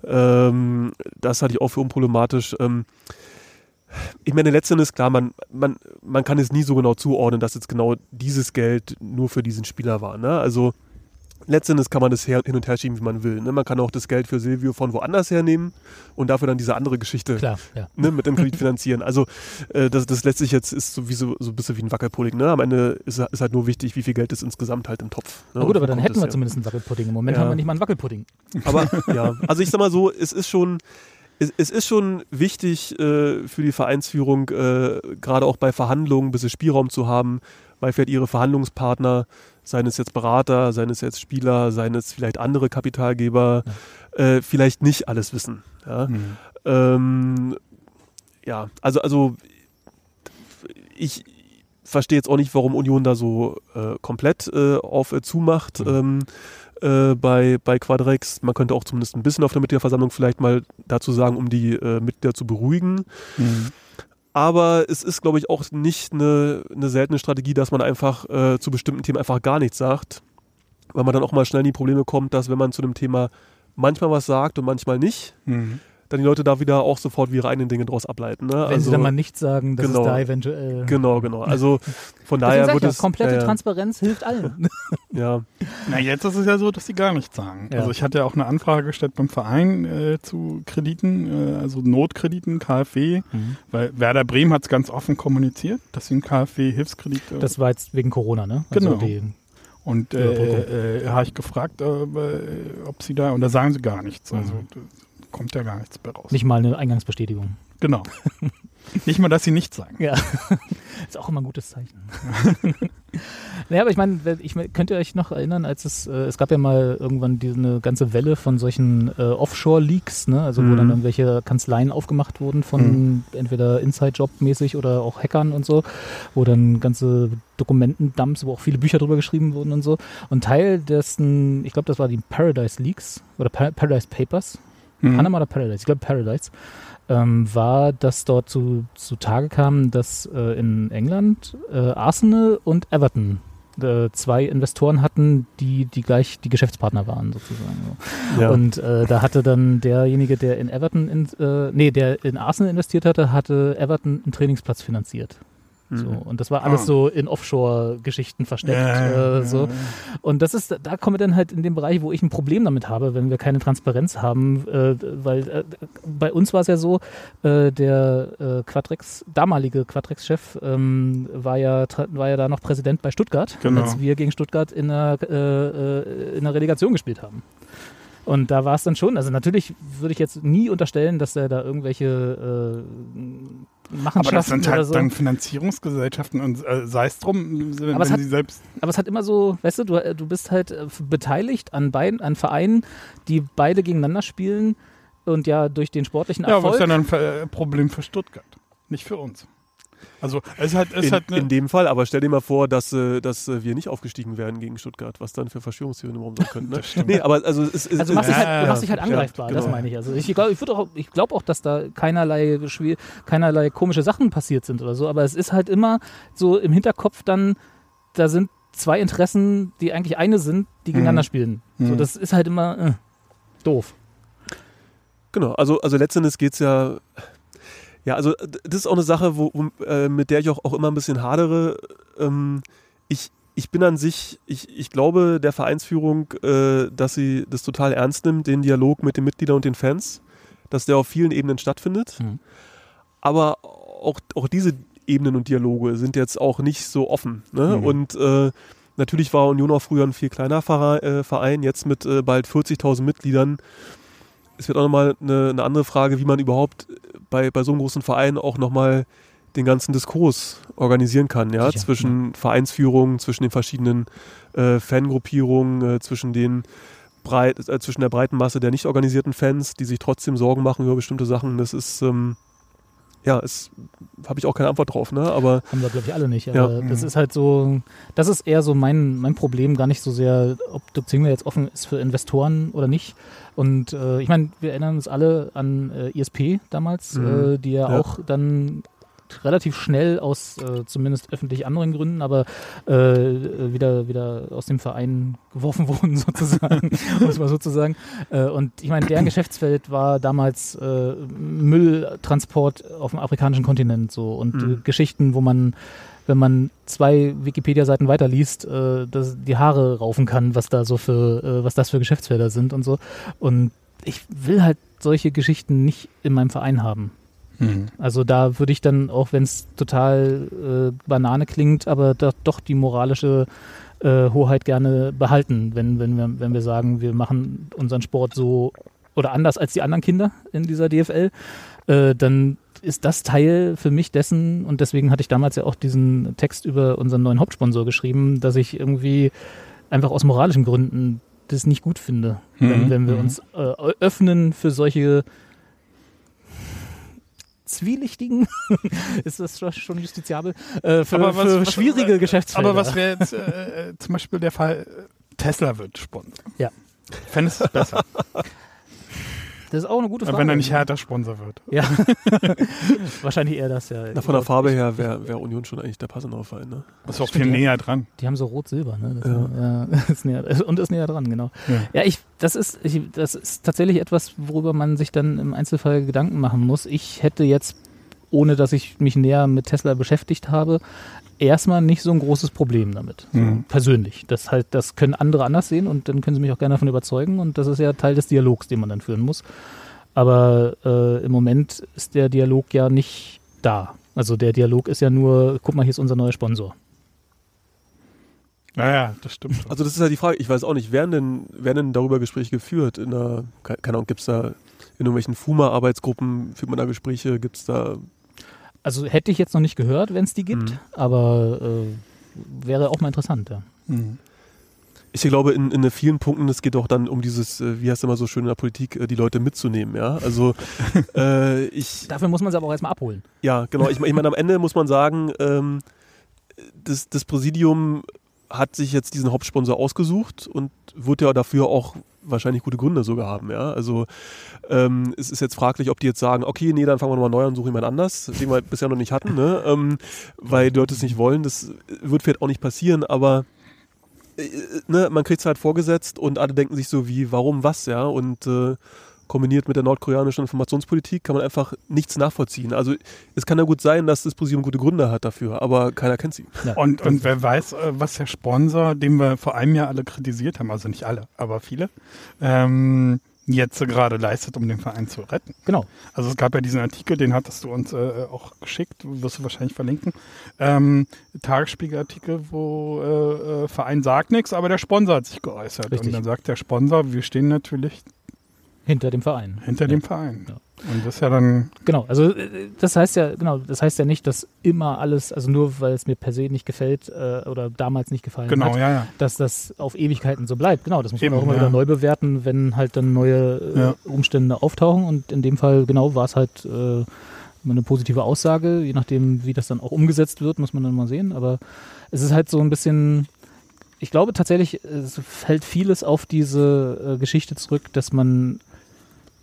Ähm, das halte ich auch für unproblematisch. Ähm, ich meine, letztendlich klar, man, man, man kann es nie so genau zuordnen, dass jetzt genau dieses Geld nur für diesen Spieler war. Ne? Also letztendlich kann man das her, hin und her schieben, wie man will. Ne? Man kann auch das Geld für Silvio von woanders hernehmen und dafür dann diese andere Geschichte Klar, ja. ne, mit dem Kredit finanzieren. Also äh, das, das letztlich jetzt ist sowieso so ein bisschen wie ein Wackelpudding. Ne? Am Ende ist, ist halt nur wichtig, wie viel Geld ist insgesamt halt im Topf. Ne? Na gut, aber dann hätten wir her? zumindest einen Wackelpudding. Im Moment Ja. haben wir nicht mal einen Wackelpudding. Aber ja, also ich sag mal so, es ist schon, es ist schon wichtig äh, für die Vereinsführung, äh, gerade auch bei Verhandlungen ein bisschen Spielraum zu haben, weil vielleicht ihre Verhandlungspartner, seien es jetzt Berater, seien es jetzt Spieler, seien es vielleicht andere Kapitalgeber, äh, vielleicht nicht alles wissen. Ja, Mhm. ähm, ja also, also ich verstehe jetzt auch nicht, warum Union da so äh, komplett äh, auf äh, zumacht. Ähm, äh, bei, bei Quadrex. Man könnte auch zumindest ein bisschen auf der Mitgliederversammlung vielleicht mal dazu sagen, um die äh, Mitglieder zu beruhigen. Mhm. Aber es ist, glaube ich, auch nicht eine, eine seltene Strategie, dass man einfach äh, zu bestimmten Themen einfach gar nichts sagt. Weil man dann auch mal schnell in die Probleme kommt, dass wenn man zu einem Thema manchmal was sagt und manchmal nicht, Mhm. Dann die Leute da wieder auch sofort ihre eigenen Dinge draus ableiten. Ne? Wenn also, sie dann mal nichts sagen, dass genau. es da eventuell. Genau, genau. Also von Deswegen daher wird ja, es. komplette ja, Transparenz hilft allen. ja. Na, jetzt ist es ja so, dass sie gar nichts sagen. Ja. Also ich hatte ja auch eine Anfrage gestellt beim Verein äh, zu Krediten, äh, also Notkrediten, KfW, weil Werder Bremen hat es ganz offen kommuniziert, dass sie einen KfW-Hilfskredit äh, Das war jetzt wegen Corona, ne? Genau. die, Und Überbrückung. äh, äh, habe ich gefragt, äh, ob sie da, und da sagen sie gar nichts. Also Mhm. Kommt ja gar nichts mehr raus. nicht mal eine Eingangsbestätigung. Genau. nicht mal, dass sie nichts sagen. Ja, ist auch immer ein gutes Zeichen. naja, aber ich meine, ich könnt ihr euch noch erinnern, als es, äh, es gab ja mal irgendwann diese eine ganze Welle von solchen äh, Offshore-Leaks, ne? also wo Mhm. dann irgendwelche Kanzleien aufgemacht wurden von entweder Inside-Job-mäßig oder auch Hackern und so, wo dann ganze Dokumentendumps, wo auch viele Bücher drüber geschrieben wurden und so. Und Teil dessen, ich glaube, das war die Paradise Leaks oder pa Paradise Papers, Mhm. Panama oder Paradise, ich glaube Paradise, ähm, war, dass dort zu, zu Tage kam, dass äh, in England äh, Arsenal und Everton äh, zwei Investoren hatten, die, die gleich die Geschäftspartner waren, sozusagen. So. ja. Und äh, da hatte dann derjenige, der in Everton, in, äh, nee, der in Arsenal investiert hatte, hatte Everton einen Trainingsplatz finanziert. So, Mhm. und das war alles Ah. so in Offshore-Geschichten versteckt. Ja, äh, so. ja, Und das ist, da kommen wir dann halt in den Bereich, wo ich ein Problem damit habe, wenn wir keine Transparenz haben, äh, weil äh, bei uns war es ja so, äh, der äh, Quadrex, damalige Quadrex-Chef ähm, war, ja, war ja da noch Präsident bei Stuttgart, Genau. als wir gegen Stuttgart in der, äh, äh, in der Relegation gespielt haben. Und da war es dann schon, also natürlich würde ich jetzt nie unterstellen, dass er da irgendwelche äh, Machenschaften Aber das sind halt so. dann Finanzierungsgesellschaften und äh, sei es drum, wenn, Aber es hat- sie selbst. Aber es hat immer so, weißt du, du, äh, du bist halt äh, beteiligt an beiden, an Vereinen, die beide gegeneinander spielen und ja durch den sportlichen Ja, aber Erfolg. ist ja dann ein äh, Problem für Stuttgart, nicht für uns. Also es ist halt, es in, eine, in dem Fall, aber stell dir mal vor, dass, äh, dass äh, wir nicht aufgestiegen wären gegen Stuttgart, was dann für Verschwörungstheorien im Raum sein könnten. Ne? nee, aber also es ist. also du machst dich halt, machst dich halt ja, angreifbar, das genau. meine ich. Also ich glaube ich, auch- ich glaube auch, dass da keinerlei, keinerlei komische Sachen passiert sind oder so, aber es ist halt immer so im Hinterkopf dann, da sind zwei Interessen, die eigentlich eine sind, die gegeneinander spielen. So, Mhm. das ist halt immer äh, doof. Genau, also, also letztendlich geht es ja. Ja, also das ist auch eine Sache, wo, äh, mit der ich auch, auch immer ein bisschen hadere. Ähm, ich, ich bin an sich, ich, ich glaube der Vereinsführung, äh, dass sie das total ernst nimmt, den Dialog mit den Mitgliedern und den Fans, dass der auf vielen Ebenen stattfindet. Mhm. Aber auch, auch diese Ebenen und Dialoge sind jetzt auch nicht so offen. Ne? Mhm. Und äh, natürlich war Union auch früher ein viel kleiner Verein, äh, jetzt mit äh, bald 40.000 Mitgliedern. Es wird auch nochmal eine, eine andere Frage, wie man überhaupt bei, bei so einem großen Verein auch nochmal den ganzen Diskurs organisieren kann, ja, Sicher, zwischen Vereinsführung, zwischen den verschiedenen äh, Fangruppierungen, äh, zwischen den breit, äh, zwischen der breiten Masse der nicht organisierten Fans, die sich trotzdem Sorgen machen über bestimmte Sachen. Das ist ähm, ja, es habe ich auch keine Antwort drauf, ne? Aber Haben wir, glaube ich, alle nicht. Ja. Aber das ist halt so, das ist eher so mein, mein Problem, gar nicht so sehr, ob der Zingler jetzt offen ist für Investoren oder nicht. Und äh, ich meine, wir erinnern uns alle an äh, ISP damals, Mhm. äh, die ja, Ja. auch dann relativ schnell aus äh, zumindest öffentlich anderen Gründen, aber äh, wieder, wieder aus dem Verein geworfen wurden sozusagen, muss man sozusagen. Äh, und ich meine, deren Geschäftsfeld war damals äh, Mülltransport auf dem afrikanischen Kontinent so und mhm. Geschichten, wo man wenn man zwei Wikipedia-Seiten weiterliest, äh, dass die Haare raufen kann, was da so für, äh, was das für Geschäftsfelder sind und so. Und ich will halt solche Geschichten nicht in meinem Verein haben. Mhm. Also da würde ich dann, auch wenn es total äh, Banane klingt, aber doch die moralische äh, Hoheit gerne behalten, wenn, wenn, wir, wenn wir sagen, wir machen unseren Sport so oder anders als die anderen Kinder in dieser DFL, äh, dann ist das Teil für mich dessen, und deswegen hatte ich damals ja auch diesen Text über unseren neuen Hauptsponsor geschrieben, dass ich irgendwie einfach aus moralischen Gründen das nicht gut finde, mhm. wenn, wenn, wir mhm. uns äh, öffnen für solche zwielichtigen, ist das schon justiziabel, äh, für, was, für was, schwierige was, Geschäftsfelder. Aber was wäre jetzt äh, zum Beispiel der Fall, Tesla wird Sponsor. Ja. Fändest du es besser? Das ist auch eine gute Frage. Wenn er nicht härter Sponsor wird. Ja. Wahrscheinlich eher das, ja. Na, von der Farbe her wäre wär Union schon eigentlich der passende Verein, ne? Das ist auch viel näher dran. Die haben so rot-silber, ne? Das ja. ja ist näher, und ist näher dran, genau. Ja, ja ich, das, ist, ich, das ist tatsächlich etwas, worüber man sich dann im Einzelfall Gedanken machen muss. Ich hätte jetzt, ohne dass ich mich näher mit Tesla beschäftigt habe, erstmal nicht so ein großes Problem damit. So, mhm. Persönlich. Das halt, das können andere anders sehen und dann können sie mich auch gerne davon überzeugen. Und das ist ja Teil des Dialogs, den man dann führen muss. Aber äh, im Moment ist der Dialog ja nicht da. Also der Dialog ist ja nur, guck mal, hier ist unser neuer Sponsor. Naja, das stimmt. Also das ist ja die Frage, ich weiß auch nicht, werden denn, werden denn darüber Gespräche geführt? In der, keine Ahnung, gibt es da in irgendwelchen FUMA-Arbeitsgruppen, führt man da Gespräche, gibt es da also hätte ich jetzt noch nicht gehört, wenn es die gibt, mhm. aber äh, wäre auch mal interessant, ja. Mhm. Ich glaube, in, in vielen Punkten, es geht auch dann um dieses, äh, wie heißt es immer so schön in der Politik, äh, die Leute mitzunehmen, ja. Also äh, ich. Dafür muss man sie aber auch erstmal abholen. Ja, genau. Ich, ich meine, am Ende muss man sagen, ähm, das, das Präsidium hat sich jetzt diesen Hauptsponsor ausgesucht und wird ja dafür auch wahrscheinlich gute Gründe sogar haben, ja. Also ähm, es ist jetzt fraglich, ob die jetzt sagen, okay, nee, dann fangen wir nochmal neu an und suchen jemand anders, den wir bisher noch nicht hatten, ne? Ähm, weil die Leute es nicht wollen. Das wird vielleicht auch nicht passieren, aber äh, ne, man kriegt es halt vorgesetzt und alle denken sich so wie, warum was, ja? Und äh, kombiniert mit der nordkoreanischen Informationspolitik kann man einfach nichts nachvollziehen. Also es kann ja gut sein, dass das Präsidium gute Gründe hat dafür, aber keiner kennt sie. Ja. Und, und wer weiß, äh, was der Sponsor, den wir vor einem Jahr alle kritisiert haben, also nicht alle, aber viele, ähm, jetzt gerade leistet, um den Verein zu retten. Genau. Also es gab ja diesen Artikel, den hattest du uns äh, auch geschickt, wirst du wahrscheinlich verlinken. Ähm, Tagesspiegelartikel, wo äh, äh Verein sagt nichts, aber der Sponsor hat sich geäußert. Richtig. Und dann sagt der Sponsor, wir stehen natürlich hinter dem Verein. Hinter ja. dem Verein. Ja. Und das ist ja dann. Genau, also äh, das heißt ja, genau, das heißt ja nicht, dass immer alles, also nur weil es mir per se nicht gefällt äh, oder damals nicht gefallen genau, hat, ja, ja. dass das auf Ewigkeiten so bleibt. Genau, das muss Eben, man auch immer ja. wieder neu bewerten, wenn halt dann neue äh, Umstände auftauchen. Und in dem Fall, genau, war es halt äh, eine positive Aussage. Je nachdem, wie das dann auch umgesetzt wird, muss man dann mal sehen. Aber es ist halt so ein bisschen ich glaube tatsächlich, es fällt vieles auf diese äh, Geschichte zurück, dass man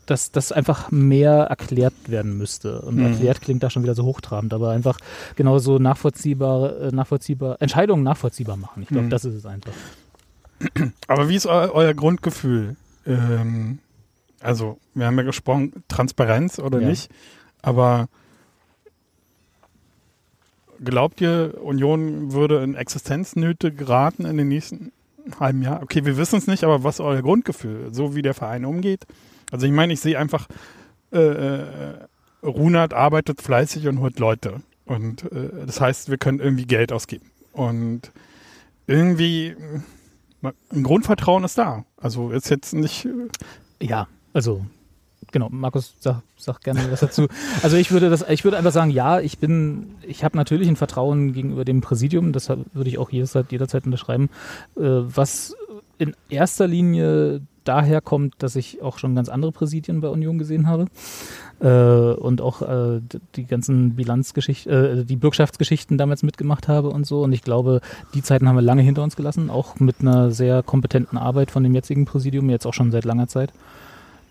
dass das einfach mehr erklärt werden müsste. Und mhm. erklärt klingt da schon wieder so hochtrabend, aber einfach genauso nachvollziehbar, äh, nachvollziehbar, Entscheidungen nachvollziehbar machen. Ich glaube, mhm. das ist es einfach. Aber wie ist eu euer Grundgefühl? Ähm, also, wir haben ja gesprochen, Transparenz oder ja. nicht, aber glaubt ihr, Union würde in Existenznöte geraten in den nächsten halben Jahr? Okay, wir wissen es nicht, aber was ist euer Grundgefühl? So wie der Verein umgeht? Also ich meine, ich sehe einfach, äh, äh, Runert arbeitet fleißig und holt Leute. Und äh, das heißt, wir können irgendwie Geld ausgeben. Und irgendwie ein Grundvertrauen ist da. Also ist jetzt nicht. Äh, ja, also genau, Markus, sag, sag gerne was dazu. Also ich würde das, ich würde einfach sagen, ja, ich bin, ich habe natürlich ein Vertrauen gegenüber dem Präsidium, das würde ich auch jederzeit, jederzeit unterschreiben, äh, was in erster Linie daher kommt, dass ich auch schon ganz andere Präsidien bei Union gesehen habe äh, und auch äh, die ganzen Bilanzgeschichten, äh, die Bürgschaftsgeschichten damals mitgemacht habe und so. Und ich glaube, die Zeiten haben wir lange hinter uns gelassen, auch mit einer sehr kompetenten Arbeit von dem jetzigen Präsidium, jetzt auch schon seit langer Zeit.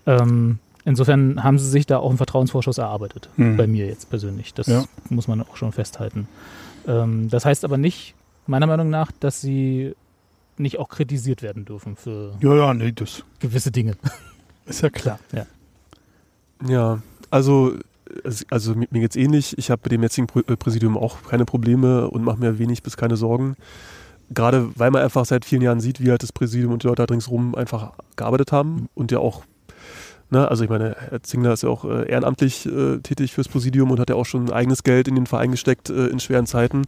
Ähm, Insofern haben sie sich da auch einen Vertrauensvorschuss erarbeitet, Mhm. bei mir jetzt persönlich. Das Ja. muss man auch schon festhalten. Ähm, das heißt aber nicht, meiner Meinung nach, dass sie nicht auch kritisiert werden dürfen für Ja, ja, nee, das gewisse Dinge. ist ja klar. Ja. Ja, also, es- also mir mir geht's ähnlich. Ich habe mit dem jetzigen äh, Präsidium auch keine Probleme und mache mir wenig bis keine Sorgen. Gerade weil man einfach seit vielen Jahren sieht, wie halt das Präsidium und die Leute da ringsrum einfach gearbeitet haben und ja auch, ne, also ich meine, Herr Zingler ist ja auch äh, ehrenamtlich äh, tätig fürs Präsidium und hat ja auch schon eigenes Geld in den Verein gesteckt äh, in schweren Zeiten.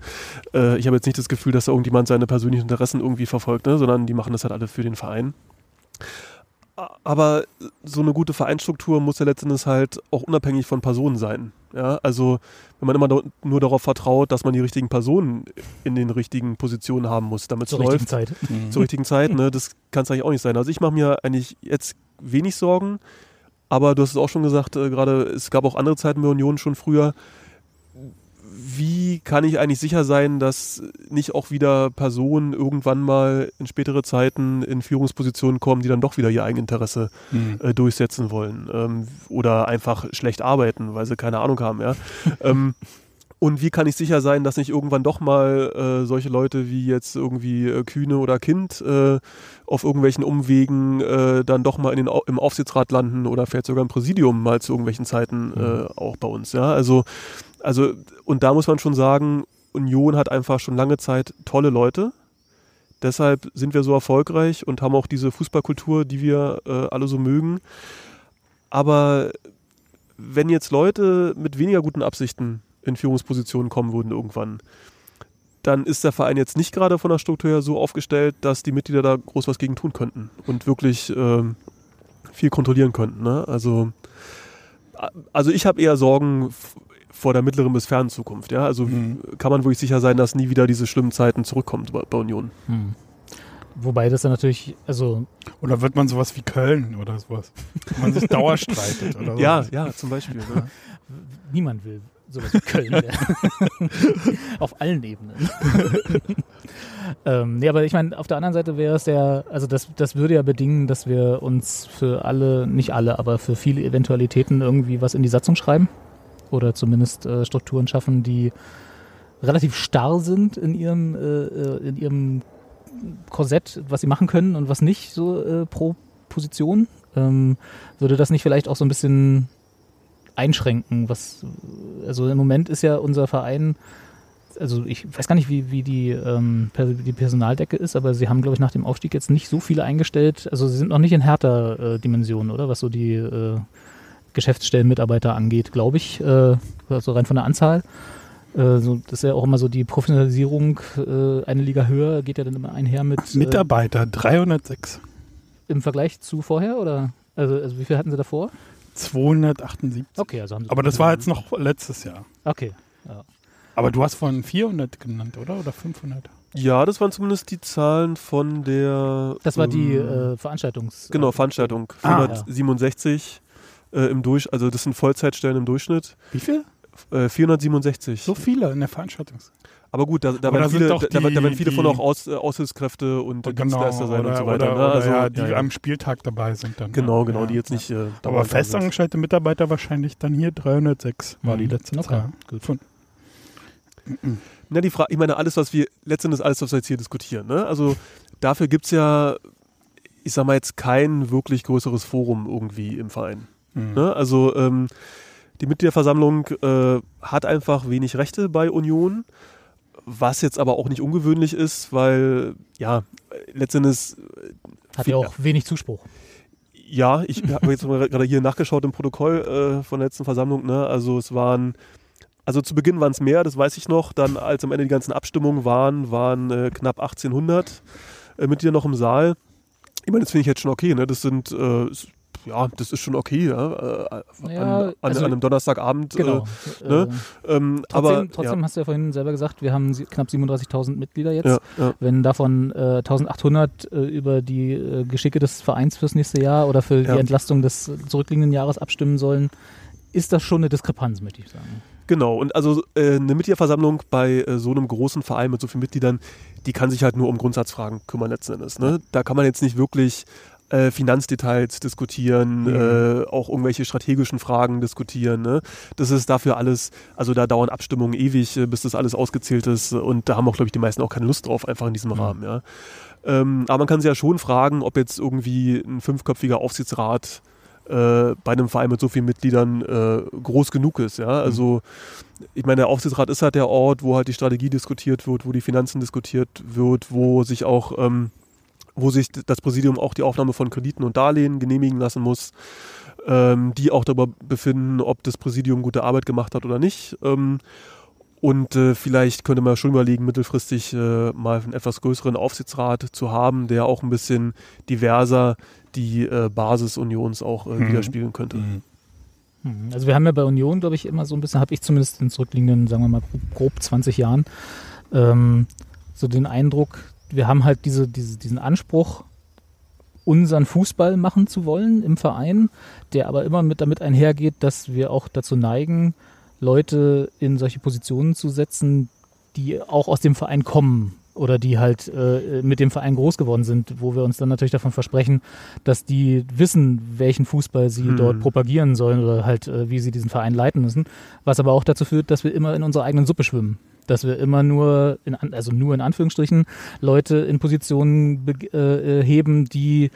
Äh, ich habe jetzt nicht das Gefühl, dass da irgendjemand seine persönlichen Interessen irgendwie verfolgt, ne, sondern die machen das halt alle für den Verein. Aber so eine gute Vereinsstruktur muss ja letztendlich halt auch unabhängig von Personen sein. Ja, also wenn man immer da- nur darauf vertraut, dass man die richtigen Personen in den richtigen Positionen haben muss, damit es Zur richtigen läuft, Zeit. zur richtigen Zeit, ne, das kann es eigentlich auch nicht sein. Also ich mache mir eigentlich jetzt wenig Sorgen, aber du hast es auch schon gesagt, äh, gerade es gab auch andere Zeiten bei Union schon früher. Wie kann ich eigentlich sicher sein, dass nicht auch wieder Personen irgendwann mal in spätere Zeiten in Führungspositionen kommen, die dann doch wieder ihr Eigeninteresse Mhm. äh, durchsetzen wollen ähm, oder einfach schlecht arbeiten, weil sie keine Ahnung haben, ja. ähm, und wie kann ich sicher sein, dass nicht irgendwann doch mal äh, solche Leute wie jetzt irgendwie äh, Kühne oder Kind äh, auf irgendwelchen Umwegen äh, dann doch mal in den, im Aufsichtsrat landen oder vielleicht sogar im Präsidium mal zu irgendwelchen Zeiten äh, auch bei uns, ja. Also, also, und da muss man schon sagen, Union hat einfach schon lange Zeit tolle Leute. Deshalb sind wir so erfolgreich und haben auch diese Fußballkultur, die wir äh, alle so mögen. Aber wenn jetzt Leute mit weniger guten Absichten in Führungspositionen kommen würden irgendwann, dann ist der Verein jetzt nicht gerade von der Struktur her so aufgestellt, dass die Mitglieder da groß was gegen tun könnten und wirklich ähm, viel kontrollieren könnten. Ne? Also, also ich habe eher Sorgen vor der mittleren bis fernen Zukunft. Ja? Also Mhm. kann man wirklich sicher sein, dass nie wieder diese schlimmen Zeiten zurückkommen bei, bei Union. Hm. Wobei das dann natürlich, also Oder wird man sowas wie Köln oder sowas? Wo man sich dauerstreitet oder so. Ja, ja, zum Beispiel. Ne? niemand will sowas wie Köln werden. auf allen Ebenen. ähm, nee, aber ich meine, auf der anderen Seite wäre es ja, also das, das würde ja bedingen, dass wir uns für alle, nicht alle, aber für viele Eventualitäten irgendwie was in die Satzung schreiben. Oder zumindest äh, Strukturen schaffen, die relativ starr sind in ihrem, äh, äh, in ihrem Korsett, was sie machen können und was nicht, so äh, pro Position. Ähm, würde das nicht vielleicht auch so ein bisschen einschränken? Was, also im Moment ist ja unser Verein, also ich weiß gar nicht, wie, wie die, ähm, die Personaldecke ist, aber sie haben, glaube ich, nach dem Aufstieg jetzt nicht so viele eingestellt. Also sie sind noch nicht in härter äh, Dimensionen, oder? Was so die äh, Geschäftsstellenmitarbeiter angeht, glaube ich. Äh, also rein von der Anzahl. Äh, so, das ist ja auch immer so die Professionalisierung, äh, eine Liga höher, geht ja dann immer einher mit äh, Mitarbeiter 306. im Vergleich zu vorher, oder? Also, also wie viel hatten sie davor? 278. Okay, also haben sie Aber das war jetzt noch letztes Jahr. Okay. Aber du hast von 400 genannt, oder? Oder 500? Ja, das waren zumindest die Zahlen von der. Das war die ähm, äh, Veranstaltungs... Genau, Veranstaltung. Ah, ja. 467 äh, im Durch, also das sind Vollzeitstellen im Durchschnitt. Wie viel? Äh, 467. So viele in der Veranstaltung. Aber gut, da, da, werden, viele, doch da, da werden die- viele von die- auch Aus, äh, Aushilfskräfte und äh, Genau, Dienstleister sein oder, und so weiter. oder, ne? oder Also, ja, die ja, am Spieltag dabei sind dann. Genau, genau, Ja, die jetzt nicht. Äh, Aber festangestellte Mitarbeiter wahrscheinlich dann hier 306 war die Mhm. letzte Okay, Zahl. gut. Von, Na, die Frage, ich meine, alles, was wir, letztendlich alles, was wir jetzt hier diskutieren, ne? Also dafür gibt es ja, ich sag mal jetzt kein wirklich größeres Forum irgendwie im Verein. Mhm. Ne? Also ähm, die Mitgliederversammlung äh, hat einfach wenig Rechte bei Union, was jetzt aber auch nicht ungewöhnlich ist, weil ja, letztendlich Hat viel- ja auch wenig Zuspruch. ja, ich habe jetzt mal gerade hier nachgeschaut im Protokoll äh, von der letzten Versammlung. Ne? Also es waren, also zu Beginn waren es mehr, das weiß ich noch. Dann, als am Ende die ganzen Abstimmungen waren, waren äh, knapp 1800 äh, Mitglieder noch im Saal. Ich meine, das finde ich jetzt schon okay. Ne? Das sind, äh, ja, das ist schon okay. Ja? Äh, Ja, an, an, also- an einem Donnerstagabend. Genau. ne? Äh, ähm, Trotzdem, aber trotzdem ja, hast du ja vorhin selber gesagt, wir haben knapp 37.000 Mitglieder jetzt. Wenn davon äh, 1800 äh, über die äh, Geschicke des Vereins fürs nächste Jahr oder für die Entlastung des zurückliegenden Jahres abstimmen sollen, ist das schon eine Diskrepanz, möchte ich sagen. Genau, und also äh, eine Mitgliederversammlung bei äh, so einem großen Verein mit so vielen Mitgliedern, die kann sich halt nur um Grundsatzfragen kümmern letzten Endes. Ne? Da kann man jetzt nicht wirklich äh, Finanzdetails diskutieren, Mhm. äh, auch irgendwelche strategischen Fragen diskutieren. Ne? Das ist dafür alles, also da dauern Abstimmungen ewig, äh, bis das alles ausgezählt ist und da haben auch, glaube ich, die meisten auch keine Lust drauf, einfach in diesem Mhm. Rahmen. Ja? Ähm, aber man kann sich ja schon fragen, ob jetzt irgendwie ein fünfköpfiger Aufsichtsrat äh, bei einem Verein mit so vielen Mitgliedern äh, groß genug ist. Ja? Also ich meine, der Aufsichtsrat ist halt der Ort, wo halt die Strategie diskutiert wird, wo die Finanzen diskutiert wird, wo sich auch ähm, wo sich das Präsidium auch die Aufnahme von Krediten und Darlehen genehmigen lassen muss, ähm, die auch darüber befinden, ob das Präsidium gute Arbeit gemacht hat oder nicht. Ähm, und äh, vielleicht könnte man schon überlegen, mittelfristig äh, mal einen etwas größeren Aufsichtsrat zu haben, der auch ein bisschen diverser die äh, Basis Unions auch äh, Mhm. widerspiegeln könnte. Mhm. Hm, Also wir haben ja bei Union, glaube ich, immer so ein bisschen, habe ich zumindest in zurückliegenden, sagen wir mal, grob, grob 20 Jahren, ähm, so den Eindruck, wir haben halt diese, diese, diesen Anspruch, unseren Fußball machen zu wollen im Verein, der aber immer mit damit einhergeht, dass wir auch dazu neigen, Leute in solche Positionen zu setzen, die auch aus dem Verein kommen oder die halt äh, mit dem Verein groß geworden sind, wo wir uns dann natürlich davon versprechen, dass die wissen, welchen Fußball sie Hm. dort propagieren sollen oder halt, äh, wie sie diesen Verein leiten müssen. Was aber auch dazu führt, dass wir immer in unserer eigenen Suppe schwimmen. Dass wir immer nur, in, also nur in Anführungsstrichen, Leute in Positionen äh, äh, heben, die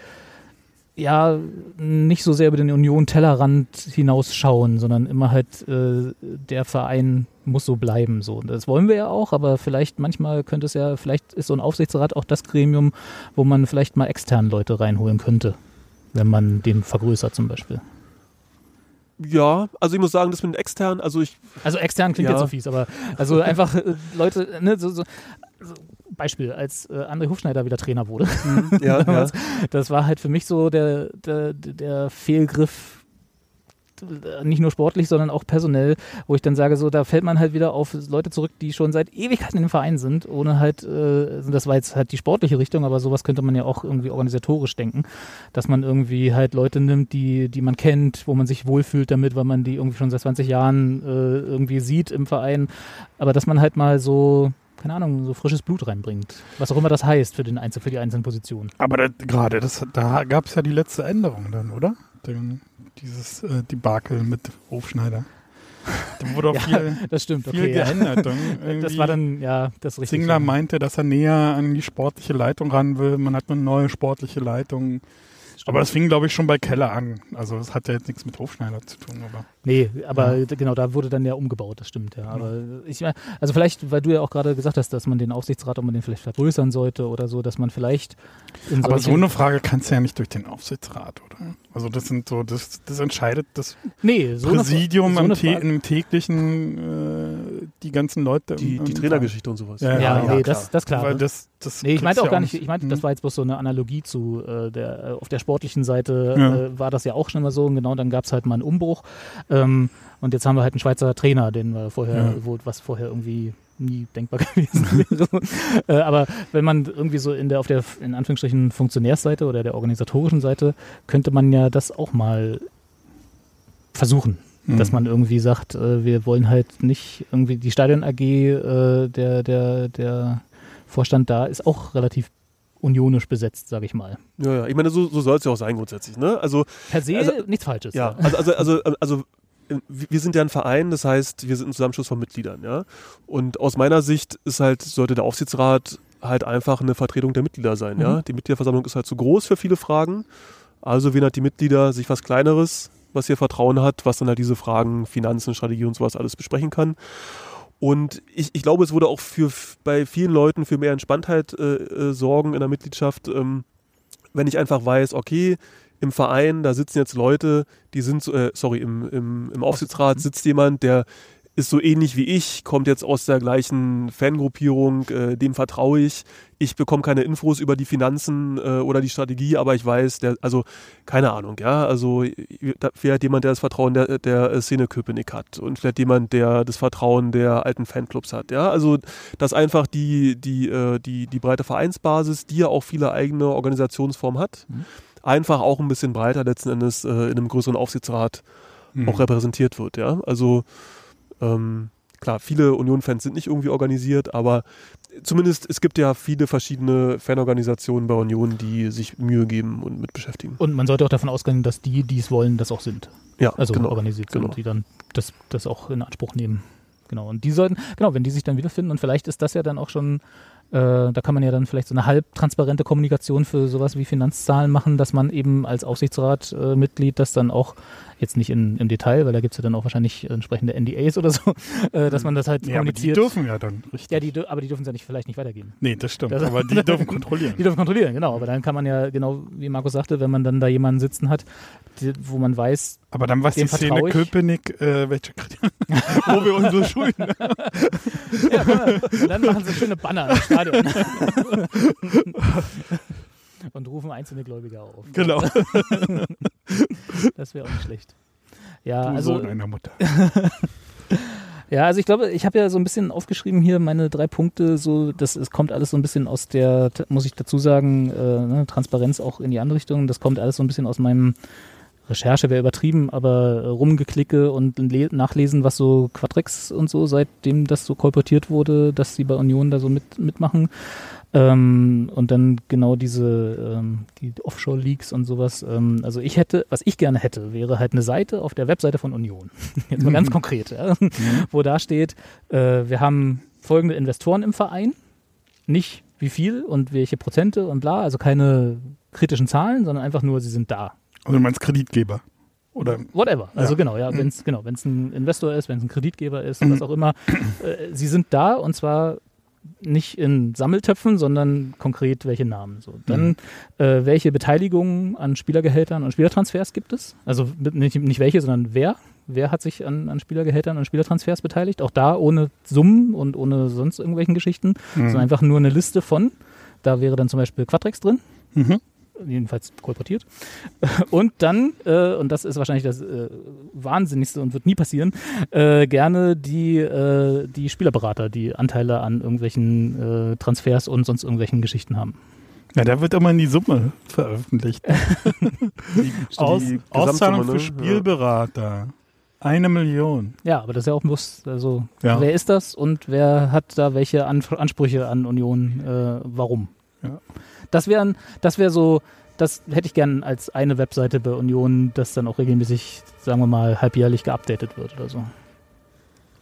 ja nicht so sehr über den Union-Tellerrand hinausschauen, sondern immer halt äh, der Verein muss so bleiben. So. Das wollen wir ja auch, aber vielleicht manchmal könnte es ja, vielleicht ist so ein Aufsichtsrat auch das Gremium, wo man vielleicht mal externe Leute reinholen könnte, wenn man den vergrößert zum Beispiel. Ja, also ich muss sagen, das mit den externen, also ich, Also extern klingt Ja. jetzt so fies, aber also einfach äh, Leute, ne, so, so, so Beispiel, als äh, André Hufschneider wieder Trainer wurde. ja, ja. damals, das war halt für mich so der, der, der Fehlgriff, nicht nur sportlich, sondern auch personell, wo ich dann sage, so, da fällt man halt wieder auf Leute zurück, die schon seit Ewigkeiten dem Verein sind, ohne halt, äh, das war jetzt halt die sportliche Richtung, aber sowas könnte man ja auch irgendwie organisatorisch denken, dass man irgendwie halt Leute nimmt, die, die man kennt, wo man sich wohlfühlt damit, weil man die irgendwie schon seit 20 Jahren äh, irgendwie sieht im Verein, aber dass man halt mal so keine Ahnung, so frisches Blut reinbringt. Was auch immer das heißt für, den Einzel für die einzelnen Positionen. Aber gerade, da gab es ja die letzte Änderung dann, oder? Den, dieses äh, Debakel mit Hofschneider. Da wurde auch Ja, viel, Das stimmt, viel okay. Ja. geändert. Dann Das war dann, ja, das richtig. Zingler ja. meinte, dass er näher an die sportliche Leitung ran will. Man hat eine neue sportliche Leitung. Aber das fing, glaube ich, schon bei Keller an. Also das hat ja jetzt nichts mit Hofschneider zu tun. Aber Nee, aber genau, da wurde dann ja umgebaut, das stimmt, ja. Aber ich meine, also vielleicht, weil du ja auch gerade gesagt hast, dass man den Aufsichtsrat, ob man den vielleicht vergrößern sollte oder so, dass man vielleicht in Aber so eine Frage kannst du ja nicht durch den Aufsichtsrat, oder? Also das sind so, das, das entscheidet das nee, so eine- Präsidium so im, eine tä- Frage- im täglichen, äh, die ganzen Leute. Die, im, die Trainergeschichte und sowas. Ja, Ja, ja, nee, klar. das, das klar. Weil das, das Nee, ich meinte auch gar ja nicht, ich meinte, Hm. das war jetzt bloß so eine Analogie zu äh, der, auf der sportlichen Seite Ja. äh, war das ja auch schon immer so und genau dann gab es halt mal einen Umbruch ähm, und jetzt haben wir halt einen Schweizer Trainer, den wir vorher, Ja. wo, was vorher irgendwie nie denkbar gewesen wäre. äh, aber wenn man irgendwie so in der auf der in Anführungsstrichen Funktionärsseite oder der organisatorischen Seite könnte man ja das auch mal versuchen, Mhm. dass man irgendwie sagt, äh, wir wollen halt nicht irgendwie die Stadion AG, äh, der, der, der Vorstand da ist auch relativ unionisch besetzt, sage ich mal. Ja, ja. Ich meine, so, so soll es ja auch sein grundsätzlich. Ne? Also, Per se Also- nichts Falsches. ja, also, also, also, also äh, wir sind ja ein Verein, das heißt, wir sind ein Zusammenschluss von Mitgliedern, ja. Und aus meiner Sicht ist halt, sollte der Aufsichtsrat halt einfach eine Vertretung der Mitglieder sein, ja. Mhm. Die Mitgliederversammlung ist halt zu groß für viele Fragen. Also wählen halt die Mitglieder sich was Kleineres, was ihr Vertrauen hat, was dann halt diese Fragen, Finanzen, Strategie und sowas alles besprechen kann. Und ich, ich glaube, es würde auch für bei vielen Leuten für mehr Entspanntheit äh, äh, sorgen in der Mitgliedschaft, ähm, wenn ich einfach weiß, okay, im Verein, da sitzen jetzt Leute, die sind, so- äh, sorry, im, im, im Aufsichtsrat sitzt jemand, der ist so ähnlich wie ich, kommt jetzt aus der gleichen Fangruppierung, äh, dem vertraue ich. Ich bekomme keine Infos über die Finanzen äh, oder die Strategie, aber ich weiß, der, also keine Ahnung, ja, also vielleicht jemand, der das Vertrauen der, der Szene Köpenick hat und vielleicht jemand, der das Vertrauen der alten Fanclubs hat, ja, also dass einfach die, die, äh, die, die breite Vereinsbasis, die ja auch viele eigene Organisationsformen hat, Mhm. einfach auch ein bisschen breiter letzten Endes äh, in einem größeren Aufsichtsrat Mhm. auch repräsentiert wird, ja. Also ähm, klar, viele Union-Fans sind nicht irgendwie organisiert, aber zumindest, es gibt ja viele verschiedene Fanorganisationen bei Union, die sich Mühe geben und mit beschäftigen. Und man sollte auch davon ausgehen, dass die, die es wollen, das auch sind. Ja, Also genau. organisiert sind, genau. die dann das, das auch in Anspruch nehmen. Genau. Und die sollten, genau, wenn die sich dann wiederfinden und vielleicht ist das ja dann auch schon, äh, da kann man ja dann vielleicht so eine halbtransparente Kommunikation für sowas wie Finanzzahlen machen, dass man eben als Aufsichtsratmitglied äh, das dann auch, jetzt nicht in, im Detail, weil da gibt es ja dann auch wahrscheinlich entsprechende NDAs oder so, äh, dass man das halt Ja, aber die kommuniziert. dürfen ja dann, richtig. ja, die, aber die dürfen es ja nicht, vielleicht nicht weitergeben. nee, das stimmt. Das- aber die dürfen kontrollieren. Die dürfen kontrollieren, genau. Aber dann kann man ja, genau wie Markus sagte, wenn man dann da jemanden sitzen hat, die, wo man weiß, Aber dann weiß die Dem Szene ich. Köpenick, äh, welche wo wir unsere Schulden ja, und dann machen sie schöne Banner im Stadion. Und rufen einzelne Gläubiger auf. Genau. Das wäre auch nicht schlecht. Ja, Du also, Sohn einer Mutter. ja, also ich glaube, ich habe ja so ein bisschen aufgeschrieben hier meine drei Punkte. So, das es kommt alles so ein bisschen aus der, muss ich dazu sagen, äh, ne, Transparenz auch in die andere Richtung. Das kommt alles so ein bisschen aus meinem Recherche wäre übertrieben, aber äh, rumgeklicke und le- nachlesen, was so Quadrex und so, seitdem das so kolportiert wurde, dass sie bei Union da so mit, mitmachen. Ähm, und dann genau diese ähm, die Offshore-Leaks und sowas. Ähm, also ich hätte, was ich gerne hätte, wäre halt eine Seite auf der Webseite von Union. Jetzt mal ganz konkret, ja, wo da steht, äh, wir haben folgende Investoren im Verein, nicht wie viel und welche Prozente und bla, also keine kritischen Zahlen, sondern einfach nur, sie sind da. Also du meinst Kreditgeber. Oder Whatever. Also Ja. genau, ja, wenn es genau, wenn's ein Investor ist, wenn es ein Kreditgeber ist, was auch immer, äh, sie sind da und zwar nicht in Sammeltöpfen, sondern konkret welche Namen. So. Dann äh, welche Beteiligungen an Spielergehältern und Spielertransfers gibt es? Also nicht, nicht welche, sondern wer? Wer hat sich an, an Spielergehältern und Spielertransfers beteiligt? Auch da ohne Summen und ohne sonst irgendwelchen Geschichten, sondern einfach nur eine Liste von. Da wäre dann zum Beispiel Quadrex drin Mhm. Jedenfalls kolportiert. Und dann, äh, und das ist wahrscheinlich das äh, Wahnsinnigste und wird nie passieren, äh, gerne die, äh, die Spielerberater, die Anteile an irgendwelchen äh, Transfers und sonst irgendwelchen Geschichten haben. Ja, da wird immer die Summe veröffentlicht. Aus, die Auszahlung für ne? Spielberater. Eine Million. Ja, aber das ist ja auch muss, also Ja. wer ist das und wer hat da welche an Ansprüche an Union, äh, warum? Ja. Das wären, das wäre so, das hätte ich gern als eine Webseite bei Union, das dann auch regelmäßig, sagen wir mal, halbjährlich geupdatet wird oder so.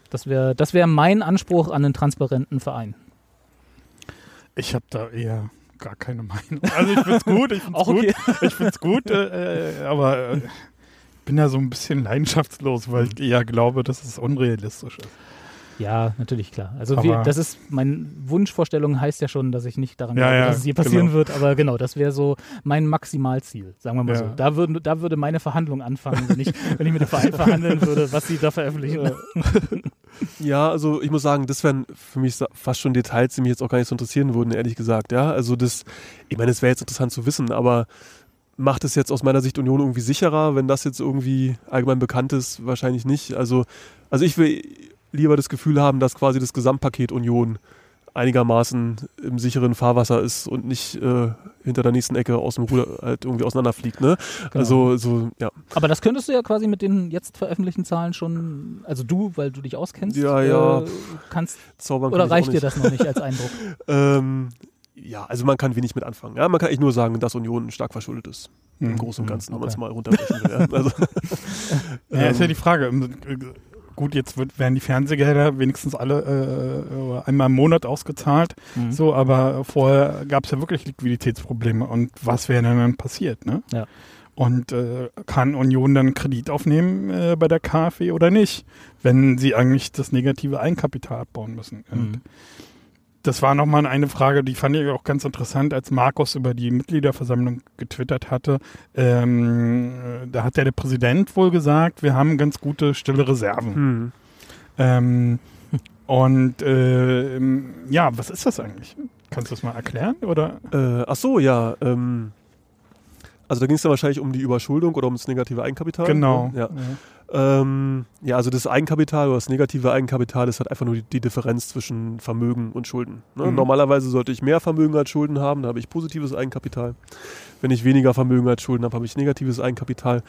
Das wäre das wäre mein Anspruch an einen transparenten Verein. Ich habe da eher gar keine Meinung. Also ich find's gut, ich find's Auch gut, ich find's gut, äh, äh, aber äh, bin da so ein bisschen leidenschaftslos, weil ich eher glaube, dass es unrealistisch ist. Ja, natürlich, klar. Also wie, das ist, meine Wunschvorstellung heißt ja schon, dass ich nicht daran Ja, glaube, ja, dass es je passieren genau. wird, aber genau, das wäre so mein Maximalziel, sagen wir mal Ja. so. Da, würden, da würde meine Verhandlung anfangen, wenn ich, wenn ich mit dem Verein verhandeln würde, was sie da veröffentlichen. Ja, also ich muss sagen, das wären für mich fast schon Details, die mich jetzt auch gar nicht so interessieren würden, ehrlich gesagt. Ja, also das, ich meine, es wäre jetzt interessant zu wissen, aber macht es jetzt aus meiner Sicht Union irgendwie sicherer, wenn das jetzt irgendwie allgemein bekannt ist? Wahrscheinlich nicht. Also, also ich will lieber das Gefühl haben, dass quasi das Gesamtpaket Union einigermaßen im sicheren Fahrwasser ist und nicht äh, hinter der nächsten Ecke aus dem Ruder halt irgendwie auseinanderfliegt. Ne? Genau. Also so, ja. Aber das könntest du ja quasi mit den jetzt veröffentlichten Zahlen schon, also du, weil du dich auskennst, Ja, ja. Äh, kannst, Zaubern oder kann reicht dir das noch nicht als Eindruck? Ähm, ja, also man kann wenig mit anfangen. Ja, man kann eigentlich nur sagen, dass Union stark verschuldet ist. Im Mhm. Großen und Ganzen, wenn man es okay. mal runterbrechen will. Ja. Also, Ja, ist ja die Frage. äh, Gut, jetzt wird, werden die Fernsehgelder wenigstens alle äh, einmal im Monat ausgezahlt. Mhm. So, aber vorher gab es ja wirklich Liquiditätsprobleme. Und was wäre denn dann passiert? Ne? Ja. Und äh, kann Union dann Kredit aufnehmen äh, bei der KfW oder nicht, wenn sie eigentlich das negative Eigenkapital abbauen müssen? Und Mhm. Das war nochmal eine Frage, die fand ich auch ganz interessant, als Markus über die Mitgliederversammlung getwittert hatte. Ähm, äh, da hat ja der Präsident wohl gesagt, wir haben ganz gute stille Reserven. hm. Ähm, und äh, ja, was ist das eigentlich? Kannst du das mal erklären? Oder? äh, ach so, ja. Ähm, also da ging es dann wahrscheinlich um die Überschuldung oder um das negative Eigenkapital. Genau. Ja. Ähm, ja, also das Eigenkapital oder das negative Eigenkapital ist halt einfach nur die, die Differenz zwischen Vermögen und Schulden. Ne? Mhm. Normalerweise sollte ich mehr Vermögen als Schulden haben, da habe ich positives Eigenkapital. Wenn ich weniger Vermögen als Schulden habe, habe ich negatives Eigenkapital.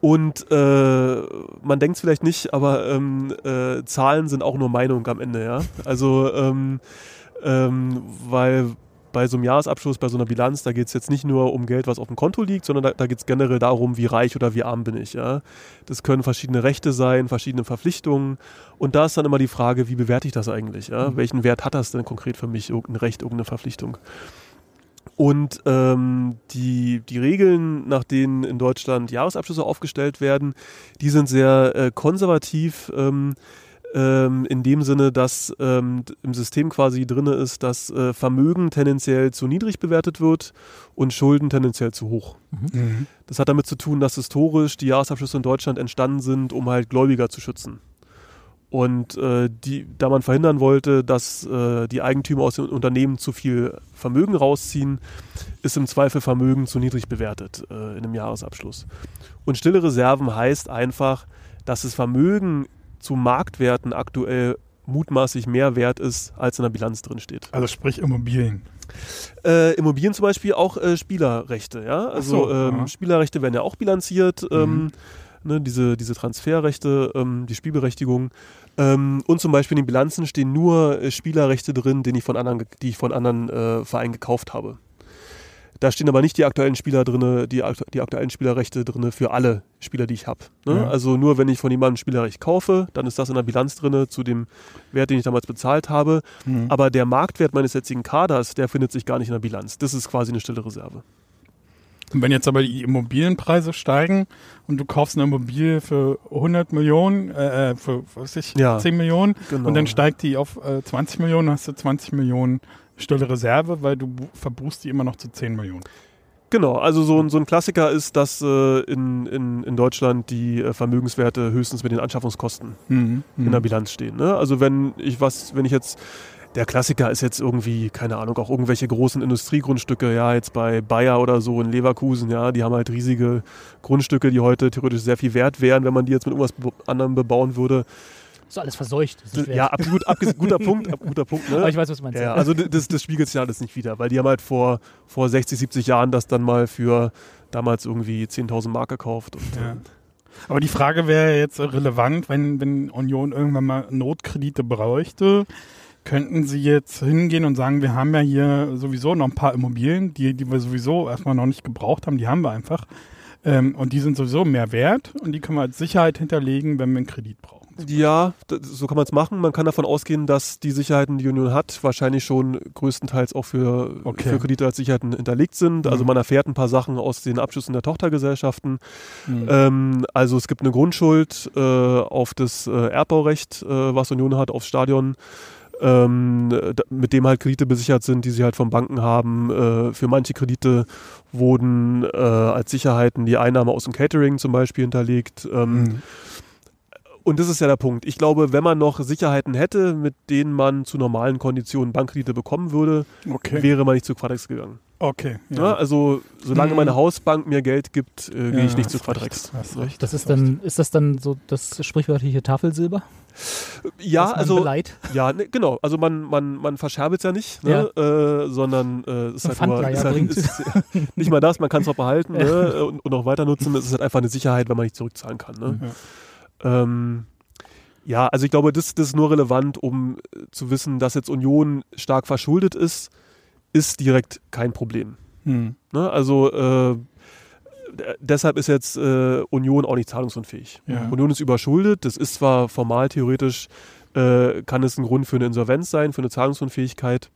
Und äh, man denkt es vielleicht nicht, aber ähm, äh, Zahlen sind auch nur Meinung am Ende, ja. Also ähm, Ähm, weil bei so einem Jahresabschluss, bei so einer Bilanz, da geht es jetzt nicht nur um Geld, was auf dem Konto liegt, sondern da, da geht es generell darum, wie reich oder wie arm bin ich. Ja? Das können verschiedene Rechte sein, verschiedene Verpflichtungen. Und da ist dann immer die Frage, wie bewerte ich das eigentlich? Ja? Mhm. Welchen Wert hat das denn konkret für mich, irgendein Recht, irgendeine Verpflichtung? Und ähm, die, die Regeln, nach denen in Deutschland Jahresabschlüsse aufgestellt werden, die sind sehr äh, konservativ. Ähm, ähm, in dem Sinne, dass ähm, im System quasi drin ist, dass äh, Vermögen tendenziell zu niedrig bewertet wird und Schulden tendenziell zu hoch. Mhm. mhm. Das hat damit zu tun, dass historisch die Jahresabschlüsse in Deutschland entstanden sind, um halt Gläubiger zu schützen. Und äh, die, da man verhindern wollte, dass äh, die Eigentümer aus den Unternehmen zu viel Vermögen rausziehen, ist im Zweifel Vermögen zu niedrig bewertet äh, in einem Jahresabschluss. Und stille Reserven heißt einfach, dass das Vermögen zu Marktwerten aktuell mutmaßlich mehr wert ist, als in der Bilanz drin steht. Also sprich Immobilien. Äh, Immobilien zum Beispiel auch äh, Spielerrechte, ja. Also so, ähm, Spielerrechte werden ja auch bilanziert, ähm, mhm. ne, diese, diese Transferrechte, ähm, die Spielberechtigung. Ähm, und zum Beispiel in den Bilanzen stehen nur äh, Spielerrechte drin, den ich von anderen, die ich von anderen äh, Vereinen gekauft habe. Da stehen aber nicht die aktuellen Spieler drin, die, die aktuellen Spielerrechte drin für alle Spieler, die ich habe. Ne? Ja. Also nur wenn ich von jemandem Spielerrecht kaufe, dann ist das in der Bilanz drin zu dem Wert, den ich damals bezahlt habe. Mhm. Aber der Marktwert meines jetzigen Kaders, der findet sich gar nicht in der Bilanz. Das ist quasi eine stille Reserve. Und wenn jetzt aber die Immobilienpreise steigen und du kaufst eine Immobilie für 100 Millionen, äh, äh, für was weiß ich, ja, 10 Millionen genau. und dann steigt die auf äh, 20 Millionen, hast du 20 Millionen stille Reserve, weil du verbuchst die immer noch zu 10 Millionen. Genau, also so ein, so ein Klassiker ist, dass äh, in, in, in Deutschland die äh, Vermögenswerte höchstens mit den Anschaffungskosten mhm, in der mhm. Bilanz stehen. Ne? Also wenn ich was, wenn ich jetzt der Klassiker ist jetzt irgendwie, keine Ahnung, auch irgendwelche großen Industriegrundstücke, ja, jetzt bei Bayer oder so in Leverkusen, ja, die haben halt riesige Grundstücke, die heute theoretisch sehr viel wert wären, wenn man die jetzt mit irgendwas anderem bebauen würde so alles verseucht. Ja, absolut, guter Punkt, guter Punkt. Ne? Aber ich weiß, was du meinst. Ja, also das, das spiegelt sich alles nicht wieder, weil die haben halt vor, vor 60, 70 Jahren das dann mal für damals irgendwie 10.000 Mark gekauft. Und, ja. Ähm, aber die Frage wäre jetzt relevant, wenn, wenn Union irgendwann mal Notkredite bräuchte, könnten Sie jetzt hingehen und sagen, wir haben ja hier sowieso noch ein paar Immobilien, die, die wir sowieso erstmal noch nicht gebraucht haben, die haben wir einfach. Ähm, und die sind sowieso mehr wert und die können wir als Sicherheit hinterlegen, wenn wir einen Kredit brauchen. Ja, so kann man es machen. Man kann davon ausgehen, dass die Sicherheiten, die Union hat, wahrscheinlich schon größtenteils auch für, okay. für Kredite als Sicherheiten hinterlegt sind. Also mhm. Also man erfährt ein paar Sachen aus den Abschlüssen der Tochtergesellschaften. Mhm. Ähm, also es gibt eine Grundschuld äh, auf das äh, Erbbaurecht, äh, was Union hat, aufs Stadion. Ähm, mit dem halt Kredite besichert sind, die sie halt von Banken haben. Äh, für manche Kredite wurden äh, als Sicherheiten die Einnahme aus dem Catering zum Beispiel hinterlegt. Ähm, mhm. Und das ist ja der Punkt. Ich glaube, wenn man noch Sicherheiten hätte, mit denen man zu normalen Konditionen Bankkredite bekommen würde, okay. wäre man nicht zu Quadrex gegangen. Okay. Ja. Ja, also solange hm. meine Hausbank mir Geld gibt, äh, gehe ich nicht zu Quadrex. Recht, das ist dann, ist das dann so das sprichwörtliche Tafelsilber? Ja, also beleiht? ja, ne, genau. Also man, man, man verscherbelt es ja nicht, ne? ja. Äh, sondern äh, ist halt nur ist halt, ist, nicht mal das. Man kann es auch behalten ne? und, und auch weiter nutzen. Es ist halt einfach eine Sicherheit, wenn man nicht zurückzahlen kann. Ne? Ja. Ähm, ja, also ich glaube, das, das ist nur relevant, um äh, zu wissen, dass jetzt Union stark verschuldet ist, ist direkt kein Problem. Hm. Ne? Also äh, deshalb ist jetzt äh, Union auch nicht zahlungsunfähig. Ja. Union ist überschuldet, das ist zwar formal theoretisch, äh, kann es ein Grund für eine Insolvenz sein, für eine Zahlungsunfähigkeit,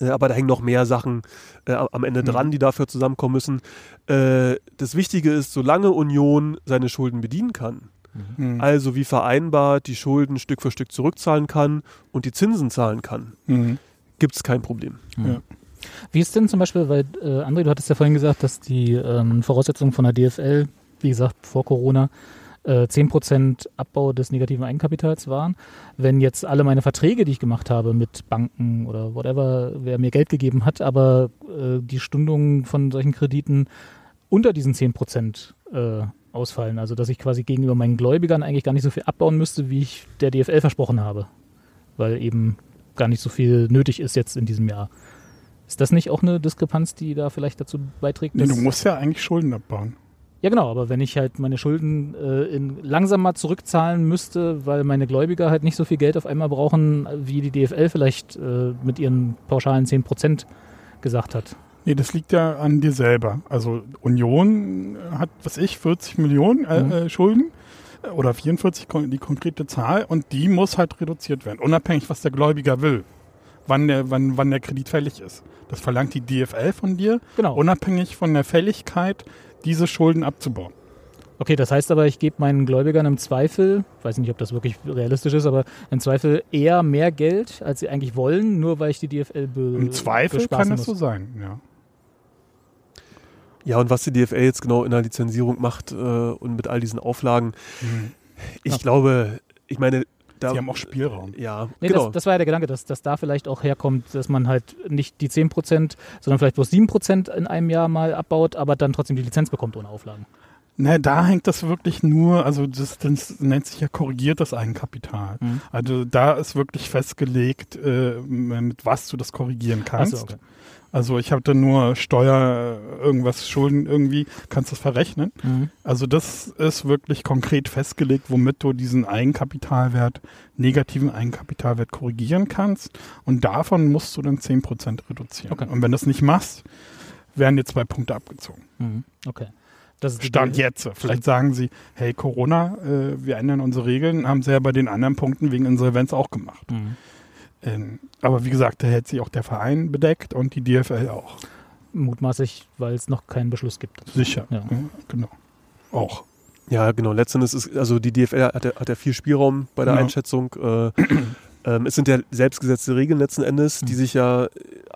äh, aber da hängen noch mehr Sachen äh, am Ende hm. dran, die dafür zusammenkommen müssen. Das Wichtige ist, solange Union seine Schulden bedienen kann, mhm. also wie vereinbart die Schulden Stück für Stück zurückzahlen kann und die Zinsen zahlen kann, mhm. gibt es kein Problem. Ja. Wie ist denn zum Beispiel, weil äh, André, du hattest ja vorhin gesagt, dass die ähm, Voraussetzungen von der DFL, wie gesagt, vor Corona, äh, 10% Abbau des negativen Eigenkapitals waren. Wenn jetzt alle meine Verträge, die ich gemacht habe mit Banken oder whatever, wer mir Geld gegeben hat, aber äh, die Stundungen von solchen Krediten unter diesen 10% äh, ausfallen. Also dass ich quasi gegenüber meinen Gläubigern eigentlich gar nicht so viel abbauen müsste, wie ich der DFL versprochen habe. Weil eben gar nicht so viel nötig ist jetzt in diesem Jahr. Ist das nicht auch eine Diskrepanz, die da vielleicht dazu beiträgt? Nee, du musst ja eigentlich Schulden abbauen. Ja, genau, aber wenn ich halt meine Schulden äh, in langsamer zurückzahlen müsste, weil meine Gläubiger halt nicht so viel Geld auf einmal brauchen, wie die DFL vielleicht äh, mit ihren pauschalen 10% gesagt hat. Nee, das liegt ja an dir selber. Also Union hat, was ich, 40 Millionen äh, Mhm. äh, Schulden äh, oder 44 kon- die konkrete Zahl und die muss halt reduziert werden, unabhängig was der Gläubiger will, wann der, wann, wann der Kredit fällig ist. Das verlangt die DFL von dir, Genau. unabhängig von der Fälligkeit, diese Schulden abzubauen. Okay, das heißt aber, ich gebe meinen Gläubigern im Zweifel, weiß nicht, ob das wirklich realistisch ist, aber im Zweifel eher mehr Geld, als sie eigentlich wollen, nur weil ich die DFL be Im Zweifel kann es so sein, ja. Ja, und was die DFL jetzt genau in der Lizenzierung macht äh, und mit all diesen Auflagen, ich Ja. glaube, ich meine, da, Sie haben auch Spielraum. ja, Nee, genau. das, das war ja der Gedanke, dass, dass da vielleicht auch herkommt, dass man halt nicht die 10%, sondern vielleicht bloß 7% in einem Jahr mal abbaut, aber dann trotzdem die Lizenz bekommt ohne Auflagen. Ne, da hängt das wirklich nur, also das, das nennt sich ja korrigiertes Eigenkapital. Mhm. Also da ist wirklich festgelegt, äh, mit was du das korrigieren kannst. Achso, okay. Also ich habe da nur Steuer, irgendwas, Schulden irgendwie, kannst das verrechnen. Mhm. Also das ist wirklich konkret festgelegt, womit du diesen Eigenkapitalwert, negativen Eigenkapitalwert korrigieren kannst. Und davon musst du dann 10% reduzieren. Okay. Und wenn du das nicht machst, werden dir zwei Punkte abgezogen. Mhm. Okay. Das ist die Stand jetzt. Vielleicht sagen sie, hey Corona, äh, wir ändern unsere Regeln, haben sie ja bei den anderen Punkten wegen Insolvenz auch gemacht. Mhm. Ähm, aber wie gesagt, da hält sich auch der Verein bedeckt und die DFL auch. Mutmaßlich, weil es noch keinen Beschluss gibt. Sicher. Ja. genau. Auch. Ja, genau. Letztendlich ist, also die DFL hat ja, hat ja viel Spielraum bei der Ja. Einschätzung. Äh, ähm, es sind ja selbstgesetzte Regeln letzten Endes, die Mhm. sich ja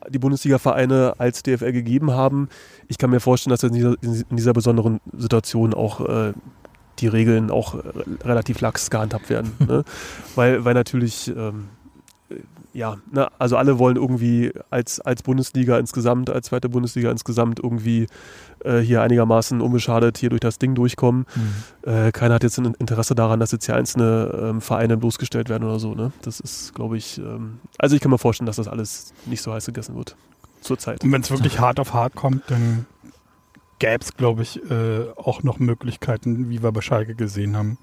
die Bundesliga-Vereine als DFL gegeben haben. Ich kann mir vorstellen, dass in dieser, in dieser besonderen Situation auch äh, die Regeln auch relativ lax gehandhabt werden. ne? weil, weil natürlich, ähm, äh, ja, ne, also alle wollen irgendwie als, als Bundesliga insgesamt, als zweite Bundesliga insgesamt irgendwie äh, hier einigermaßen unbeschadet hier durch das Ding durchkommen. Mhm. Äh, keiner hat jetzt ein Interesse daran, dass jetzt hier einzelne ähm, Vereine bloßgestellt werden oder so. Ne? Das ist, glaube ich, ähm, also ich kann mir vorstellen, dass das alles nicht so heiß gegessen wird. Zurzeit. Und wenn es wirklich hart auf hart kommt, dann gäbe es, glaube ich, äh, auch noch Möglichkeiten, wie wir bei Schalke gesehen haben.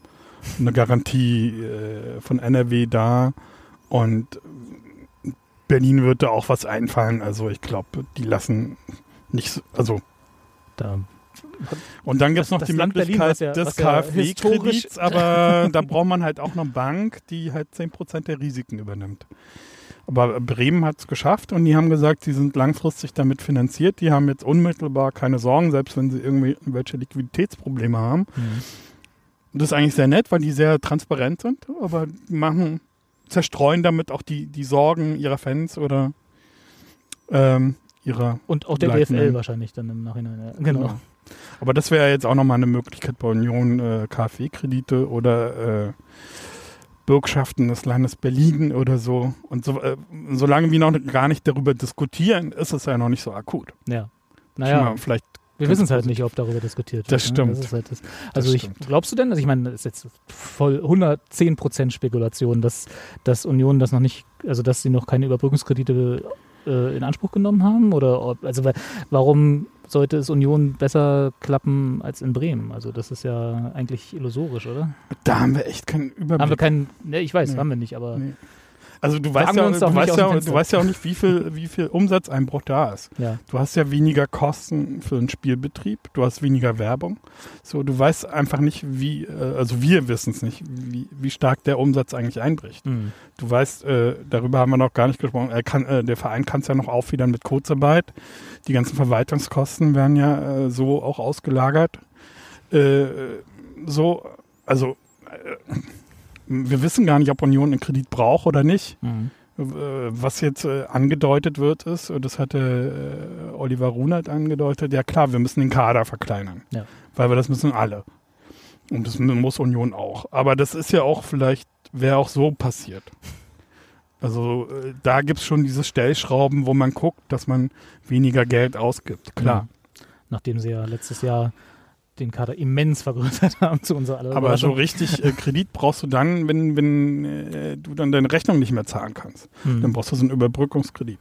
Eine Garantie äh, von NRW da und Berlin wird da auch was einfallen. Also ich glaube, die lassen nicht so, also Da, und dann gibt es noch das die Land Möglichkeit ja- des was ja KfW-Kredits, aber da braucht man halt auch eine Bank, die halt 10% der Risiken übernimmt. Aber Bremen hat es geschafft und die haben gesagt, sie sind langfristig damit finanziert. Die haben jetzt unmittelbar keine Sorgen, selbst wenn sie irgendwelche Liquiditätsprobleme haben. Mhm. Das ist eigentlich sehr nett, weil die sehr transparent sind, aber die machen, zerstreuen damit auch die, die Sorgen ihrer Fans oder ähm, ihrer Und auch der. DFL wahrscheinlich dann im Nachhinein. Ja. Genau. Aber das wäre jetzt auch nochmal eine Möglichkeit bei Union, äh, KfW-Kredite oder äh, Bürgschaften des Landes Berlin oder so. Und so, äh, solange wir noch gar nicht darüber diskutieren, ist es ja noch nicht so akut. Ja. Naja, mal Vielleicht wir wissen es halt nicht, ob darüber diskutiert wird. Das ne? stimmt. Das halt das. Also ich, stimmt. glaubst du denn, also ich meine, das ist jetzt voll 110% Spekulation, dass, dass Union das noch nicht, also dass sie noch keine Überbrückungskredite äh, in Anspruch genommen haben? Oder ob, also weil, warum sollte es Union besser klappen als in Bremen? Also das ist ja eigentlich illusorisch, oder? da haben wir echt keinen Überblick. Haben wir keinen, ne, ich weiß, Nee. haben wir nicht, aber Nee. Also du weißt, ja, du, weißt ja, du weißt ja auch nicht, wie viel, wie viel Umsatzeinbruch da ist. ja. Du hast ja weniger Kosten für den Spielbetrieb, du hast weniger Werbung. So, du weißt einfach nicht, wie, äh, also wir wissen es nicht, wie, wie stark der Umsatz eigentlich einbricht. Hm. Du weißt, äh, darüber haben wir noch gar nicht gesprochen, er kann, äh, der Verein kann es ja noch aufwiedern mit Kurzarbeit. Die ganzen Verwaltungskosten werden ja äh, so auch ausgelagert. Äh, so, also äh, wir wissen gar nicht, ob Union einen Kredit braucht oder nicht. Hm. Äh, Was jetzt äh, angedeutet wird, ist, und das hatte äh, Oliver Runert angedeutet, ja klar, wir müssen den Kader verkleinern. Ja. Weil wir das müssen alle. Und das muss Union auch. Aber das ist ja auch vielleicht, wäre auch so passiert. Also äh, da gibt es schon diese Stellschrauben, wo man guckt, dass man weniger Geld ausgibt. Klar. Nachdem sie ja letztes Jahr den Kader immens vergrößert haben zu unserer aller Aber so richtig äh, Kredit brauchst du dann, wenn, wenn äh, du dann deine Rechnung nicht mehr zahlen kannst. Hm. Dann brauchst du so einen Überbrückungskredit.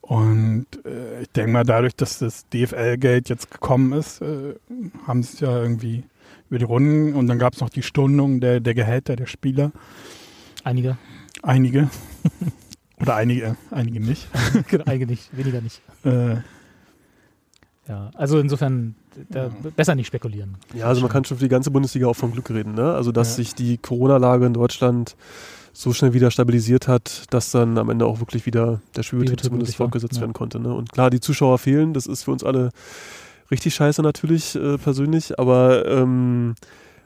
Und äh, ich denke mal, dadurch, dass das DFL-Geld jetzt gekommen ist, äh, haben sie es ja irgendwie über die Runden und dann gab es noch die Stundung der, der Gehälter der Spieler. Einige. Einige. Oder einige, einige nicht. Genau, Einige nicht, weniger nicht. Äh, Ja, also insofern da besser nicht spekulieren. Ja, also man kann schon für die ganze Bundesliga auch vom Glück reden. Ne? Also dass Ja. sich die Corona-Lage in Deutschland so schnell wieder stabilisiert hat, dass dann am Ende auch wirklich wieder der Spielbetrieb zumindest fortgesetzt Ja. werden konnte. Ne? Und klar, die Zuschauer fehlen, das ist für uns alle richtig scheiße natürlich äh, persönlich, aber ähm,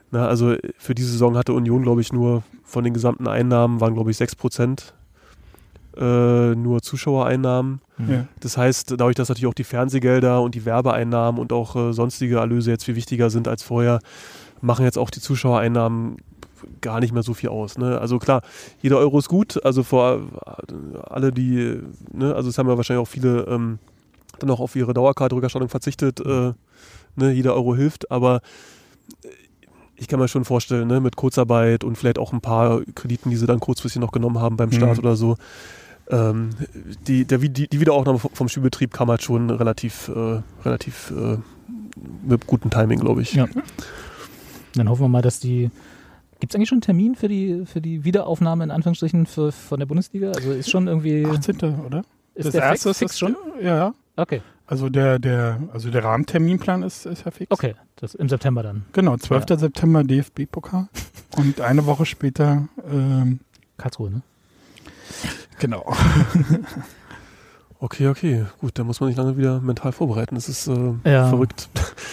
na, also für diese Saison hatte Union, glaube ich, nur von den gesamten Einnahmen waren, glaube ich, 6 Prozent äh, nur Zuschauereinnahmen. Hm. ja. Das heißt, dadurch, dass natürlich auch die Fernsehgelder und die Werbeeinnahmen und auch äh, sonstige Erlöse jetzt viel wichtiger sind als vorher, machen jetzt auch die Zuschauereinnahmen gar nicht mehr so viel aus. Ne? Also klar, jeder Euro ist gut. Also vor äh, alle, die, ne, also es haben ja wahrscheinlich auch viele ähm, dann auch auf ihre Dauerkarte-Rückerstattung verzichtet. Äh, ne? Jeder Euro hilft, aber äh, ich kann mir schon vorstellen, ne, mit Kurzarbeit und vielleicht auch ein paar Krediten, die sie dann kurzfristig noch genommen haben beim Staat Mhm. oder so, ähm, die, der, die, die Wiederaufnahme vom Spielbetrieb kam halt schon relativ, äh, relativ äh, mit gutem Timing, glaube ich. Ja. Dann hoffen wir mal, dass die. Gibt es eigentlich schon einen Termin für die, für die Wiederaufnahme in Anführungsstrichen für, von der Bundesliga? Also ist schon irgendwie. 18. oder? ist der fix, fix ist schon? Ja, ja. Okay, Also der, der, also der Rahmenterminplan ist, ist ja fix. okay. Das im September dann. Genau, 12. September DFB-Pokal. Und eine Woche später, ähm, Karlsruhe, ne? Genau. Okay, okay, gut, da muss man sich lange wieder mental vorbereiten. Das ist äh, Ja. verrückt.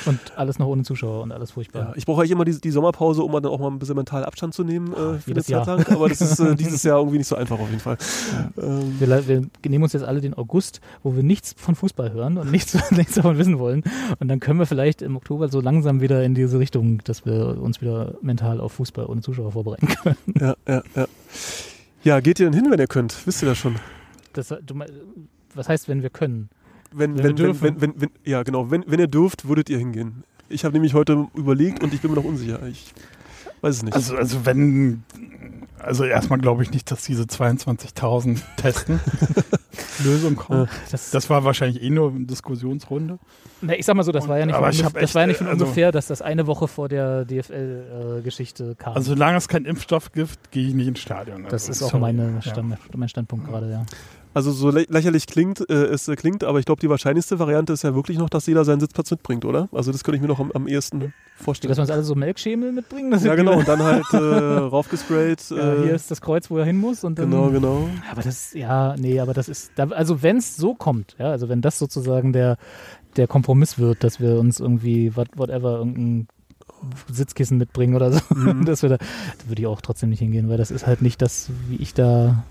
Und alles noch ohne Zuschauer und alles furchtbar. Ja, ich brauche eigentlich immer die, die Sommerpause, um dann auch mal ein bisschen mental Abstand zu nehmen äh, für eine Zeit Jahr. lang. Aber das ist äh, dieses Jahr irgendwie nicht so einfach auf jeden Fall. Ähm, Wir, wir nehmen uns jetzt alle den August, wo wir nichts von Fußball hören und nichts, nichts davon wissen wollen. Und dann können wir vielleicht im Oktober so langsam wieder in diese Richtung, dass wir uns wieder mental auf Fußball ohne Zuschauer vorbereiten können. ja, ja, ja. Ja, geht ihr denn hin, wenn ihr könnt? Wisst ihr das schon? Das, du, was heißt, wenn wir können? Wenn, Wenn wenn, wir wenn, wenn, wenn, ja, genau. Wenn, wenn ihr dürft, würdet ihr hingehen. Ich habe nämlich heute überlegt und ich bin mir noch unsicher. Ich weiß es nicht. Also, also wenn, also erstmal glaube ich nicht, dass diese 22.000 Testen Lösung kommt. Das, Das war wahrscheinlich eh nur eine Diskussionsrunde. na, ich sag mal so, das Und- war ja nicht, aber von, ich das echt, war ja nicht von äh, also- ungefähr, dass das eine Woche vor der DFL-Geschichte kam. Also solange es keinen Impfstoff gibt, gehe ich nicht ins Stadion. das also, ist auch meine Ja. Stand, mein Standpunkt gerade, ja. Also so lä lächerlich klingt äh, es äh, klingt, aber ich glaube, die wahrscheinlichste Variante ist ja wirklich noch, dass jeder seinen Sitzplatz mitbringt, oder? Also das könnte ich mir noch am, am ehesten vorstellen. Dass wir uns alle so Melkschemel mitbringen. Ja, genau. Und dann halt äh, raufgesprayt. Ja, Äh, hier ist das Kreuz, wo er hin muss. Und dann, genau, genau. Aber das, ja, nee, aber das ist, also wenn es so kommt, ja, also wenn das sozusagen der, der Kompromiss wird, dass wir uns irgendwie, what, whatever, irgendein Sitzkissen mitbringen oder so, Mhm. dass wir da, da würde ich auch trotzdem nicht hingehen, weil das ist halt nicht das, wie ich da,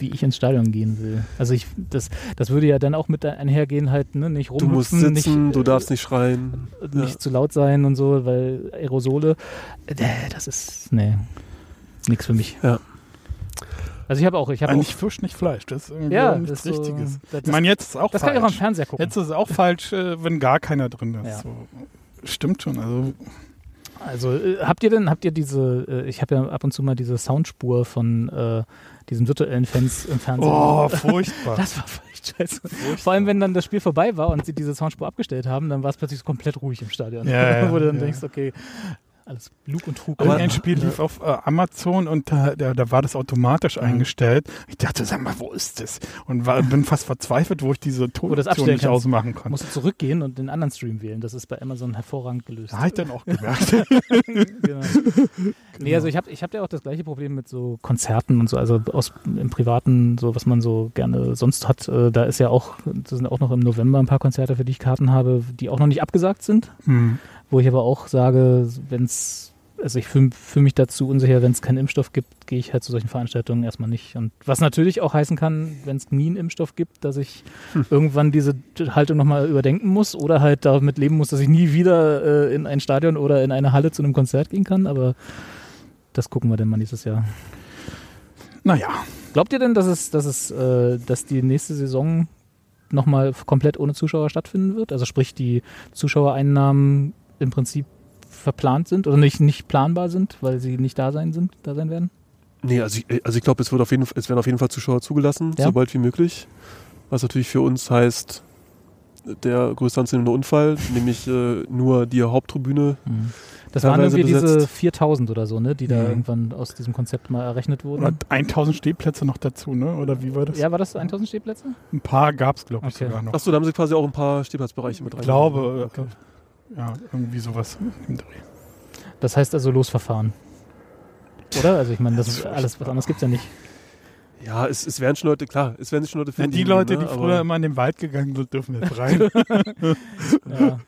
wie ich ins Stadion gehen will. Also ich, das, das würde ja dann auch mit einhergehen, halt, ne, nicht Du rumhüpfen, musst sitzen, nicht, du äh, darfst nicht schreien. nicht Ja. zu laut sein und so, weil Aerosole, äh, das ist, nee, nix für mich. Ja. Also ich habe auch, ich habe auch Eigentlich Fisch, nicht Fleisch. Das ist irgendwie ja, nichts das ist so- Richtiges. Das, ich meine, jetzt ist es auch das kann ich auch am falsch. Fernseher gucken. Jetzt ist es auch falsch, äh, wenn gar keiner drin ist. Ja. So. Stimmt schon. Also Also äh, habt ihr denn, habt ihr diese, äh, ich habe ja ab und zu mal diese Soundspur von äh, diesen virtuellen Fans im Fernsehen. Oh, furchtbar. Das war echt scheiße. Vor allem, wenn dann das Spiel vorbei war und sie diese Soundspur abgestellt haben, dann war es plötzlich komplett ruhig im Stadion. Ja, ja, Wo du dann ja. denkst, okay, alles Lug und Trug. Aber ein Spiel lief auf äh, Amazon und da, da, da war das automatisch Mhm. eingestellt. Ich dachte, sag mal, wo ist das? Und war, bin fast verzweifelt, wo ich diese Tonoption nicht kannst. ausmachen konnte. musst du zurückgehen und den anderen Stream wählen. Das ist bei Amazon hervorragend gelöst. Da habe ich dann auch gemerkt. genau. Nee, also ich habe ich hab ja auch das gleiche Problem mit so Konzerten und so, also aus im Privaten, so was man so gerne sonst hat. Äh, da ist ja auch, da sind auch noch im November ein paar Konzerte, für die ich Karten habe, die auch noch nicht abgesagt sind. hm. Wo ich aber auch sage, wenn es, also ich fühle fühl mich dazu unsicher, wenn es keinen Impfstoff gibt, gehe ich halt zu solchen Veranstaltungen erstmal nicht. Und was natürlich auch heißen kann, wenn es nie einen Impfstoff gibt, dass ich irgendwann diese Haltung nochmal überdenken muss oder halt damit leben muss, dass ich nie wieder äh, in ein Stadion oder in eine Halle zu einem Konzert gehen kann. Aber das gucken wir dann mal nächstes Jahr. Naja, Glaubt ihr denn, dass es, dass es, äh, dass die nächste Saison nochmal komplett ohne Zuschauer stattfinden wird? Also sprich, die Zuschauereinnahmen im Prinzip verplant sind oder nicht, nicht planbar sind, weil sie nicht da sein sind, da sein werden? Nee, also ich, also ich glaube, es, wird auf jeden Fall- es werden auf jeden Fall Zuschauer zugelassen, Ja. so bald wie möglich. Was natürlich für uns heißt, der größte anzunehmende Unfall, nämlich äh, nur die Haupttribüne. Mhm. Das waren irgendwie diese besetzt. 4000 oder so, ne, die da Mhm. irgendwann aus diesem Konzept mal errechnet wurden. Und 1000 Stehplätze noch dazu, ne? Oder wie war das? Ja, war das 1000 Stehplätze? Ein paar gab es, glaube ich, Okay. sogar noch. Achso, da haben sie quasi auch ein paar Stehplatzbereiche mit rein. ich glaube, Okay. Ja, irgendwie sowas. Das heißt also Losverfahren. Oder? Also ich meine, das ist alles, was anderes gibt's ja nicht. Ja, es, es werden schon Leute, klar, es werden sich schon Leute Ja, finden. die Leute, ne, die aber- früher immer in den Wald gegangen sind, dürfen jetzt rein. Ja.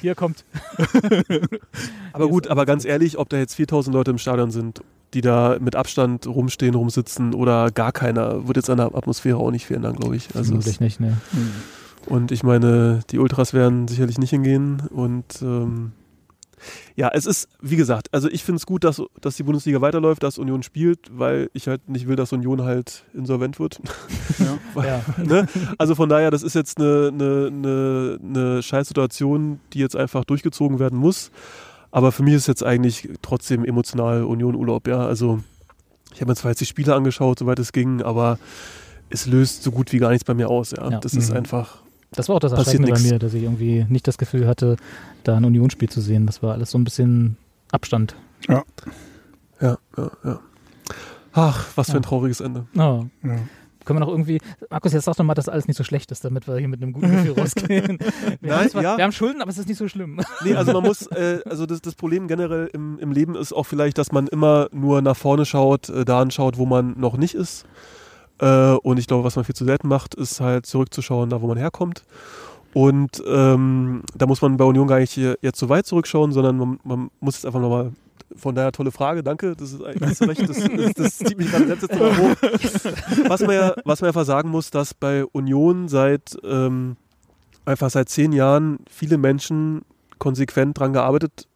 Hier kommt. Aber gut, aber ganz ehrlich, ob da jetzt 4000 Leute im Stadion sind, die da mit Abstand rumstehen, rumsitzen oder gar keiner, wird jetzt an der Atmosphäre auch nicht verändern, glaube ich. Also es, Vermutlich nicht, ne. Und ich meine, die Ultras werden sicherlich nicht hingehen und ähm, ja, es ist, wie gesagt, also ich finde es gut, dass, dass die Bundesliga weiterläuft, dass Union spielt, weil ich halt nicht will, dass Union halt insolvent wird. ja. Ja. ne? Also von daher, das ist jetzt eine, eine, eine, eine Scheißsituation, die jetzt einfach durchgezogen werden muss. Aber für mich ist jetzt eigentlich trotzdem emotional Union Urlaub, ja. Also ich habe mir zwar jetzt die Spiele angeschaut, soweit es ging, aber es löst so gut wie gar nichts bei mir aus, ja. Ja. Das ist Mhm. einfach. Das war auch das Passiert Erschreckende bei mir, dass ich irgendwie nicht das Gefühl hatte, da ein Unionsspiel zu sehen. Das war alles so ein bisschen Abstand. Ja, ja, ja. Ach, was für ein Ja. trauriges Ende. Oh. Ja. Können wir noch irgendwie, Markus, jetzt sag doch mal, dass alles nicht so schlecht ist, damit wir hier mit einem guten Gefühl rausgehen. Wir, Nein, haben, zwar, ja. wir haben Schulden, aber es ist nicht so schlimm. Nee, also man muss, äh, also das, das Problem generell im, im Leben ist auch vielleicht, dass man immer nur nach vorne schaut, äh, da anschaut, wo man noch nicht ist. Äh, und ich glaube, was man viel zu selten macht, ist halt zurückzuschauen, da wo man herkommt. Und ähm, da muss man bei Union gar nicht jetzt so weit zurückschauen, sondern man, man muss jetzt einfach nochmal, von daher tolle Frage, danke, das ist eigentlich das, das, das zieht mich gerade selbst jetzt hoch. Was man, ja, was man einfach sagen muss, dass bei Union seit ähm, einfach seit zehn Jahren viele Menschen konsequent daran gearbeitet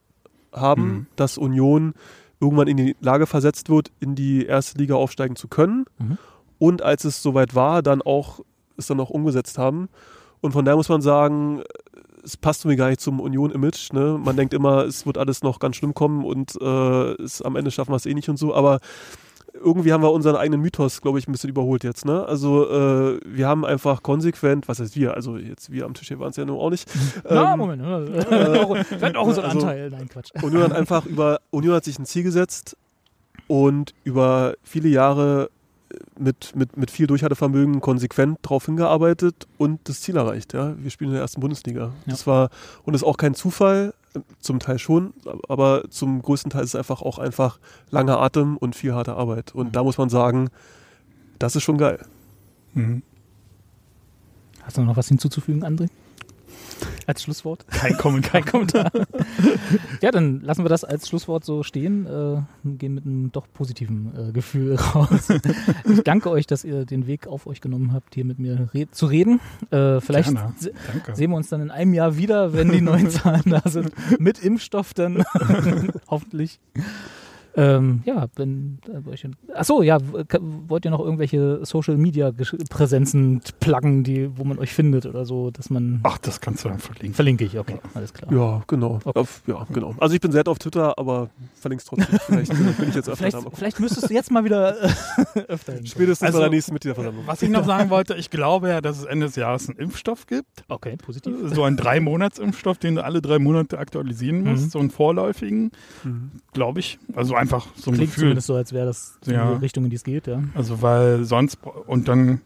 haben, Mhm. dass Union irgendwann in die Lage versetzt wird, in die erste Liga aufsteigen zu können. Mhm. Und als es soweit war, dann auch es dann auch umgesetzt haben. Und von daher muss man sagen, es passt mir gar nicht zum Union-Image. Ne? Man denkt immer, es wird alles noch ganz schlimm kommen und äh, es, am Ende schaffen wir es eh nicht und so. Aber irgendwie haben wir unseren eigenen Mythos, glaube ich, ein bisschen überholt jetzt. Ne? Also äh, wir haben einfach konsequent, was heißt wir? Also jetzt wir am Tisch hier waren es ja nur auch nicht. Na, Ähm, Moment. Wir hatten auch unseren also- Anteil. Nein, Quatsch. Union hat einfach über, Union hat sich ein Ziel gesetzt und über viele Jahre mit, mit, mit viel Durchhaltevermögen konsequent darauf hingearbeitet und das Ziel erreicht. Ja? Wir spielen in der ersten Bundesliga. Das war, und ist auch kein Zufall, zum Teil schon, aber zum größten Teil ist es einfach auch einfach langer Atem und viel harte Arbeit. Und Mhm. da muss man sagen, das ist schon geil. Mhm. Hast du noch was hinzuzufügen, André? Als Schlusswort? Kein Kommentar. Kein Kommentar. ja, dann lassen wir das als Schlusswort so stehen äh, und gehen mit einem doch positiven äh, Gefühl raus. ich danke euch, dass ihr den Weg auf euch genommen habt, hier mit mir re zu reden. Äh, vielleicht se Danke. sehen wir uns dann in einem Jahr wieder, wenn die neuen Zahlen da sind. Mit Impfstoff dann. Hoffentlich. Ähm, ja, wenn. Äh, achso, ja, wollt ihr noch irgendwelche Social Media Präsenzen pluggen, die, wo man euch findet oder so, dass man. Ach, das kannst du dann verlinken. Verlinke ich, okay, alles klar. Ja, genau. Okay. Auf, ja, genau. Also ich bin sehr auf Twitter, aber verlink's trotzdem. Vielleicht äh, bin ich jetzt öfter Vielleicht, vielleicht müsstest du jetzt mal wieder äh, öfter hin. Spätestens Also- bei der nächsten Mitgliederversammlung. Was ich noch sagen wollte, ich glaube ja, dass es Ende des Jahres einen Impfstoff gibt. Okay, positiv. So einen Drei-Monats-Impfstoff, den du alle drei Monate aktualisieren musst. Mhm. So einen vorläufigen, Mhm. glaube ich. Also einfach so ein Klingt Gefühl. zumindest so, als wäre das so Ja. die Richtung, in die es geht, ja. Also weil sonst, und dann,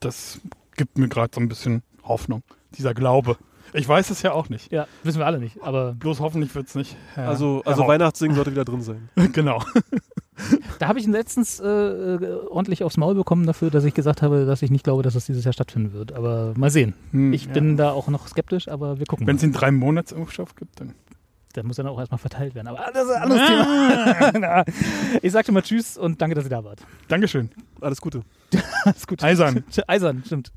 das gibt mir gerade so ein bisschen Hoffnung. Dieser Glaube. Ich weiß es ja auch nicht. Ja, wissen wir alle nicht, aber Bloß hoffentlich wird es nicht. Herr, Also, also Weihnachtssingen sollte wieder drin sein. genau. da habe ich ihn letztens äh, äh, ordentlich aufs Maul bekommen dafür, dass ich gesagt habe, dass ich nicht glaube, dass das dieses Jahr stattfinden wird. Aber mal sehen. Hm, Ich ja. bin da auch noch skeptisch, aber wir gucken Wenn mal. es den Drei-Monats-Impfstoff gibt, dann der muss dann auch erstmal verteilt werden. Aber ah, das ist ein anderes ah. Thema. ich sage schon mal Tschüss und danke, dass ihr da wart. Dankeschön. Alles Gute. Alles Gute. Eisern. Eisern, stimmt.